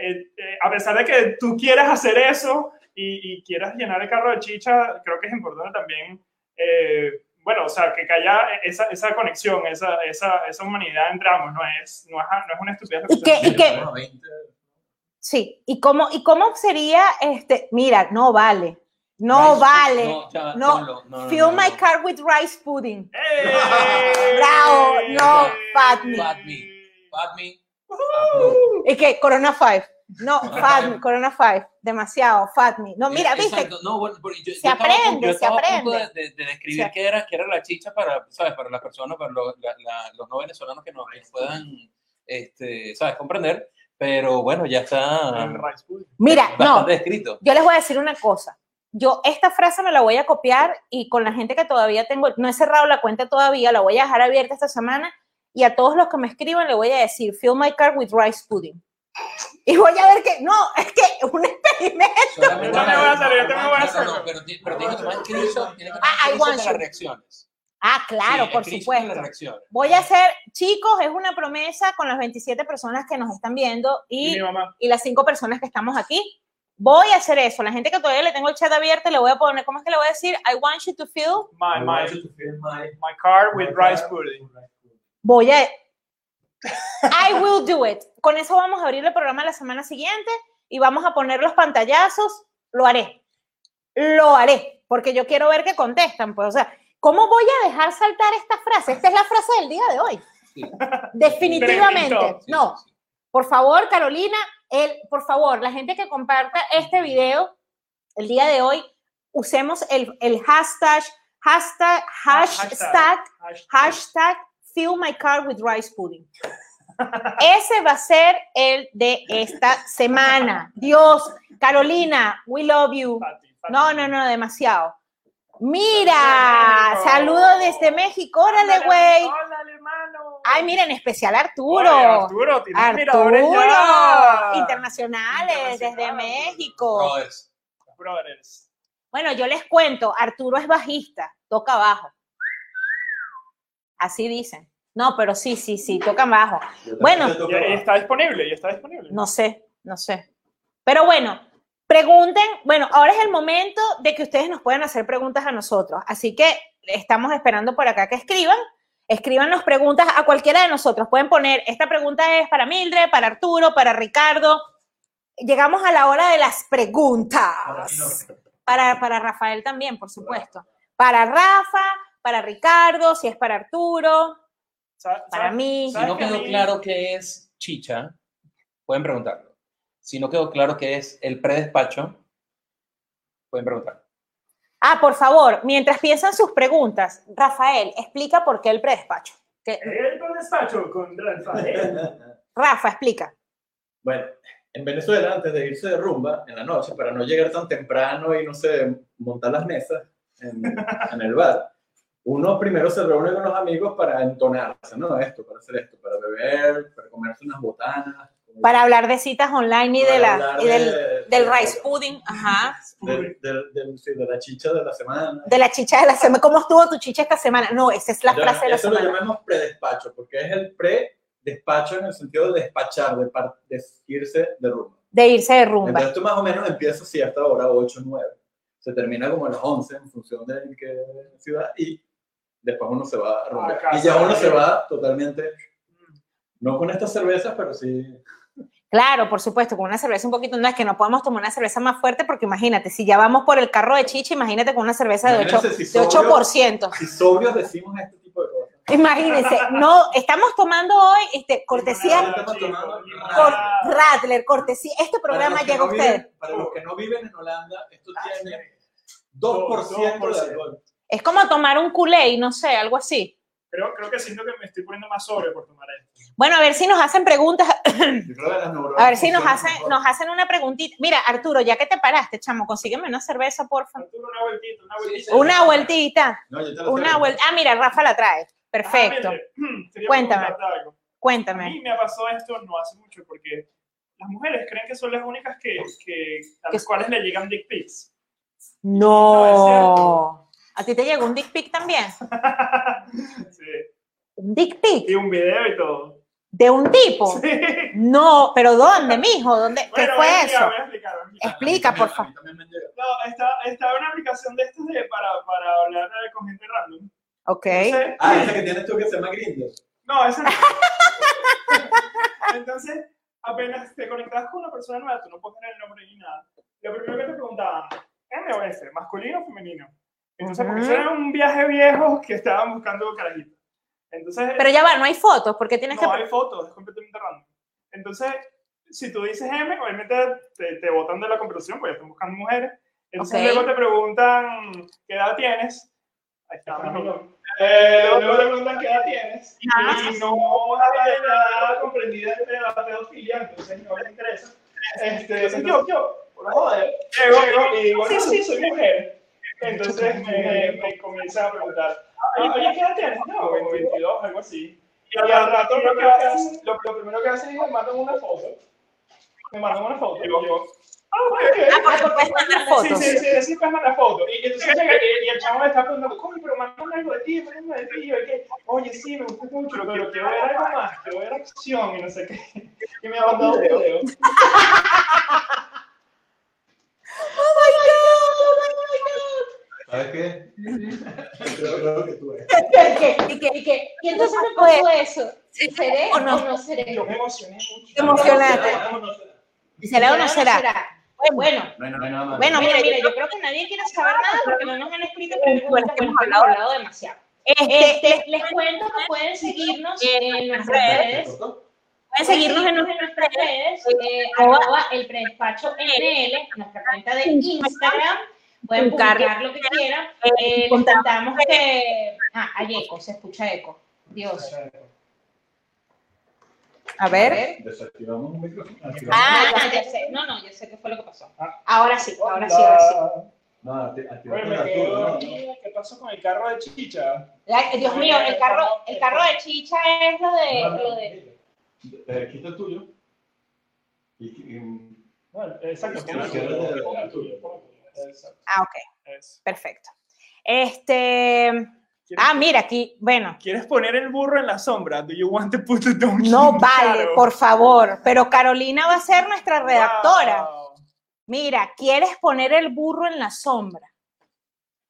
Speaker 4: eh, eh, a pesar de que tú quieras hacer eso y, y quieras llenar el carro de chicha, creo que es importante también, eh, bueno, o sea, que, que haya esa, esa conexión, esa, esa, esa humanidad entre ambos. No es, no es, no es una estupidez.
Speaker 1: ¿Y
Speaker 4: estoy
Speaker 1: y
Speaker 3: 20.
Speaker 1: Sí, ¿y cómo, y cómo sería este? Mira, no vale, no
Speaker 5: Rice-
Speaker 1: vale.
Speaker 5: No,
Speaker 1: no,
Speaker 5: no, no,
Speaker 1: Fill
Speaker 5: no,
Speaker 1: my
Speaker 5: no.
Speaker 1: car with rice pudding.
Speaker 4: ¡Eh!
Speaker 1: Bravo, no, fat me.
Speaker 5: Fat me. Fat me.
Speaker 1: ¿Y qué? Corona 5. No, fat me, Corona 5. Demasiado, fat me. No, mira, viste.
Speaker 5: Exacto. No, bueno, yo,
Speaker 1: Se
Speaker 5: yo estaba
Speaker 1: aprende,
Speaker 5: yo
Speaker 1: se
Speaker 5: estaba a punto
Speaker 1: aprende.
Speaker 5: de, de- de describir qué era, qué era la chicha para, ¿sabes? Para las personas, para los, la- la- los no venezolanos que nos puedan, este, ¿sabes? Comprender. Pero bueno, ya está.
Speaker 1: Mira, no,
Speaker 5: descrito.
Speaker 1: yo les voy a decir una cosa. Yo esta frase me la voy a copiar y con la gente que todavía tengo, no he cerrado la cuenta todavía, la voy a dejar abierta esta semana y a todos los que me escriban le voy a decir, fill my car with rice pudding. Y voy a ver que, no, es que es un experimento.
Speaker 5: Solamente
Speaker 4: Yo también voy a hacer, yo también voy a
Speaker 5: No,
Speaker 4: hacer.
Speaker 5: no, no, pero, ti- pero tienes que tomar screenshot, tienes que
Speaker 1: Ah,
Speaker 5: tomar las reacciones.
Speaker 1: Ah, claro,
Speaker 5: Sí,
Speaker 1: por supuesto. Voy a hacer, chicos, es una promesa con las 27 personas que nos están viendo
Speaker 4: Y
Speaker 1: y, y las 5 personas que estamos aquí. Voy a hacer eso. La gente que todavía le tengo el chat abierto, le voy a poner, ¿cómo es que le voy a decir? I want you to feel.
Speaker 4: My, my,
Speaker 3: my-
Speaker 4: my car with rice pudding.
Speaker 1: Voy a. I will do it. Con eso vamos a abrir el programa la semana siguiente y vamos a poner los pantallazos. Lo haré. Lo haré. Porque yo quiero ver que contestan. Pues, o sea, ¿cómo voy a dejar saltar esta frase? Esta es la frase del día de hoy.
Speaker 5: Sí.
Speaker 1: Definitivamente.
Speaker 5: Sí,
Speaker 1: No.
Speaker 5: sí.
Speaker 1: Por favor, Carolina, el, por favor, la gente que comparta este video el día de hoy, usemos el, el hashtag, hashtag, hashtag, hashtag, fill my car with rice pudding. Ese va a ser el de esta semana. Dios, Carolina, we love you. No, no, no, demasiado. Mira, saludo desde México, órale, güey.
Speaker 4: Hola, hermano.
Speaker 1: Ay, mira, en especial Arturo.
Speaker 4: Oye, Arturo, tienes
Speaker 1: Arturo, internacionales, desde. México.
Speaker 5: Brothers.
Speaker 4: Brothers.
Speaker 1: Bueno, yo les cuento, Arturo es bajista, toca bajo. Así dicen. No, pero sí, sí, sí, toca bajo. Bueno.
Speaker 4: está disponible, y está disponible.
Speaker 1: No sé, no sé. Pero bueno, pregunten, bueno, ahora es el momento de que ustedes nos puedan hacer preguntas a nosotros. Así que estamos esperando por acá que escriban. Escríbanos preguntas a cualquiera de nosotros. Pueden poner, esta pregunta es para Mildred, para Arturo, para Ricardo. Llegamos a la hora de las preguntas. Para, para Rafael también, por supuesto. Para Rafa, para Ricardo, si es para Arturo, para mí.
Speaker 5: Si
Speaker 4: ¿Sabes
Speaker 5: no quedó claro qué es chicha, pueden preguntarlo. Si no quedó claro qué es el predespacho, pueden preguntarlo.
Speaker 1: Ah, por favor, mientras piensan sus preguntas, Rafael, explica por qué el predespacho. Que-
Speaker 4: El con despacho con Rafael.
Speaker 1: Rafa, explica.
Speaker 3: Bueno, en Venezuela, antes de irse de rumba en la noche, para no llegar tan temprano y no sé, montar las mesas en, en el bar, uno primero se reúne con los amigos para entonarse, ¿no? Esto, para hacer esto, para beber, para comerse unas botanas.
Speaker 1: Para hablar de citas online y, de la, y del,
Speaker 3: de-
Speaker 1: del
Speaker 3: de-
Speaker 1: rice pudding, ajá,
Speaker 3: del- sí, de la chicha de la semana.
Speaker 1: de la chicha de la semana. ¿Cómo estuvo tu chicha esta semana? No, esa es la
Speaker 3: Ya,
Speaker 1: frase de la
Speaker 3: Eso lo
Speaker 1: semana.
Speaker 3: llamamos predespacho, porque es el pre-despacho en el sentido de despachar, de, de irse de rumba.
Speaker 1: De irse de rumba.
Speaker 3: Entonces tú más o menos empieza así hasta ahora 8, 9. Se termina como a las 11 en función de qué ciudad y después uno se va a
Speaker 4: casa.
Speaker 3: Y ya uno se va totalmente, no con estas cervezas, pero sí.
Speaker 1: Claro, por supuesto, con una cerveza un poquito, no es que no podemos tomar una cerveza más fuerte porque imagínate, si ya vamos por el carro de chicha, imagínate con una cerveza de 8%.
Speaker 3: Imagínense si
Speaker 1: de
Speaker 3: sobrio-
Speaker 1: 8%.
Speaker 3: Si sobrios decimos este tipo de cosas.
Speaker 1: Imagínense, no, estamos tomando hoy este, cortesía
Speaker 3: tomando.
Speaker 1: Radler, cortesía. Este
Speaker 3: Para
Speaker 1: programa
Speaker 3: los que
Speaker 1: llega a
Speaker 3: no
Speaker 1: usted.
Speaker 3: viven- Para los que no viven en Holanda, esto
Speaker 4: Ah,
Speaker 3: tiene 2% de
Speaker 4: 2%.
Speaker 3: alcohol.
Speaker 1: Es como tomar un culé, no sé, algo así.
Speaker 4: Creo, creo que siento que me estoy poniendo más sobre por tomar esto.
Speaker 1: Bueno, a ver si nos hacen preguntas. A ver si nos hacen, nos hacen una preguntita. Mira, Arturo, ya que te paraste, chamo, consígueme una cerveza, porfa.
Speaker 4: Arturo, una vueltita, una vueltita.
Speaker 1: Una vueltita.
Speaker 3: No, yo te lo
Speaker 1: Una vuelta. Ah, mira, Rafa la trae. Perfecto.
Speaker 4: Ah, mire,
Speaker 1: Cuéntame.
Speaker 4: algo. A
Speaker 1: Cuéntame.
Speaker 4: mí me pasó esto no hace mucho porque las mujeres creen que son las únicas que, que a las cuales le llegan dick pics.
Speaker 1: No. ¿A ti te llegó un dick pic también?
Speaker 4: sí.
Speaker 1: ¿Un dick pic?
Speaker 4: Y un video y todo.
Speaker 1: ¿De un tipo?
Speaker 4: Sí.
Speaker 1: No, pero ¿dónde, mijo? ¿Dónde? ¿Qué
Speaker 4: Bueno, voy
Speaker 1: fue
Speaker 4: a explicar,
Speaker 1: eso?
Speaker 4: voy a explicar, voy a explicar.
Speaker 1: Explica, por favor.
Speaker 4: No, está, está una aplicación de estas de, para, para hablar eh, con gente random.
Speaker 1: Ok.
Speaker 4: Entonces,
Speaker 3: Ah, esa que tienes tú que se llama Grindr.
Speaker 4: No, esa no. Entonces, apenas te conectas con una persona nueva, tú no puedes tener el nombre ni nada. Lo primero que te preguntaban, ¿M o S? ¿Masculino o femenino? Entonces, porque eso
Speaker 1: Ujú.
Speaker 4: era un viaje viejo que estaban buscando carajitos. Entonces,
Speaker 1: Pero ya va, no hay fotos, porque tienes
Speaker 4: no
Speaker 1: que...
Speaker 4: hay fotos, es completamente random. Entonces, si tú dices M, obviamente te, te botan de la conversación, porque están buscando mujeres. Entonces,
Speaker 1: Ok.
Speaker 4: luego te preguntan qué edad tienes. Ahí está, eh, luego te preguntan qué edad tienes.
Speaker 1: Ah.
Speaker 4: Y no hay edad comprendida entre la pedofilia, entonces no les interesa. Este, entonces, yo, yo, por joder, llego, llego y digo, sí, sí, soy mujer. Entonces me, me comienzan a preguntar, "Ah, oye, ¿qué edad tienes? No, 22, algo así. Y al rato lo, que hacen, lo, lo primero que hacen es me mandan una foto. Me mandan una foto. Y yo, ah, ok, ok.
Speaker 1: Ah, porque puedes mandar
Speaker 4: Sí,
Speaker 1: fotos.
Speaker 4: sí, sí, sí, pues manda foto. Y entonces llega y, y el chavo me está preguntando, coño, pero mándame algo de ti, mándame algo de ti. Y yo, ¿qué? Oye, sí, me gusta mucho, pero quiero ver algo más, quiero ver acción y no sé qué. Y me ha mandado un video.
Speaker 3: ¿Sabes qué? Creo, creo que tú eres.
Speaker 6: ¿Y qué? ¿Y? ¿Y? ¿Y entonces me pasó eso? ¿Seré
Speaker 1: ¿O
Speaker 6: o
Speaker 1: no?
Speaker 6: seré?
Speaker 4: Yo me emocioné mucho.
Speaker 1: Te emocionaste. ¿Será o no será?
Speaker 6: Bueno,
Speaker 3: No hay, no hay nada más.
Speaker 1: Bueno,
Speaker 6: mira,
Speaker 1: mira, yo
Speaker 6: creo que nadie quiere saber nada porque no nos han escrito preguntas,
Speaker 1: Bueno,
Speaker 6: bueno,
Speaker 1: hemos
Speaker 6: hemos hablado demasiado.
Speaker 1: Este,
Speaker 6: Este, les cuento que pueden seguirnos en nuestras
Speaker 1: redes.
Speaker 6: redes.
Speaker 1: pueden seguirnos en nuestras
Speaker 6: nuestras redes, eh,
Speaker 1: arroba
Speaker 6: el predespacho NL, nuestra cuenta de Instagram. Pueden
Speaker 1: Publicar
Speaker 6: publicar lo que quieran.
Speaker 1: Eh,
Speaker 6: Eh, contamos que. Ah, hay eco, se escucha eco. Dios.
Speaker 1: A ver.
Speaker 3: Desactivamos un micrófono.
Speaker 1: Ah,
Speaker 6: Ah, ya sé. No, no, yo sé qué fue lo que pasó.
Speaker 4: Ah.
Speaker 6: Ahora sí, ahora sí, ahora sí.
Speaker 3: No, ¿no?
Speaker 4: aquí. ¿Qué pasó con el carro de chicha?
Speaker 6: Ay, Dios mío, el carro, el carro de chicha es lo de. Lo de
Speaker 3: Eh, Quita el tuyo. Y, y-
Speaker 4: Bueno, exacto,
Speaker 3: Es que no
Speaker 4: el tuyo, Exacto.
Speaker 1: Ah, ok,
Speaker 4: Eso.
Speaker 1: perfecto. Este.
Speaker 4: ¿Quieres-
Speaker 1: Ah, mira, aquí, bueno.
Speaker 4: ¿Quieres poner el burro en la sombra? Do you want to put the donkey
Speaker 1: No
Speaker 4: in
Speaker 1: vale,
Speaker 4: shadow?
Speaker 1: por favor. Pero Carolina va a ser nuestra redactora.
Speaker 4: Wow.
Speaker 1: Mira, ¿quieres poner el burro en la sombra?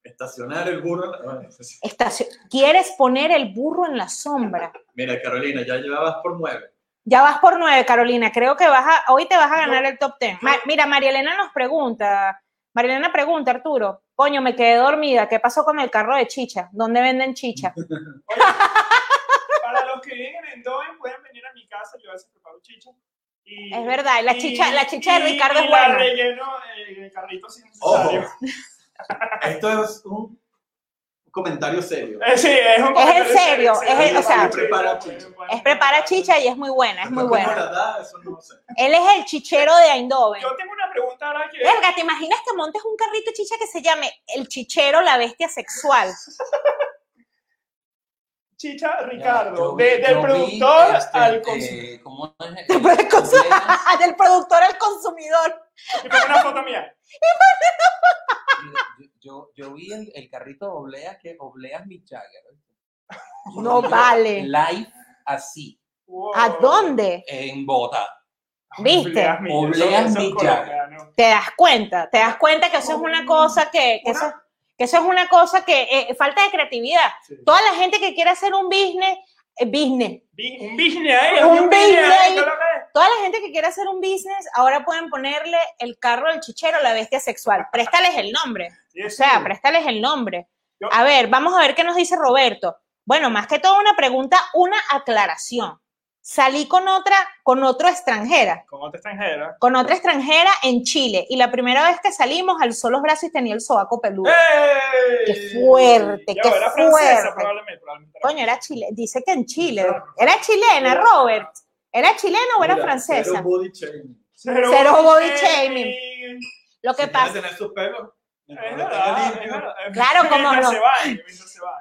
Speaker 3: Estacionar el burro. en la- bueno, eso sí.
Speaker 1: Estacio- ¿Quieres poner el burro en la sombra?
Speaker 3: Mira, Carolina, ya llevabas por nueve.
Speaker 1: Ya vas por nueve, Carolina. Creo que vas a, hoy te vas a ganar el top ten. Ma- mira, María Elena nos pregunta, María Elena pregunta, Arturo, coño, me quedé dormida. ¿Qué pasó con el carro de chicha? ¿Dónde venden chicha?
Speaker 4: Oye, para los que viven en Endoven, pueden venir a mi casa, yo a veces preparo chicha. Y,
Speaker 1: Es verdad, la
Speaker 4: y-
Speaker 1: chicha- la chicha de
Speaker 4: y-
Speaker 1: Ricardo
Speaker 4: y
Speaker 1: es
Speaker 4: la
Speaker 1: buena.
Speaker 4: relleno en el carrito sin
Speaker 3: Ojo.
Speaker 4: necesario.
Speaker 3: Esto es un comentario serio.
Speaker 4: Eh, sí, es un
Speaker 1: Es en
Speaker 4: comentario
Speaker 1: serio,
Speaker 4: sí,
Speaker 1: es el- o sea,
Speaker 3: prepara chicha.
Speaker 4: bueno,
Speaker 1: Es prepara chicha y es muy buena, es muy
Speaker 3: Después, ¿cómo
Speaker 1: buena.
Speaker 3: la da? Eso no sé.
Speaker 1: Él es el chichero de Eindhoven.
Speaker 4: Yo tengo que...
Speaker 1: Verga, ¿te imaginas que montes un carrito de chicha que se llame El Chichero, la bestia sexual?
Speaker 4: Chicha Ricardo,
Speaker 5: Yo vi-
Speaker 4: de- del
Speaker 5: yo
Speaker 4: productor
Speaker 5: este,
Speaker 4: al
Speaker 5: eh,
Speaker 4: consumidor.
Speaker 5: ¿Cómo es?
Speaker 1: Del productor al consumidor.
Speaker 4: Y pongo una foto mía.
Speaker 5: Yo, yo, yo vi el, el carrito de Obleas que Obleas Mick Jagger.
Speaker 1: No vale.
Speaker 5: Live así,
Speaker 4: Wow.
Speaker 1: ¿A dónde?
Speaker 5: en Bogotá.
Speaker 1: ¿Viste?
Speaker 4: Obleas.
Speaker 1: Te das cuenta, te das cuenta que eso es una cosa que, que eso, que eso es una cosa que eh, falta de creatividad.
Speaker 4: Sí.
Speaker 1: Toda la gente que quiere hacer un business, eh, business,
Speaker 4: Un business ahí,
Speaker 1: Un
Speaker 4: un business
Speaker 1: business.
Speaker 4: ahí,
Speaker 1: toda la gente que quiere hacer un business, ahora pueden ponerle el carro del chichero, la bestia sexual. Préstales el nombre.
Speaker 4: Sí,
Speaker 1: O
Speaker 4: sí.
Speaker 1: sea, préstales el nombre. A ver, vamos a ver qué nos dice Roberto. Bueno, más que todo una pregunta, una aclaración. Salí con otra, con otra extranjera,
Speaker 4: Con otra extranjera.
Speaker 1: con otra extranjera en Chile. Y la primera vez que salimos alzó los brazos y tenía el sobaco peludo.
Speaker 4: ¡Ey!
Speaker 1: Qué fuerte,
Speaker 4: Ya,
Speaker 1: qué
Speaker 4: era francesa,
Speaker 1: fuerte.
Speaker 4: probablemente, probablemente era
Speaker 1: Coño, era chile, dice que en Chile. ¿Era chilena, Robert? ¿Era chilena o era
Speaker 3: Mira,
Speaker 1: francesa?
Speaker 3: Cero body shaming.
Speaker 4: Cero,
Speaker 1: Cero body
Speaker 4: shaming.
Speaker 1: Lo que
Speaker 3: Si
Speaker 1: pasa,
Speaker 3: tener sus pelos.
Speaker 1: Claro,
Speaker 4: Mientras
Speaker 1: no.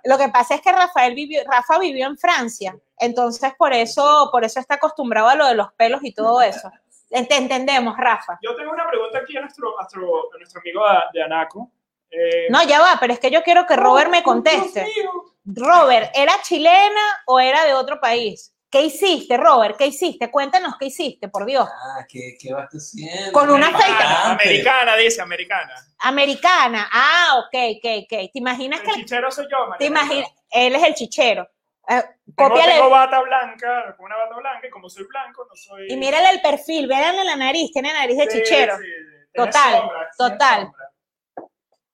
Speaker 1: lo que pasa es que Rafael vivió, Rafa vivió en Francia, entonces por eso, por eso está acostumbrado a lo de los pelos y todo eso. Te entendemos, Rafa.
Speaker 4: Yo tengo una pregunta aquí a nuestro, a nuestro, a nuestro amigo de, Anaco. Eh,
Speaker 1: No, ya va, pero es que yo quiero que Robert me conteste. Robert, ¿era chilena o era de otro país? ¿Qué hiciste, Robert? ¿Qué hiciste? Cuéntanos qué hiciste, por Dios.
Speaker 5: Ah, ¿qué, qué vas haciendo?
Speaker 1: Con una
Speaker 4: Americana,
Speaker 1: feita.
Speaker 4: americana, dice, americana.
Speaker 1: Americana. Ah, ok, ok, ok. ¿Te imaginas
Speaker 4: El
Speaker 1: que
Speaker 4: chichero soy yo, María
Speaker 1: te imaginas? Él es el chichero. Eh,
Speaker 4: Tengo,
Speaker 1: cópiale.
Speaker 4: tengo bata blanca, con una bata blanca, y como soy blanco, no soy...
Speaker 1: Y mírale el perfil, véanle la nariz, tiene nariz de
Speaker 4: Sí,
Speaker 1: chichero.
Speaker 4: sí,
Speaker 1: Total,
Speaker 4: sombra,
Speaker 1: total.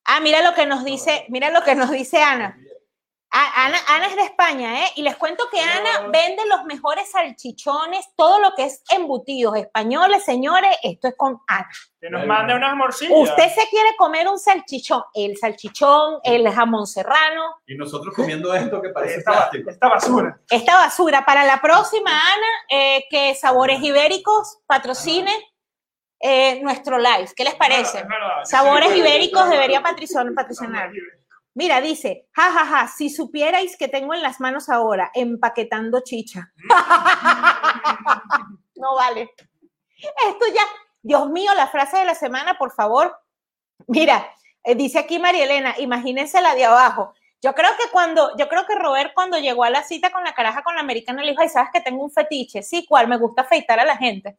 Speaker 1: Ah, mira lo que nos dice, mira lo que nos dice Ana. Ana, Ana es de España, ¿eh? Y les cuento que Ana vende los mejores salchichones, todo lo que es embutidos españoles, señores, esto es con Ana.
Speaker 4: Que nos mande unas morcillas.
Speaker 1: Usted se quiere comer un salchichón, el salchichón, el jamón serrano,
Speaker 3: Y nosotros comiendo esto que parece
Speaker 4: esta, basura.
Speaker 1: esta basura. Para la próxima, Ana, eh, que Sabores Ibéricos patrocine eh, nuestro live. ¿Qué les parece?
Speaker 4: Es verdad, yo
Speaker 1: Sabores Ibéricos debería patrocinar. Mira, dice, jajaja, ja, ja, si supierais que tengo en las manos ahora empaquetando chicha. no vale. Esto ya, Dios mío, la frase de la semana, por favor. Mira, eh, dice aquí María Elena, imagínense la de abajo. Yo creo que cuando, yo creo que Robert cuando llegó a la cita con la caraja con la americana le dijo, ay, sabes que tengo un fetiche, sí, cuál, me gusta afeitar a la gente.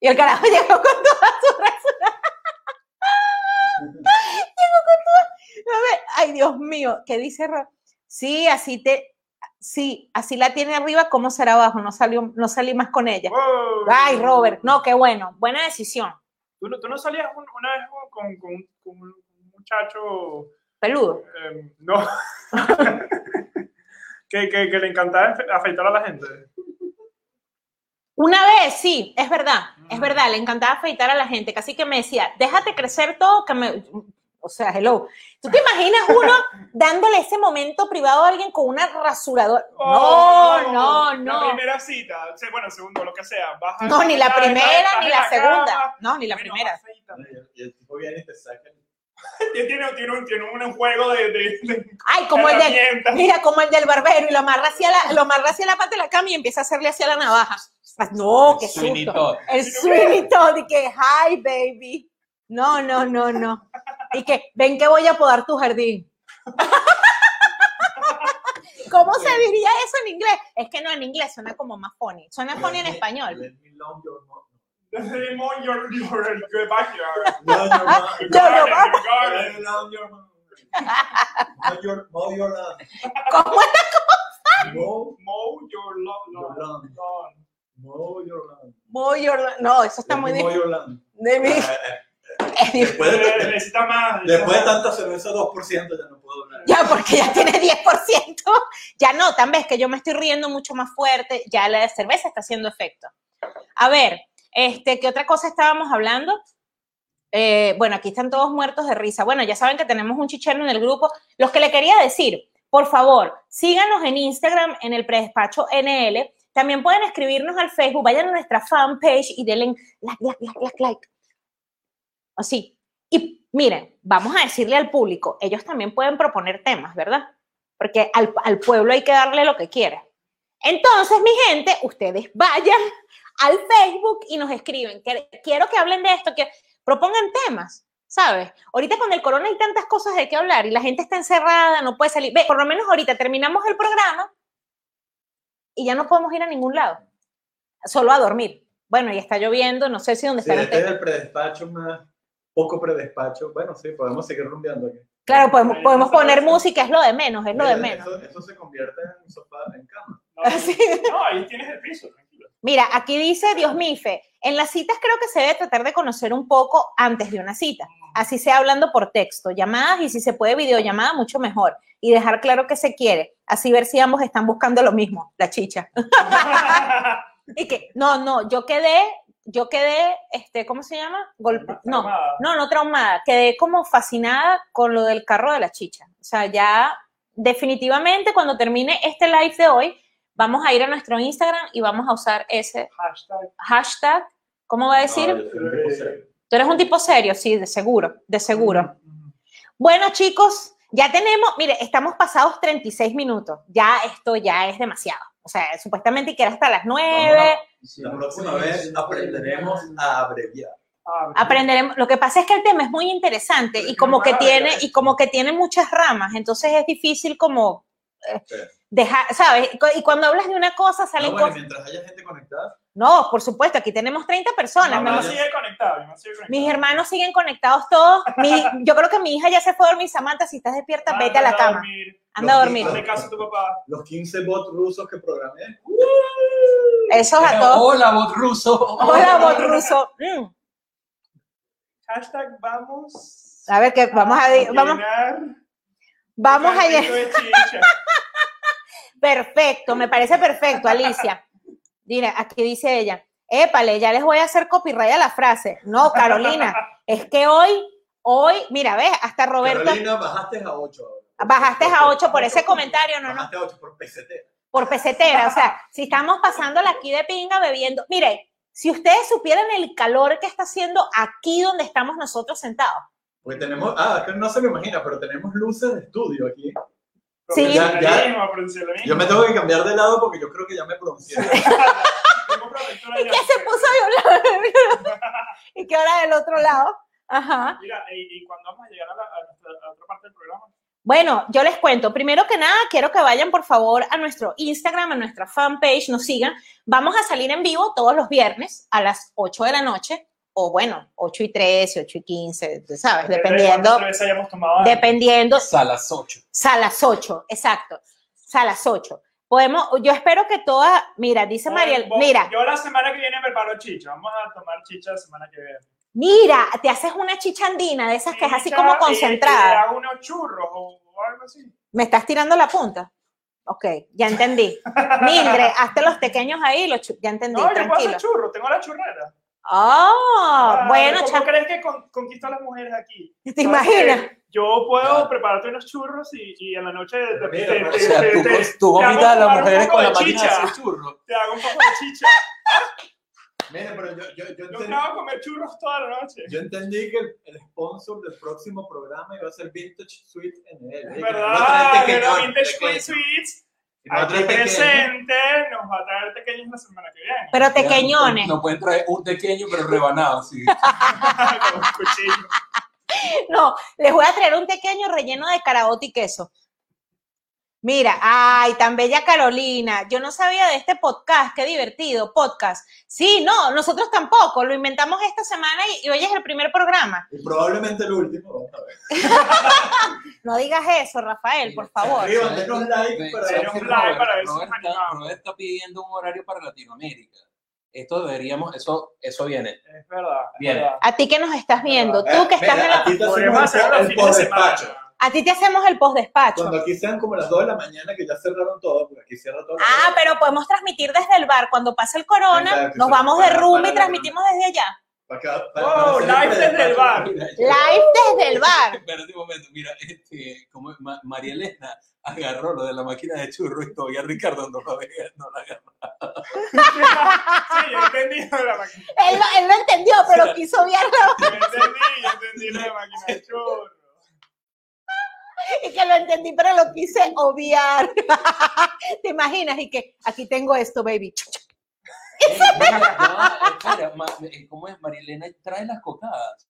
Speaker 1: Y el carajo llegó con toda su razón. llegó con toda, a ver, ay, Dios mío, ¿qué dice? Sí, así te, sí, así la tiene arriba, ¿cómo será abajo? No salió, no salí más con ella.
Speaker 4: Wow.
Speaker 1: Ay, Robert, no, qué bueno, buena decisión.
Speaker 4: ¿Tú, no- tú no salías un- una vez con, con, con un muchacho,
Speaker 1: Peludo.
Speaker 4: eh, no, que, que, que le encantaba afe- afeitar a la gente?
Speaker 1: Una vez, sí, es verdad, es
Speaker 4: Mm.
Speaker 1: verdad, le encantaba afeitar a la gente, casi que me decía, déjate crecer todo, que me, o sea, hello. ¿Tú te imaginas uno dándole ese momento privado a alguien con una rasuradora?
Speaker 4: Oh,
Speaker 1: no, no,
Speaker 4: La
Speaker 1: no.
Speaker 4: primera cita, bueno, segundo, lo que sea. vas a-
Speaker 1: No, ni la primera ni la segunda. No, ni la primera.
Speaker 3: Y el- Y el tipo viene y te saca el-
Speaker 4: Tiene, tiene, tiene un, tiene un juego de, de, de
Speaker 1: Ay, como el del,
Speaker 4: herramientas.
Speaker 1: mira, como el del barbero y lo amarra hacia la, lo amarra hacia la pata de la cama y empieza a hacerle hacia la navaja. No, qué susto.
Speaker 5: Todd.
Speaker 1: El Sweeney Todd y que, hi, baby. No, no, no, no. Y que, ven que voy a podar tu jardín. ¿Cómo se diría eso en inglés? Es que no, en inglés suena como más funny. Suena funny en español.
Speaker 3: Let me love your mo-
Speaker 4: Desde Mo- your, your, your backyard.
Speaker 3: Love your mo-
Speaker 4: Your
Speaker 1: No, no,
Speaker 4: garden, your
Speaker 3: Let
Speaker 4: garden.
Speaker 3: me love your mo- Mow your- mow your lawn.
Speaker 1: ¿Cómo es?
Speaker 3: Mow
Speaker 4: Mow your lo-
Speaker 3: your
Speaker 4: lo-
Speaker 3: lawn.
Speaker 4: lawn.
Speaker 3: Mow your lawn.
Speaker 1: Mow your- No, eso está
Speaker 3: Let
Speaker 1: muy
Speaker 3: mow
Speaker 1: difícil.
Speaker 3: your lawn.
Speaker 1: De mí.
Speaker 3: Eh, eh,
Speaker 1: difícil.
Speaker 3: Después de,
Speaker 4: Eh, Necesita más.
Speaker 3: después de tanta cerveza, 2% ya no puedo hablar.
Speaker 1: Ya, porque ya tiene 10%. Ya no, tan ves que yo me estoy riendo mucho más fuerte. Ya la cerveza está haciendo efecto. A ver, este, ¿qué otra cosa estábamos hablando? Eh, bueno, aquí están todos muertos de risa. Bueno, ya saben que tenemos un chichero en el grupo. Los que le quería decir, por favor, síganos en Instagram, en el predespacho NL. También pueden escribirnos al Facebook, vayan a nuestra fanpage y denle like, like, like, like, like. Así. Y miren, vamos a decirle al público, ellos también pueden proponer temas, ¿verdad? Porque al, al pueblo hay que darle lo que quiera. Entonces, mi gente, ustedes vayan al Facebook y nos escriben, que- quiero que hablen de esto, que propongan temas, ¿sabes? Ahorita con el corona hay tantas cosas de qué hablar y la gente está encerrada, no puede salir. Ve, por lo menos ahorita terminamos el programa y ya no podemos ir a ningún lado, solo a dormir. Bueno, y está lloviendo, no sé si dónde
Speaker 3: Sí,
Speaker 1: están
Speaker 3: este es el predespacho más poco predespacho. Bueno, sí, podemos seguir rumbeando aquí.
Speaker 1: Claro, podemos, podemos poner música, es lo de menos, es lo de menos.
Speaker 3: Eso, eso se convierte en sofá, en cama.
Speaker 4: No,
Speaker 1: Sí.
Speaker 4: no, ahí tienes el piso.
Speaker 1: Mira, aquí dice Dios Mife, en las citas creo que se debe tratar de conocer un poco antes de una cita. Así sea hablando por texto, llamadas y si se puede videollamada, mucho mejor. Y dejar claro que se quiere. Así ver si ambos están buscando lo mismo, la chicha. Y que, no, no, yo quedé, yo quedé, este, ¿cómo se llama? Golpe, no, no, no traumada, quedé como fascinada con lo del carro de la chicha. O sea, ya definitivamente cuando termine este live de hoy, vamos a ir a nuestro Instagram y vamos a usar ese
Speaker 4: Hashtag.
Speaker 1: hashtag. ¿Cómo va a decir?
Speaker 3: Serio.
Speaker 1: Tú eres un tipo serio, sí, de seguro, de seguro. Bueno, chicos, ya tenemos, mire, estamos pasados 36 minutos. Ya esto ya es demasiado. O sea, supuestamente que era hasta las 9.
Speaker 3: La próxima vez aprenderemos a abreviar.
Speaker 4: Ah,
Speaker 1: Aprenderemos. Lo que pasa es que el tema es muy interesante y como que tiene y como que tiene muchas ramas, entonces es difícil como eh. Dejar, ¿sabes? Y cuando hablas de una cosa
Speaker 3: No,
Speaker 1: salen
Speaker 3: bueno,
Speaker 1: cosas.
Speaker 3: mientras haya gente conectada,
Speaker 1: No, por supuesto, aquí tenemos 30 personas.
Speaker 4: Mi
Speaker 1: amor.
Speaker 4: sigue conectado. mamá sigue conectada.
Speaker 1: Mis hermanos siguen conectados todos. Mi- yo creo que mi hija ya se fue a dormir. Samantha, si estás despierta,
Speaker 4: Anda,
Speaker 1: vete a la cama. Anda a dormir.
Speaker 4: Hazle caso a tu papá.
Speaker 3: los 15 bots rusos que programé.
Speaker 1: Esos a todos.
Speaker 5: Hola, bot ruso.
Speaker 1: Hola, bot ruso. Mm.
Speaker 4: Hashtag vamos.
Speaker 1: A ver, que vamos a, di- vamos, vamos a
Speaker 4: carrito
Speaker 1: llegar.
Speaker 4: de chicha.
Speaker 1: Perfecto, me parece perfecto, Alicia. Mira, aquí dice ella, épale, ya les voy a hacer copyright a la frase. No, Carolina, es que hoy, hoy, mira, ves, hasta Roberto,
Speaker 3: Carolina, bajaste a 8 ahora.
Speaker 1: bajaste a 8 por ese comentario, no, no,
Speaker 3: Bajaste a 8 por pesetera.
Speaker 1: por pesetera. O sea, si estamos pasándola aquí de pinga bebiendo, mire, si ustedes supieran el calor que está haciendo aquí donde estamos nosotros sentados.
Speaker 3: Porque tenemos, ah, no se me imagina, pero tenemos luces de estudio aquí.
Speaker 1: Sí.
Speaker 3: Ya- ya-. Yo me tengo que cambiar de lado porque yo creo que ya me pronuncié.
Speaker 1: ¿Y qué se puso a hablar? ¿Y qué hora del otro lado? Ajá.
Speaker 4: Mira, ¿y, y cuándo vamos a llegar a la, a nuestra- a la otra parte del programa?
Speaker 1: Bueno, yo les cuento. Primero que nada, quiero que vayan por favor a nuestro Instagram, a nuestra fanpage, nos sigan. Vamos a salir en vivo todos los viernes a las 8 de la noche, o bueno, 8 y 13, 8 y 15, tú ¿sabes? Dependiendo,
Speaker 4: cuántas veces hayamos tomado
Speaker 1: dependiendo.
Speaker 5: A las 8.
Speaker 1: A las 8, exacto. A las 8. Podemos, yo espero que toda, mira, dice Mariel,
Speaker 4: vos-
Speaker 1: mira,
Speaker 4: Yo la semana que viene preparo chicha. Vamos a tomar chicha la semana que viene.
Speaker 1: mira, te haces una chichandina de esas que es así como
Speaker 4: y- Y le
Speaker 1: concentrada.
Speaker 4: hago unos churros o, o algo así.
Speaker 1: ¿Me estás tirando la punta? Ok, ya entendí. Mildred, hazte los pequeños ahí, los ya entendí,
Speaker 4: No, yo puedo
Speaker 1: tranquilo.
Speaker 4: hacer churros. Tengo la churrera.
Speaker 1: Oh,
Speaker 4: Ah,
Speaker 1: bueno,
Speaker 4: ¿Cómo crees que con- conquisto a las mujeres aquí?
Speaker 1: ¿te imaginas?
Speaker 4: Yo puedo prepararte unos churros y, y en la noche te, te,
Speaker 3: Mira,
Speaker 4: te-
Speaker 3: pero-
Speaker 5: O
Speaker 4: te-
Speaker 5: sea,
Speaker 4: te-
Speaker 5: tú,
Speaker 4: te-
Speaker 5: tú
Speaker 4: te
Speaker 5: vomitas a las mujeres con la máquina de hacer churros.
Speaker 4: te hago un poco de chicha.
Speaker 3: Mire, pero yo, yo, yo,
Speaker 4: Yo
Speaker 3: entendí,
Speaker 4: hago comer churros toda la noche.
Speaker 3: yo entendí que el, el sponsor del próximo programa iba a ser Vintage Sweet NL.
Speaker 4: Es verdad, de los Vintage Queen Sweets. Aquí presente nos va a traer pequeños la semana que viene.
Speaker 1: Pero tequeñones.
Speaker 5: No pueden traer un pequeño, pero rebanado, sí.
Speaker 4: Con un cuchillo.
Speaker 1: No, les voy a traer un pequeño relleno de caraota y queso. Mira, ay, tan bella Carolina. Yo no sabía de este podcast, qué divertido, podcast. Sí, no, nosotros tampoco, lo inventamos esta semana y, y hoy es el primer programa.
Speaker 3: Y probablemente el último. Vamos a ver.
Speaker 1: No digas eso, Rafael, por favor.
Speaker 3: Arriba, denos like para ver
Speaker 4: like para ver si
Speaker 5: está, pidiendo un horario para Latinoamérica. Esto deberíamos, eso, eso viene.
Speaker 4: Es verdad. es
Speaker 5: Bien.
Speaker 4: verdad.
Speaker 1: A ti que nos estás viendo, tú que
Speaker 3: Mira,
Speaker 1: estás en la-
Speaker 3: aquí te
Speaker 4: Podríamos
Speaker 3: hacemos
Speaker 4: hacerlo
Speaker 3: el,
Speaker 4: los
Speaker 3: el post-despacho.
Speaker 1: a ti te hacemos el post despacho.
Speaker 3: Cuando aquí sean como las 2 de la mañana, que ya cerraron todo, porque aquí cierra todo.
Speaker 1: Ah, pero podemos transmitir desde el bar. Cuando pase el corona,
Speaker 3: Exacto,
Speaker 1: nos vamos de room y
Speaker 3: la-
Speaker 1: transmitimos desde allá.
Speaker 3: Para acá- para-
Speaker 4: Wow,
Speaker 3: para hacer
Speaker 4: live
Speaker 3: el
Speaker 4: desde el bar.
Speaker 5: Mira,
Speaker 1: Live desde el bar.
Speaker 5: Espérate un momento, mira, este, como? Ma- María Elena agarró lo de la máquina de churro y todavía Ricardo no lo veía, no la agarró.
Speaker 4: Sí, yo entendí lo de la máquina.
Speaker 1: Él, él lo entendió, pero quiso obviarlo
Speaker 4: Yo entendí, yo entendí lo de la máquina de churros.
Speaker 1: Que lo entendí, pero lo quise obviar. ¿Te imaginas? Y que aquí tengo esto, baby.
Speaker 5: Eh, eh, ¿cómo es? María Elena trae las cocadas.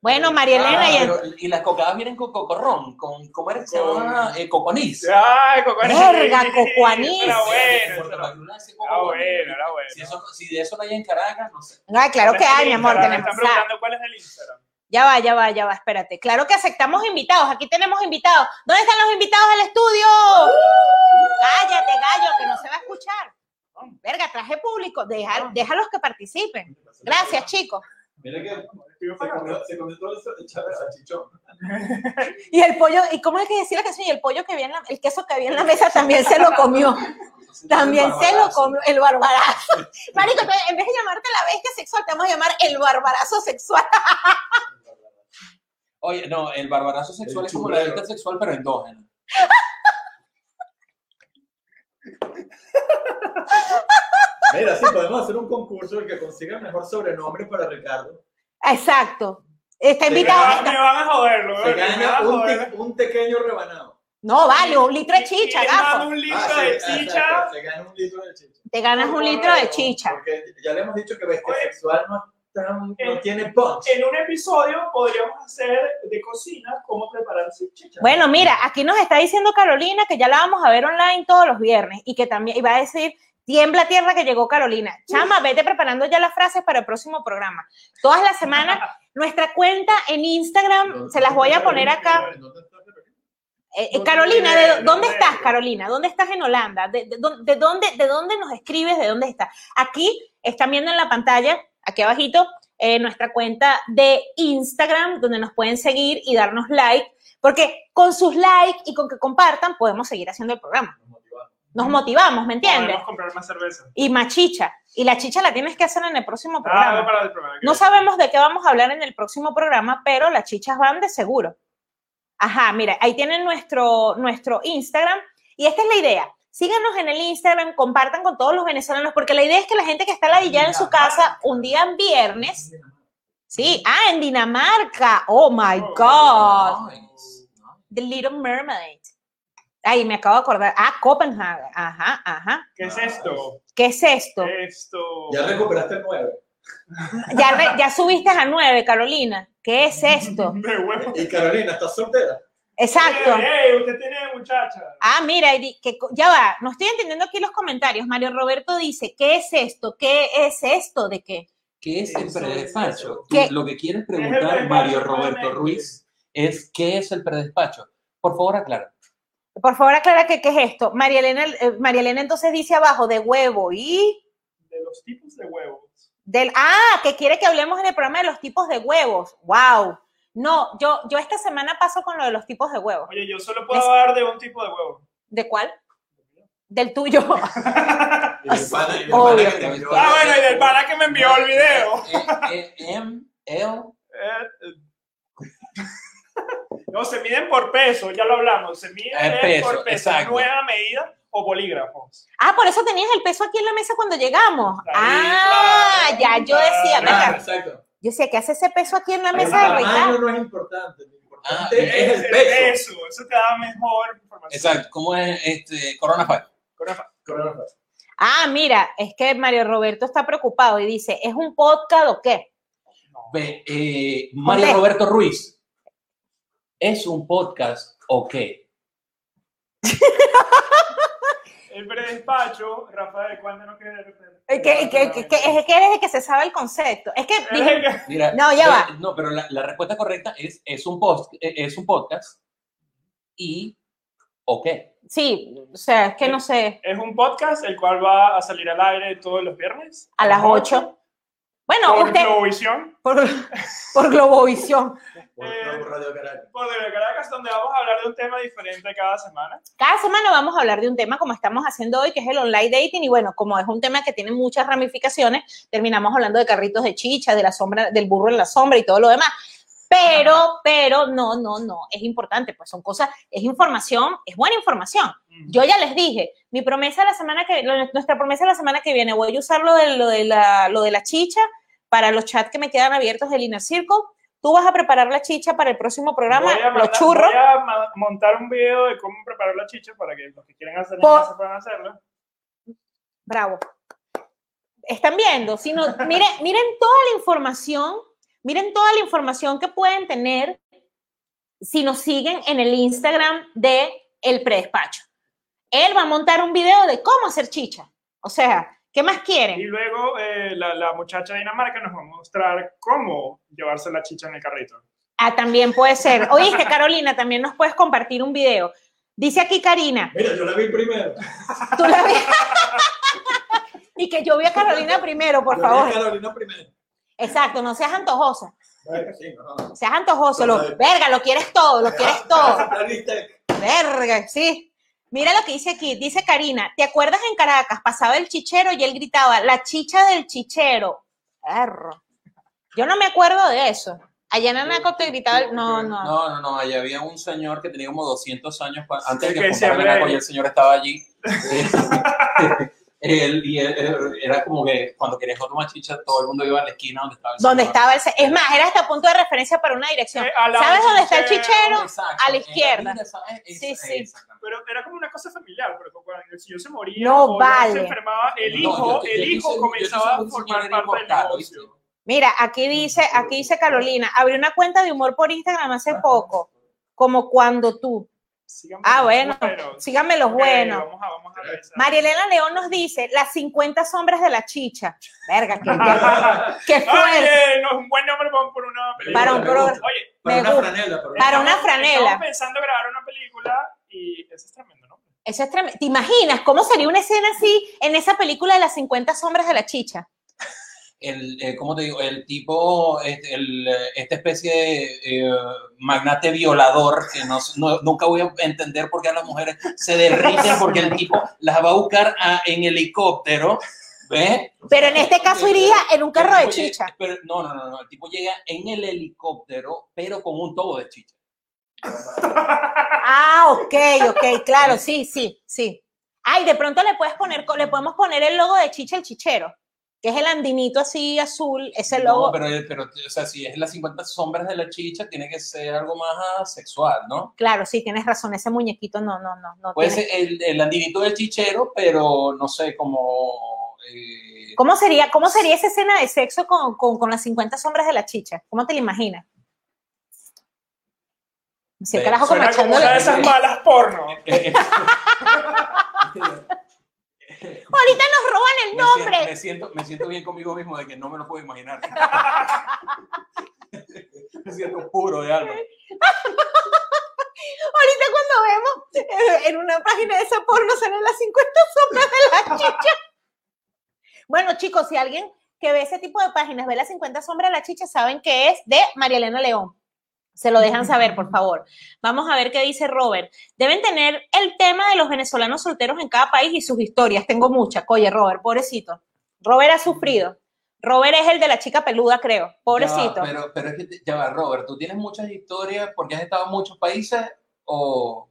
Speaker 1: Bueno, María Elena,
Speaker 5: Ah,
Speaker 1: y el-
Speaker 5: pero- y las cocadas vienen con cocorrón, con, ¿cómo era
Speaker 4: Con-
Speaker 5: llama? Eh, coconís.
Speaker 4: Ay, cocuanís.
Speaker 1: Verga, cocuanís.
Speaker 4: Era bueno.
Speaker 5: En
Speaker 4: Era bueno,
Speaker 5: coconís.
Speaker 4: era bueno.
Speaker 5: Si, eso, si de eso no hay en Caracas, no sé.
Speaker 1: Ay, claro que hay, mi amor, tenemos.
Speaker 4: Me están preguntando cuál es el Instagram.
Speaker 1: Ya va, ya va, ya va, espérate. Claro que aceptamos invitados. Aquí tenemos invitados. ¿Dónde están los invitados del estudio? Cállate, gallo, que no se va a escuchar. Verga, traje público. Deja, déjalos que participen. Gracias, chicos.
Speaker 3: Mira que se comió, se comió todo el sa- el salchichón.
Speaker 1: Y el pollo, ¿y cómo es que decía la canción? Y el pollo que había en la, el queso que había en la mesa también se lo comió. También se lo comió el barbarazo. Marico, en vez de llamarte la bestia sexual, te vamos a llamar el barbarazo sexual.
Speaker 5: Oye, no, el barbarazo sexual
Speaker 3: El
Speaker 5: es como la bestia sexual, pero endógena.
Speaker 3: Mira, sí, podemos hacer un concurso el que consiga el mejor sobrenombre para Ricardo.
Speaker 1: Exacto. Está invitado.
Speaker 4: me van a joderlo.
Speaker 3: Se gana un,
Speaker 4: joder.
Speaker 3: un pequeño rebanado.
Speaker 1: No, vale, un litro de chicha,
Speaker 4: ¿Quién manda
Speaker 1: gafo.
Speaker 4: un litro
Speaker 3: Ah, sí,
Speaker 4: de
Speaker 3: exacto,
Speaker 4: chicha.
Speaker 3: Se gana un litro de chicha.
Speaker 1: Te ganas un litro de chicha.
Speaker 3: Porque ya le hemos dicho que bestia sexual no, es tan- no tiene punch.
Speaker 4: En un episodio podríamos hacer de cocina cómo preparar.
Speaker 1: Bueno, mira, aquí nos está diciendo Carolina que ya la vamos a ver online todos los viernes y que también iba a decir, tiembla tierra que llegó Carolina. Chama, vete preparando ya las frases para el próximo programa. Todas las semanas, nuestra cuenta en Instagram, se las voy a poner acá.
Speaker 3: ¿Dónde está Carolina?
Speaker 1: Eh, eh. ¿de dónde
Speaker 4: ¿Dónde
Speaker 1: estás? Carolina? ¿Dónde estás en Holanda? ¿De, de, dó- de dónde, ¿De dónde nos escribes? ¿De dónde estás? Aquí están viendo en la pantalla, aquí abajito, eh, nuestra cuenta de Instagram, donde nos pueden seguir y darnos like, porque con sus likes y con que compartan podemos seguir haciendo el programa.
Speaker 3: Nos motivamos.
Speaker 1: Nos motivamos, ¿me entiendes?
Speaker 4: Podemos comprar más cerveza.
Speaker 1: Y más chicha. Y la chicha la tienes que hacer en el próximo
Speaker 4: Ah,
Speaker 1: programa.
Speaker 4: para el programa.
Speaker 1: No sabemos de qué vamos a hablar en el próximo programa, pero las chichas van de seguro. Ajá, mira, ahí tienen nuestro, nuestro Instagram y esta es la idea. Síganos en el Instagram, compartan con todos los venezolanos, porque la idea es que la gente que está ladillada en su casa un día en viernes, sí, ah, en Dinamarca, oh my God. The Little Mermaid. Ay, me acabo de acordar, ah, Copenhague, ajá, ajá.
Speaker 4: ¿Qué es esto?
Speaker 1: ¿Qué es esto?
Speaker 4: Esto.
Speaker 3: Ya recuperaste el 9.
Speaker 1: Ya, re- ya subiste a nueve, Carolina. ¿Qué es esto?
Speaker 3: Y Carolina, ¿estás soltera?
Speaker 1: Exacto.
Speaker 4: Ey, ey, usted tiene muchacha.
Speaker 1: Ah, mira, que, ya va, no estoy entendiendo aquí los comentarios. Mario Roberto dice, ¿qué es esto? ¿Qué es esto? ¿De qué?
Speaker 5: ¿Qué es el predespacho? Lo que quieres preguntar, Mario Roberto? Ruiz, es ¿qué es el predespacho? Por favor, aclara.
Speaker 1: Por favor, aclara que qué es esto. María Elena, eh, María Elena entonces dice abajo de huevo y
Speaker 4: De los tipos de huevos.
Speaker 1: del... Ah, que quiere que hablemos en el programa de los tipos de huevos. Wow. No, yo, yo esta semana paso con lo de los tipos de huevos.
Speaker 4: Oye, yo solo puedo
Speaker 1: Es-
Speaker 4: hablar de un tipo de huevo.
Speaker 1: ¿De cuál? Del tuyo.
Speaker 3: Y el pana- y el
Speaker 1: Obvio.
Speaker 3: pana que te envió-
Speaker 4: Ah, bueno, y del pana que me envió el video.
Speaker 5: Eh, eh, M, L,
Speaker 4: Eh. No, se miden por peso, ya lo hablamos. Se miden es
Speaker 5: peso,
Speaker 4: por peso,
Speaker 5: exacto.
Speaker 4: nueva medida o bolígrafos.
Speaker 1: Ah, por eso tenías el peso aquí en la mesa cuando llegamos.
Speaker 4: Ahí,
Speaker 1: Ah,
Speaker 4: claro,
Speaker 1: ya yo decía,
Speaker 3: Claro,
Speaker 1: venga,
Speaker 3: exacto.
Speaker 1: Yo decía, ¿qué hace ese peso aquí en la
Speaker 3: El
Speaker 1: mesa de
Speaker 3: tamaño
Speaker 1: Ricardo?
Speaker 3: no es importante. Lo importante
Speaker 5: Ah,
Speaker 3: es el peso.
Speaker 4: Eso te da mejor información.
Speaker 5: exacto, ¿cómo es este, Corona Five?
Speaker 4: Corafa.
Speaker 3: Coronavirus.
Speaker 1: Ah, mira, es que Mario Roberto está preocupado y dice, ¿es un podcast o qué?
Speaker 5: Eh, Mario. Roberto Ruiz, ¿es un podcast o qué?
Speaker 4: El predespacho, Rafael, ¿cuándo no quiere repetir?
Speaker 1: Eh, Que, que, que, que- es que eres el que se sabe el concepto. Es que dije,
Speaker 5: Mira,
Speaker 1: No, ya
Speaker 5: eh,
Speaker 1: va.
Speaker 5: No, pero la, la respuesta correcta es, es, un post, eh, es un podcast y o qué.
Speaker 1: sí, o sea, es que no sé,
Speaker 4: Es un podcast el cual va a salir al aire todos los viernes.
Speaker 1: a las 8. Bueno,
Speaker 4: Por
Speaker 1: usted,
Speaker 4: Globovisión.
Speaker 1: por, por Globovisión.
Speaker 3: Por,
Speaker 4: Eh,
Speaker 3: por Radio Caracas.
Speaker 4: Por TV Caracas, donde vamos a hablar de un tema diferente cada semana.
Speaker 1: Cada semana vamos a hablar de un tema como estamos haciendo hoy, que es el online dating, y bueno, como es un tema que tiene muchas ramificaciones, terminamos hablando de carritos de chicha, de la sombra, del burro en la sombra y todo lo demás. Pero, pero, no, no, no, es importante, pues son cosas, es información, es buena información. Yo ya les dije, mi promesa la semana que, nuestra promesa la semana que viene, voy a usar lo de, lo de, la, lo de la chicha para los chats que me quedan abiertos del Inner Circle. Tú vas a preparar la chicha para el próximo programa,
Speaker 4: a
Speaker 1: los
Speaker 4: mandar-
Speaker 1: churros.
Speaker 4: Voy a montar un video de cómo preparar la chicha para que los que quieran hacer en
Speaker 1: Por-
Speaker 4: puedan hacerlo.
Speaker 1: Bravo. Están viendo, si no, miren, miren toda la información, miren toda la información que pueden tener si nos siguen en el Instagram de El Predespacho. Él va a montar un video de cómo hacer chicha. O sea, ¿qué más
Speaker 4: Y
Speaker 1: quieren?
Speaker 4: luego eh, la, la muchacha de Dinamarca nos va a mostrar cómo llevarse la chicha en el carrito.
Speaker 1: Ah, también puede ser. Oíste, Carolina, también nos puedes compartir un video. Dice aquí Karina,
Speaker 3: Mira, yo la vi primero.
Speaker 1: tú la ves. y que yo vi a Carolina primero, por
Speaker 3: Yo vi a
Speaker 1: favor.
Speaker 3: Carolina primero.
Speaker 1: Exacto, no seas antojosa.
Speaker 3: Sí, no.
Speaker 1: Seas antojoso. Lo, verga, lo quieres todo, lo quieres todo. Verga, sí. Mira lo que dice aquí, dice Karina, ¿te acuerdas en Caracas? Pasaba el chichero y él gritaba, la chicha del chichero. Perro. Yo no me acuerdo de eso. Allá en Anaco te gritaba, no, no.
Speaker 5: No, no, no, allá había un señor que tenía como 200 años antes de
Speaker 4: que
Speaker 5: que fundara
Speaker 4: siempre-
Speaker 5: Venaco y el señor estaba allí. él, y él- él- era como que cuando querías tomar chicha, todo el mundo iba a la esquina donde estaba el
Speaker 1: ¿Dónde
Speaker 5: señor.
Speaker 1: estaba el... Es más, era hasta punto de referencia para una dirección.
Speaker 4: Eh,
Speaker 1: ¿Sabes dónde está el
Speaker 4: chichero.
Speaker 5: Exacto,
Speaker 1: a la izquierda.
Speaker 5: vida, ¿sabes?
Speaker 1: Sí,
Speaker 5: Esa-
Speaker 1: sí.
Speaker 4: Pero era como una cosa familiar, porque cuando el señor se moría
Speaker 1: No
Speaker 4: o
Speaker 1: vale.
Speaker 4: se enfermaba, el
Speaker 5: No,
Speaker 4: hijo,
Speaker 5: yo estoy- yo
Speaker 4: el hijo comenzaba a formar parte del negocio.
Speaker 1: Mira, aquí dice, aquí dice Carolina, abrí una cuenta de humor por Instagram hace poco, como cuando tú.
Speaker 4: Síganme
Speaker 1: Ah,
Speaker 4: los
Speaker 1: bueno,
Speaker 4: buenos.
Speaker 1: síganme los
Speaker 4: Ok,
Speaker 1: buenos.
Speaker 4: Vamos a, vamos a revisar.
Speaker 1: María Elena León nos dice, las 50 sombras de la chicha. Verga, qué, qué fuerte.
Speaker 4: Oye, no es un buen nombre para por una película.
Speaker 1: Para un.
Speaker 4: Oye,
Speaker 3: Para una
Speaker 1: gusta.
Speaker 3: franela. para una-
Speaker 1: Para una franela.
Speaker 4: Estamos pensando grabar una película y eso es tremendo, ¿no?
Speaker 1: Eso es tremendo. ¿Te imaginas cómo sería una escena así en esa película de las 50 sombras de la chicha?
Speaker 5: el, eh, ¿cómo te digo? El tipo, este, el, eh, esta especie de eh, magnate violador que no, no- nunca voy a entender por qué a las mujeres se derriten porque el tipo las va a buscar a- en helicóptero, ¿ves?
Speaker 1: Pero en este caso iría en un carro de
Speaker 5: llega-
Speaker 1: chicha.
Speaker 5: pero, no, no, no, no, el tipo llega en el helicóptero, pero con un tobo de chicha.
Speaker 1: Ah, ok, ok, claro, sí, sí, sí. Ay, de pronto le puedes poner, le podemos poner el logo de Chicha el Chichero, que es el andinito así azul, ese logo.
Speaker 5: No, pero, pero, o sea, si es las 50 sombras de la chicha, tiene que ser algo más ah, sexual, ¿no?
Speaker 1: Claro, sí, tienes razón, ese muñequito no, no, no, no.
Speaker 5: Puede
Speaker 1: tiene-
Speaker 5: ser el, el andinito del chichero, pero no sé, como... eh,
Speaker 1: ¿Cómo sería, ¿Cómo sería esa escena de sexo con, con, con las 50 sombras de la chicha? ¿Cómo te la imaginas? Si el carajo como
Speaker 4: Suena como
Speaker 1: echándole.
Speaker 4: una de esas malas porno.
Speaker 5: eh,
Speaker 1: Ahorita nos roban el
Speaker 5: me,
Speaker 1: nombre.
Speaker 5: siento, me, siento, me siento bien conmigo mismo de que no me lo puedo imaginar. me siento puro de alma.
Speaker 1: Ahorita cuando vemos eh, en una página de esa porno salen las 50 sombras de la chicha. Bueno, chicos, si alguien que ve ese tipo de páginas ve las 50 sombras de la chicha, saben que es de María Elena León. Se lo dejan saber, por favor. Vamos a ver qué dice Robert. Deben tener el tema de los venezolanos solteros en cada país y sus historias. Tengo muchas. Oye, Robert, pobrecito. Robert ha sufrido. Robert es el de la chica peluda, creo. Pobrecito.
Speaker 5: Ya va, pero, pero es que, te- ya va, Robert, ¿tú tienes muchas historias porque has estado en muchos países o...?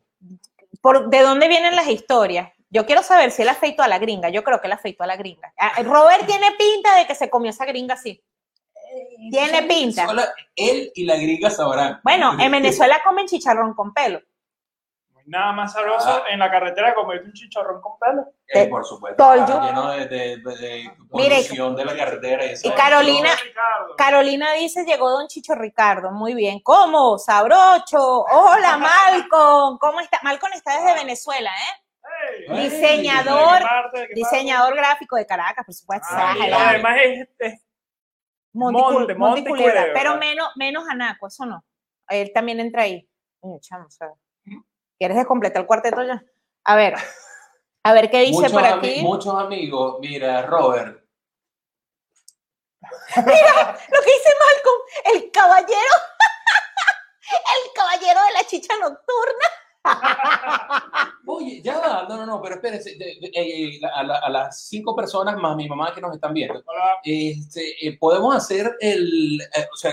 Speaker 1: ¿Por, ¿De dónde vienen las historias? Yo quiero saber si él afeitó a la gringa. Yo creo que él afeitó a la gringa. Ah, Robert tiene pinta de que se comió esa gringa así. Tiene
Speaker 5: En
Speaker 1: pinta.
Speaker 5: Venezuela, él y la gringa sabrán.
Speaker 1: Bueno, en Venezuela comen chicharrón con pelo.
Speaker 4: Nada más sabroso
Speaker 5: Ah.
Speaker 4: en la carretera como un chicharrón con pelo.
Speaker 5: Eh, por supuesto. Lleno de, de, de- de
Speaker 1: Mire,
Speaker 5: de la carretera. Y,
Speaker 1: Carolina-. Carolina dice, llegó Don Chicho Ricardo. Muy bien. ¿Cómo? Sabrocho. Hola, Malcolm. ¿Cómo está? Malcolm está desde Venezuela, ¿eh?
Speaker 4: Hey,
Speaker 1: Diseñador,
Speaker 4: ¿de qué parte, de qué
Speaker 1: diseñador gráfico de Caracas, por supuesto.
Speaker 5: Ah.
Speaker 4: Además es, es-
Speaker 1: Monte,
Speaker 4: Monte,
Speaker 1: Culebra, pero menos, menos Anaco, eso no. Él también entra ahí. Chamo, o sea, ¿Quieres completar el cuarteto ya? A ver, a ver qué dice
Speaker 5: muchos,
Speaker 1: por aquí.
Speaker 5: muchos amigos, mira, Robert,
Speaker 1: Lo que dice Malcolm, el caballero, el caballero de la chicha nocturna.
Speaker 5: Oye, ya, no, no, no, pero espérense, de- de- eh, a, la- a las cinco personas más mi mamá que nos están viendo, este, eh, podemos hacer el, eh, o sea,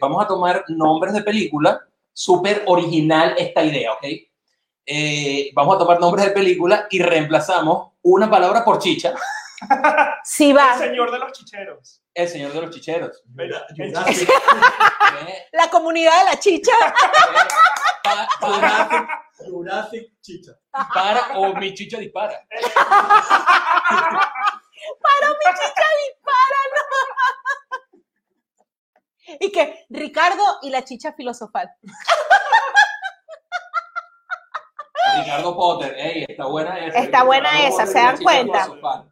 Speaker 5: vamos a tomar nombres de película, súper original esta idea, ¿ok? Eh, vamos a tomar nombres de película y reemplazamos una palabra por chicha,
Speaker 1: Sí
Speaker 4: el
Speaker 1: va,
Speaker 4: señor de los chicheros.
Speaker 5: el señor de los chicheros.
Speaker 4: Mira, el
Speaker 1: la comunidad de la chicha.
Speaker 5: Pa- para,
Speaker 3: Jurassic Chicha.
Speaker 5: para o mi chicha dispara.
Speaker 1: Y que Ricardo y la chicha filosofal.
Speaker 5: Ricardo Potter, ey, está buena esa.
Speaker 1: Está buena
Speaker 5: Ricardo
Speaker 1: esa,
Speaker 5: Potter
Speaker 1: ¿se dan cuenta?
Speaker 5: filosofal.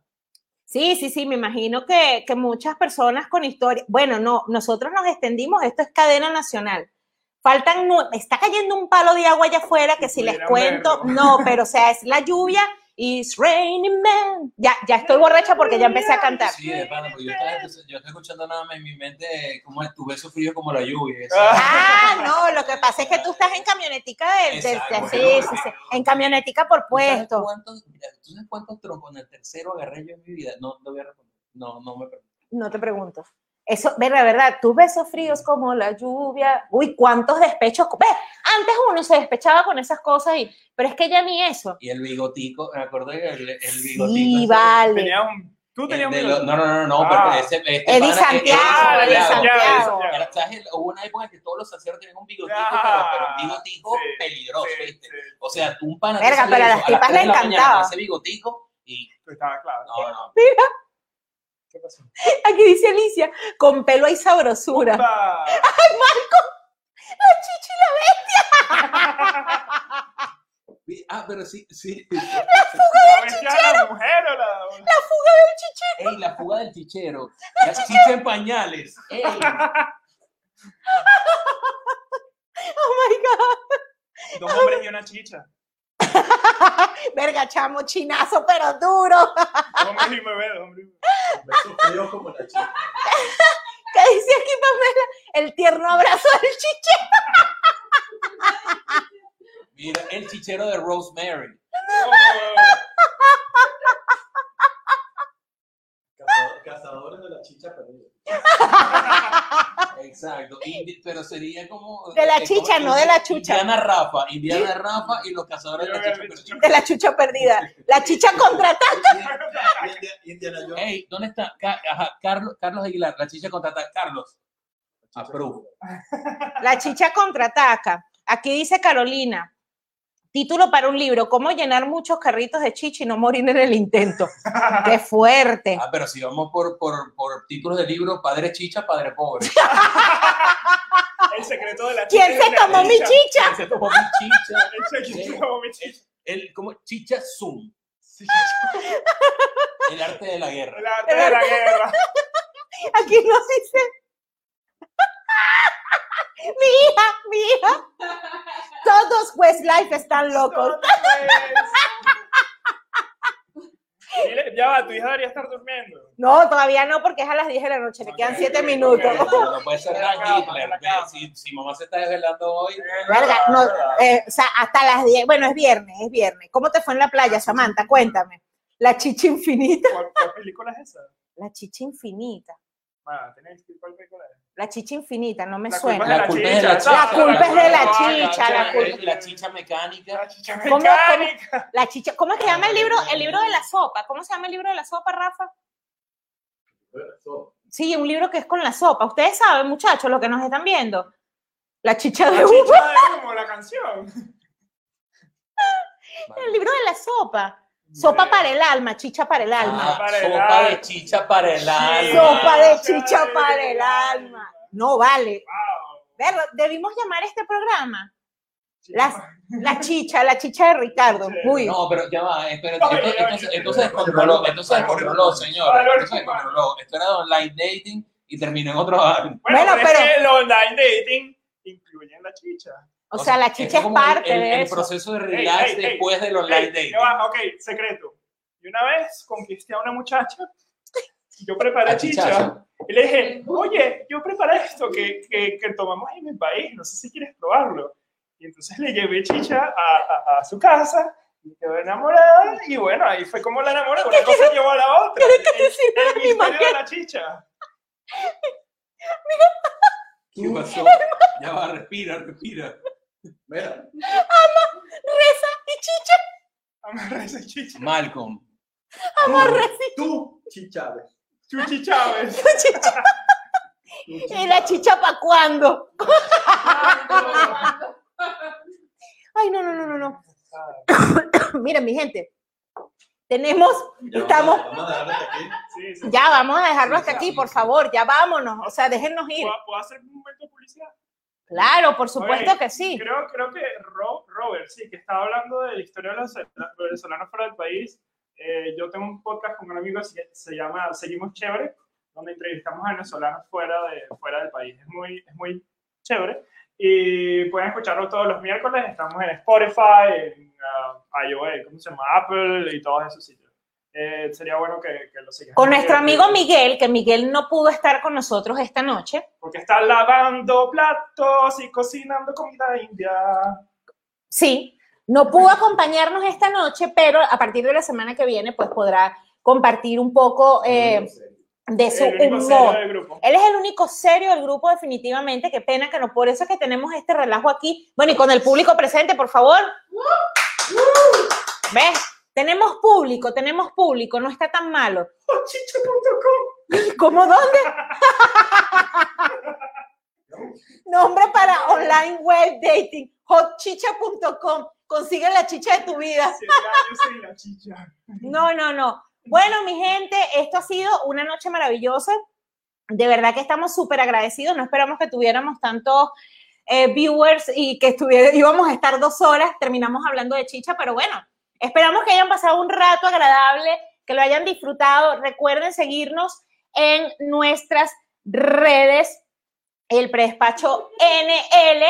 Speaker 1: Sí, sí, sí, me imagino que, que muchas personas con historia, bueno, no, nosotros nos extendimos, esto es cadena nacional. Faltan, está cayendo un palo de agua allá afuera que si les cuento,
Speaker 4: verlo.
Speaker 1: no, pero o sea, es la lluvia It's raining men. Ya, ya estoy borracha porque ya empecé a cantar.
Speaker 5: Sí, de pana, porque yo, estaba, yo estoy escuchando nada más en mi mente como es tu beso frío como la lluvia. eso.
Speaker 1: Ah, no, lo que pasa es que tú estás en camionetica
Speaker 5: Exacto.
Speaker 1: sí, sí, sí, en camionetica por
Speaker 5: ¿Tú sabes
Speaker 1: puesto.
Speaker 5: ¿Tú sabes cuántos troncos en el tercero agarré yo en mi vida? No, no voy a responder. No, no me pregunto.
Speaker 1: No te pregunto. Eso, verdad, verdad, tus besos fríos como la lluvia. Uy, cuántos despechos. Ve, antes uno se despechaba con esas cosas, y, pero es que ya ni eso.
Speaker 5: Y el bigotico, me acordé que el, el bigotico.
Speaker 1: Sí, vale.
Speaker 4: Tenía un, tú
Speaker 5: el
Speaker 4: tenías un
Speaker 5: lo- no, no, no, no,
Speaker 4: Ah.
Speaker 5: pero ese, este
Speaker 1: Eddie Santiago, Eddie Santiago.
Speaker 5: Hubo una época en que todos los salseros tenían un bigotico,
Speaker 4: Ah,
Speaker 5: pero, pero un bigotico
Speaker 4: sí,
Speaker 5: peligroso,
Speaker 4: Sí,
Speaker 5: ¿viste?
Speaker 4: sí,
Speaker 5: O sea, tú un pana
Speaker 1: Verga, pero a las tipas
Speaker 5: la mañana
Speaker 1: encantaba.
Speaker 5: con Ese bigotico y
Speaker 4: tú estabas claro.
Speaker 5: no, no.
Speaker 4: ¿Qué pasó?
Speaker 1: Aquí dice Alicia, con pelo hay sabrosura.
Speaker 4: Upa.
Speaker 5: Ah, pero sí, sí.
Speaker 4: ¿La bestia de la mujer o la.?
Speaker 5: Ey, la fuga del chichero. La chicha en pañales. Ey.
Speaker 1: Oh my God.
Speaker 4: Dos hombres y una chicha.
Speaker 1: Verga, chamo, chinazo, pero duro.
Speaker 4: Y hombres y bebés.
Speaker 3: Beso frío como la chica.
Speaker 1: ¿Qué dice aquí Pamela? El tierno abrazo del chiche.
Speaker 5: Mira, el chichero de Rosemary.
Speaker 3: Cazador- Cazadores de la chicha perdida.
Speaker 5: Exacto. Indi- pero sería como.
Speaker 1: De la
Speaker 5: eh,
Speaker 1: chicha, no de la chucha.
Speaker 5: Indiana Rafa. Indiana Rafa y los cazadores de la chicha. perdida.
Speaker 1: De la chucha perdida. La chicha contraataca.
Speaker 3: India- Indiana Jones.
Speaker 5: Ey, ¿dónde está? Ca- ajá, Carlos, Carlos Aguilar, la chicha contrata. Carlos. Approve.
Speaker 1: La chicha contraataca. Aquí dice Carolina. Título para un libro, ¿Cómo llenar muchos carritos de chicha y no morir en el intento? ¡Qué fuerte!
Speaker 5: Ah, pero si vamos por, por, por títulos de libros, padre chicha, padre pobre.
Speaker 4: El secreto de la chicha.
Speaker 1: ¿Quién se tomó mi chicha?
Speaker 5: Se tomó mi chicha.
Speaker 4: El secreto se tomó mi chicha.
Speaker 5: El, como chicha zoom. El arte de la guerra.
Speaker 4: El arte de la guerra.
Speaker 1: Aquí nos dice. Mi hija, mi hija. Todos Westlife están locos.
Speaker 4: Dile, Ya va, tu hija debería estar durmiendo.
Speaker 1: No, todavía no, porque es a las 10 de la noche, le quedan
Speaker 4: Ok,
Speaker 1: 7
Speaker 4: ok,
Speaker 1: minutos.
Speaker 5: No, no puede ser tan Hitler. Si, si mamá se está desvelando hoy.
Speaker 1: Verga, no, eh, o sea, hasta las 10, bueno, es viernes, es viernes. ¿Cómo te fue en la playa, Samantha? Cuéntame. La chicha infinita.
Speaker 4: ¿Cuál, cuál película es esa?
Speaker 1: La chicha infinita.
Speaker 4: Ah.
Speaker 1: La chicha infinita, no me
Speaker 4: La
Speaker 1: suena.
Speaker 4: culpa
Speaker 5: La culpa es de la
Speaker 4: chicha,
Speaker 5: chicha.
Speaker 1: La culpa es de la chicha, la
Speaker 5: La mecánica.
Speaker 4: La chicha
Speaker 1: ¿Cómo-
Speaker 4: mecánica.
Speaker 1: La chicha, ¿cómo es que se llama el libro? El libro de la sopa. ¿Cómo se llama el libro de la sopa, Rafa? Sí, un libro que es con la sopa. Ustedes saben, muchachos, lo que nos están viendo. La chicha de
Speaker 4: La
Speaker 1: uva.
Speaker 4: chicha de humo, la canción.
Speaker 1: El libro de la sopa. Sopa para el alma, chicha para el alma.
Speaker 5: Ah,
Speaker 4: Para el
Speaker 5: sopa
Speaker 4: alma.
Speaker 5: de chicha para el alma.
Speaker 1: Sopa de
Speaker 4: chicha
Speaker 1: para el
Speaker 4: alma.
Speaker 1: alma. No vale.
Speaker 4: Wow.
Speaker 1: Verlo, debimos llamar a este programa Las- la chicha, la chicha de Ricardo. Uy,
Speaker 5: No, pero ya va, espérate. Esto, se- descontroló, esto se descontroló, señor. Esto se descontroló. Esto era de online dating y terminó en otro
Speaker 4: Bueno,
Speaker 1: Bueno,
Speaker 4: pero,
Speaker 1: pero-
Speaker 4: es que el online dating incluye la chicha.
Speaker 1: O sea, la chicha es
Speaker 5: el-
Speaker 1: parte
Speaker 5: el,
Speaker 1: de
Speaker 5: el
Speaker 1: eso.
Speaker 5: proceso de relax
Speaker 4: ey, ey.
Speaker 5: después del online dating.
Speaker 4: ok, secreto. Y una vez conquisté a una muchacha, y yo preparé
Speaker 5: A
Speaker 4: chicha,
Speaker 5: chichazo.
Speaker 4: y le dije, oye, yo preparé esto que, que, que tomamos en mi país, no sé si quieres probarlo. Y entonces le llevé chicha a, a, a su casa, y quedó enamorada, y bueno, ahí fue como la enamoré, una cosa llevó a la otra.
Speaker 1: ¿Quieres que te sirva
Speaker 4: El
Speaker 1: mi
Speaker 4: misterio de la chicha.
Speaker 5: ¿Qué pasó? Ya va, respira, respira.
Speaker 3: Mira,
Speaker 1: Reza y chicha,
Speaker 4: Amarra esa chicha.
Speaker 5: Malcolm.
Speaker 1: amarra y
Speaker 3: tú, Chichávez.
Speaker 4: Chuchi Chávez.
Speaker 1: chicha. ¿Y la chicha para cuándo? Ay, no, no, no, no, no. Miren, mi gente, tenemos,
Speaker 3: Ya
Speaker 1: estamos,
Speaker 3: Vamos, vamos a dejarlo hasta aquí.
Speaker 4: Sí, sí.
Speaker 1: ya vamos a dejarlo hasta aquí, por favor, ya vámonos, o sea, déjennos ir.
Speaker 4: ¿Puedo, puedo hacer un momento de publicidad?
Speaker 1: Claro, por supuesto
Speaker 4: Oye,
Speaker 1: que sí.
Speaker 4: Creo, creo que Ro- Robert, sí, que estaba hablando de la historia de los venezolanos fuera del país. Eh, yo tengo un podcast con un amigo que se, se llama Seguimos Chévere, donde entrevistamos a venezolanos fuera, de, fuera del país. Es muy, es muy chévere. Y pueden escucharlo todos los miércoles. Estamos en Spotify, en ah, iOS, ¿cómo se llama? Apple y todos esos sitios. Eh, sería bueno que, que lo sigan.
Speaker 1: Con nuestro amigo Miguel, que Miguel no pudo estar con nosotros esta noche.
Speaker 4: Porque está lavando platos y cocinando comida india.
Speaker 1: Sí, no pudo acompañarnos esta noche, pero a partir de la semana que viene, pues podrá compartir un poco eh, de su
Speaker 4: El único serio
Speaker 1: humor.
Speaker 4: del grupo.
Speaker 1: Él es el único serio del grupo, definitivamente. Qué pena que no, por eso es que tenemos este relajo aquí. Bueno, y con el público presente, por favor. ¿Ves? Tenemos público, tenemos público, no está tan malo.
Speaker 4: Chicha.com.
Speaker 1: ¿Cómo dónde? Nombre para online web dating, hotchicha.com. Consigue la chicha de tu vida. No, no, no. Bueno, mi gente, esto ha sido una noche maravillosa. De verdad que estamos súper agradecidos. No esperamos que tuviéramos tantos eh, viewers y que íbamos a estar dos horas. Terminamos hablando de chicha, pero bueno, esperamos que hayan pasado un rato agradable, que lo hayan disfrutado. Recuerden seguirnos en nuestras redes, el predespacho NL.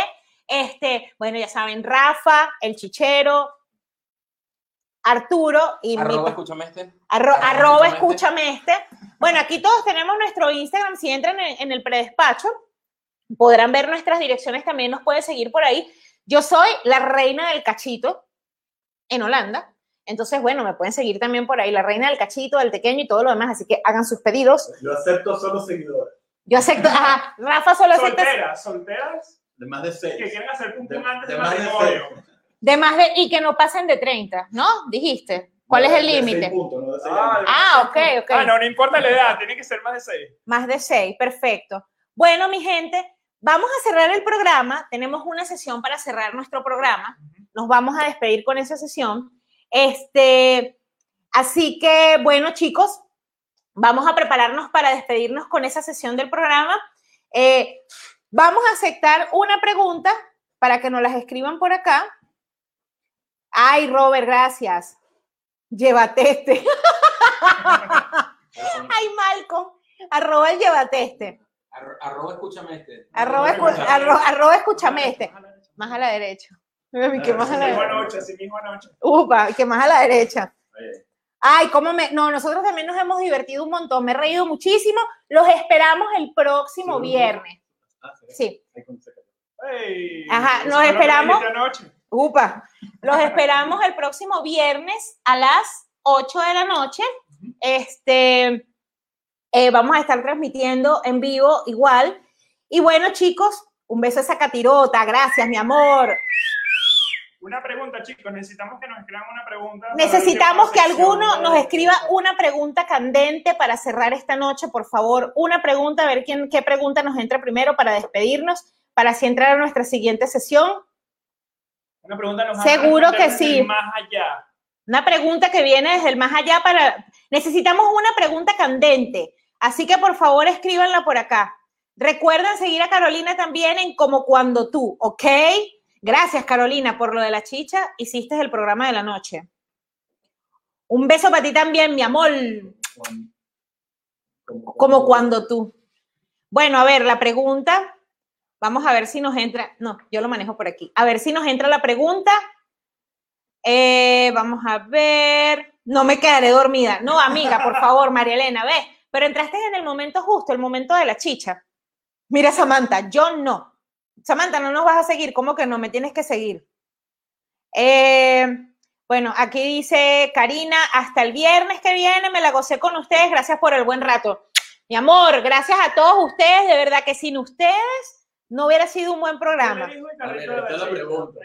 Speaker 1: Este, bueno, ya saben, Rafa, el chichero, Arturo y mi
Speaker 5: Arroba, escúchame este.
Speaker 1: Arro-
Speaker 5: Arroba,
Speaker 1: arroba
Speaker 5: escúchame
Speaker 1: escúchame este. Bueno, aquí todos tenemos nuestro Instagram. Si entran en, en el predespacho, podrán ver nuestras direcciones. También nos pueden seguir por ahí. Yo soy la reina del cachito en Holanda. Entonces, bueno, me pueden seguir también por ahí, la reina del cachito, del pequeño y todo lo demás. Así que hagan sus pedidos.
Speaker 3: Yo acepto solo seguidores.
Speaker 1: Yo acepto. Ajá, Rafa solo acepta
Speaker 4: Solteras, solteras
Speaker 3: De más de seis.
Speaker 4: que quieren hacer pum
Speaker 3: De,
Speaker 4: pum antes
Speaker 3: de
Speaker 4: del
Speaker 3: más de
Speaker 4: matrimonio.
Speaker 3: seis.
Speaker 1: de más de y que no pasen de 30, ¿no? Dijiste. ¿Cuál es el límite?
Speaker 3: no
Speaker 4: Ah.
Speaker 1: Ah, ok, ok.
Speaker 4: Ah, no, no importa la edad, tiene que ser más de seis.
Speaker 1: Más de seis, perfecto. Bueno, mi gente, vamos a cerrar el programa. Tenemos una sesión para cerrar nuestro programa. Nos vamos a despedir con esa sesión. Este, así que, bueno, chicos, vamos a prepararnos para despedirnos con esa sesión del programa. Eh, vamos a aceptar una pregunta para que nos las escriban por acá. Ay, Robert, gracias. Llévate este. Ay, Malcolm. Arroba el llévate este.
Speaker 5: Arro- Arroba, escúchame este.
Speaker 1: Arroba, arro- arroba escúchame este. Más a la derecha. Mira, que más a la derecha.
Speaker 4: anoche, sí mismo anoche.
Speaker 1: Upa, que más a la derecha.
Speaker 3: Oye,
Speaker 1: Ay, cómo me. No, nosotros también nos hemos divertido un montón. Me he reído muchísimo. Los esperamos el próximo
Speaker 3: Sí.
Speaker 1: viernes.
Speaker 3: ah, sí.
Speaker 1: Ajá, nos esperamos. Upa. Los esperamos el próximo viernes a las 8 de la noche. Este. eh, vamos a estar transmitiendo en vivo igual. Y bueno, chicos, un beso a esa catirota. Gracias, mi amor.
Speaker 4: Una pregunta, chicos. Necesitamos que nos escriban una pregunta.
Speaker 1: Necesitamos que alguno nos escriba una pregunta candente para cerrar esta noche, por favor. Una pregunta, a ver quién, qué pregunta nos entra primero para despedirnos, para así entrar a nuestra siguiente sesión.
Speaker 4: Una pregunta nos
Speaker 1: Seguro que sí.
Speaker 4: Más allá.
Speaker 1: Una pregunta que viene desde el más allá para... Necesitamos una pregunta candente, así que por favor escríbanla por acá. Recuerden seguir a Carolina también en Como Cuando Tú, ¿ok? Gracias, Carolina, por lo de la chicha. Hiciste el programa de la noche. Un beso para ti también, mi amor.
Speaker 3: Como
Speaker 1: cuando tú. Bueno, a ver, la pregunta. Vamos a ver si nos entra. No, yo lo manejo por aquí. A ver si nos entra la pregunta. Eh, vamos a ver. No me quedaré dormida. No, amiga, por favor, María Elena, ve. Pero entraste en el momento justo, el momento de la chicha. Mira, Samantha, yo no. Samantha, no nos vas a seguir. ¿Cómo que no? Me tienes que seguir. Eh, bueno, aquí dice Karina, hasta el viernes que viene me la gocé con ustedes. Gracias por el buen rato. Mi amor, gracias a todos ustedes. De verdad que sin ustedes no hubiera sido un buen programa.
Speaker 4: Ahí está la pregunta.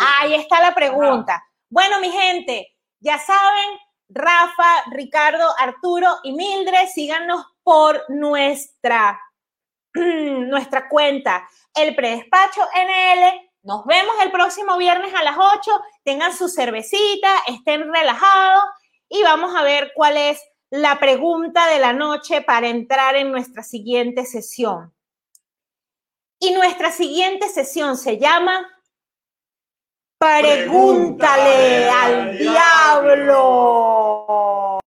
Speaker 1: Ahí está la pregunta. Bueno, mi gente, ya saben, Rafa, Ricardo, Arturo y Mildred, síganos por nuestra, nuestra cuenta, el predespacho NL. Nos vemos el próximo viernes a las 8. Tengan su cervecita, estén relajados y vamos a ver cuál es la pregunta de la noche para entrar en nuestra siguiente sesión. Y nuestra siguiente sesión se llama Pregúntale al diablo.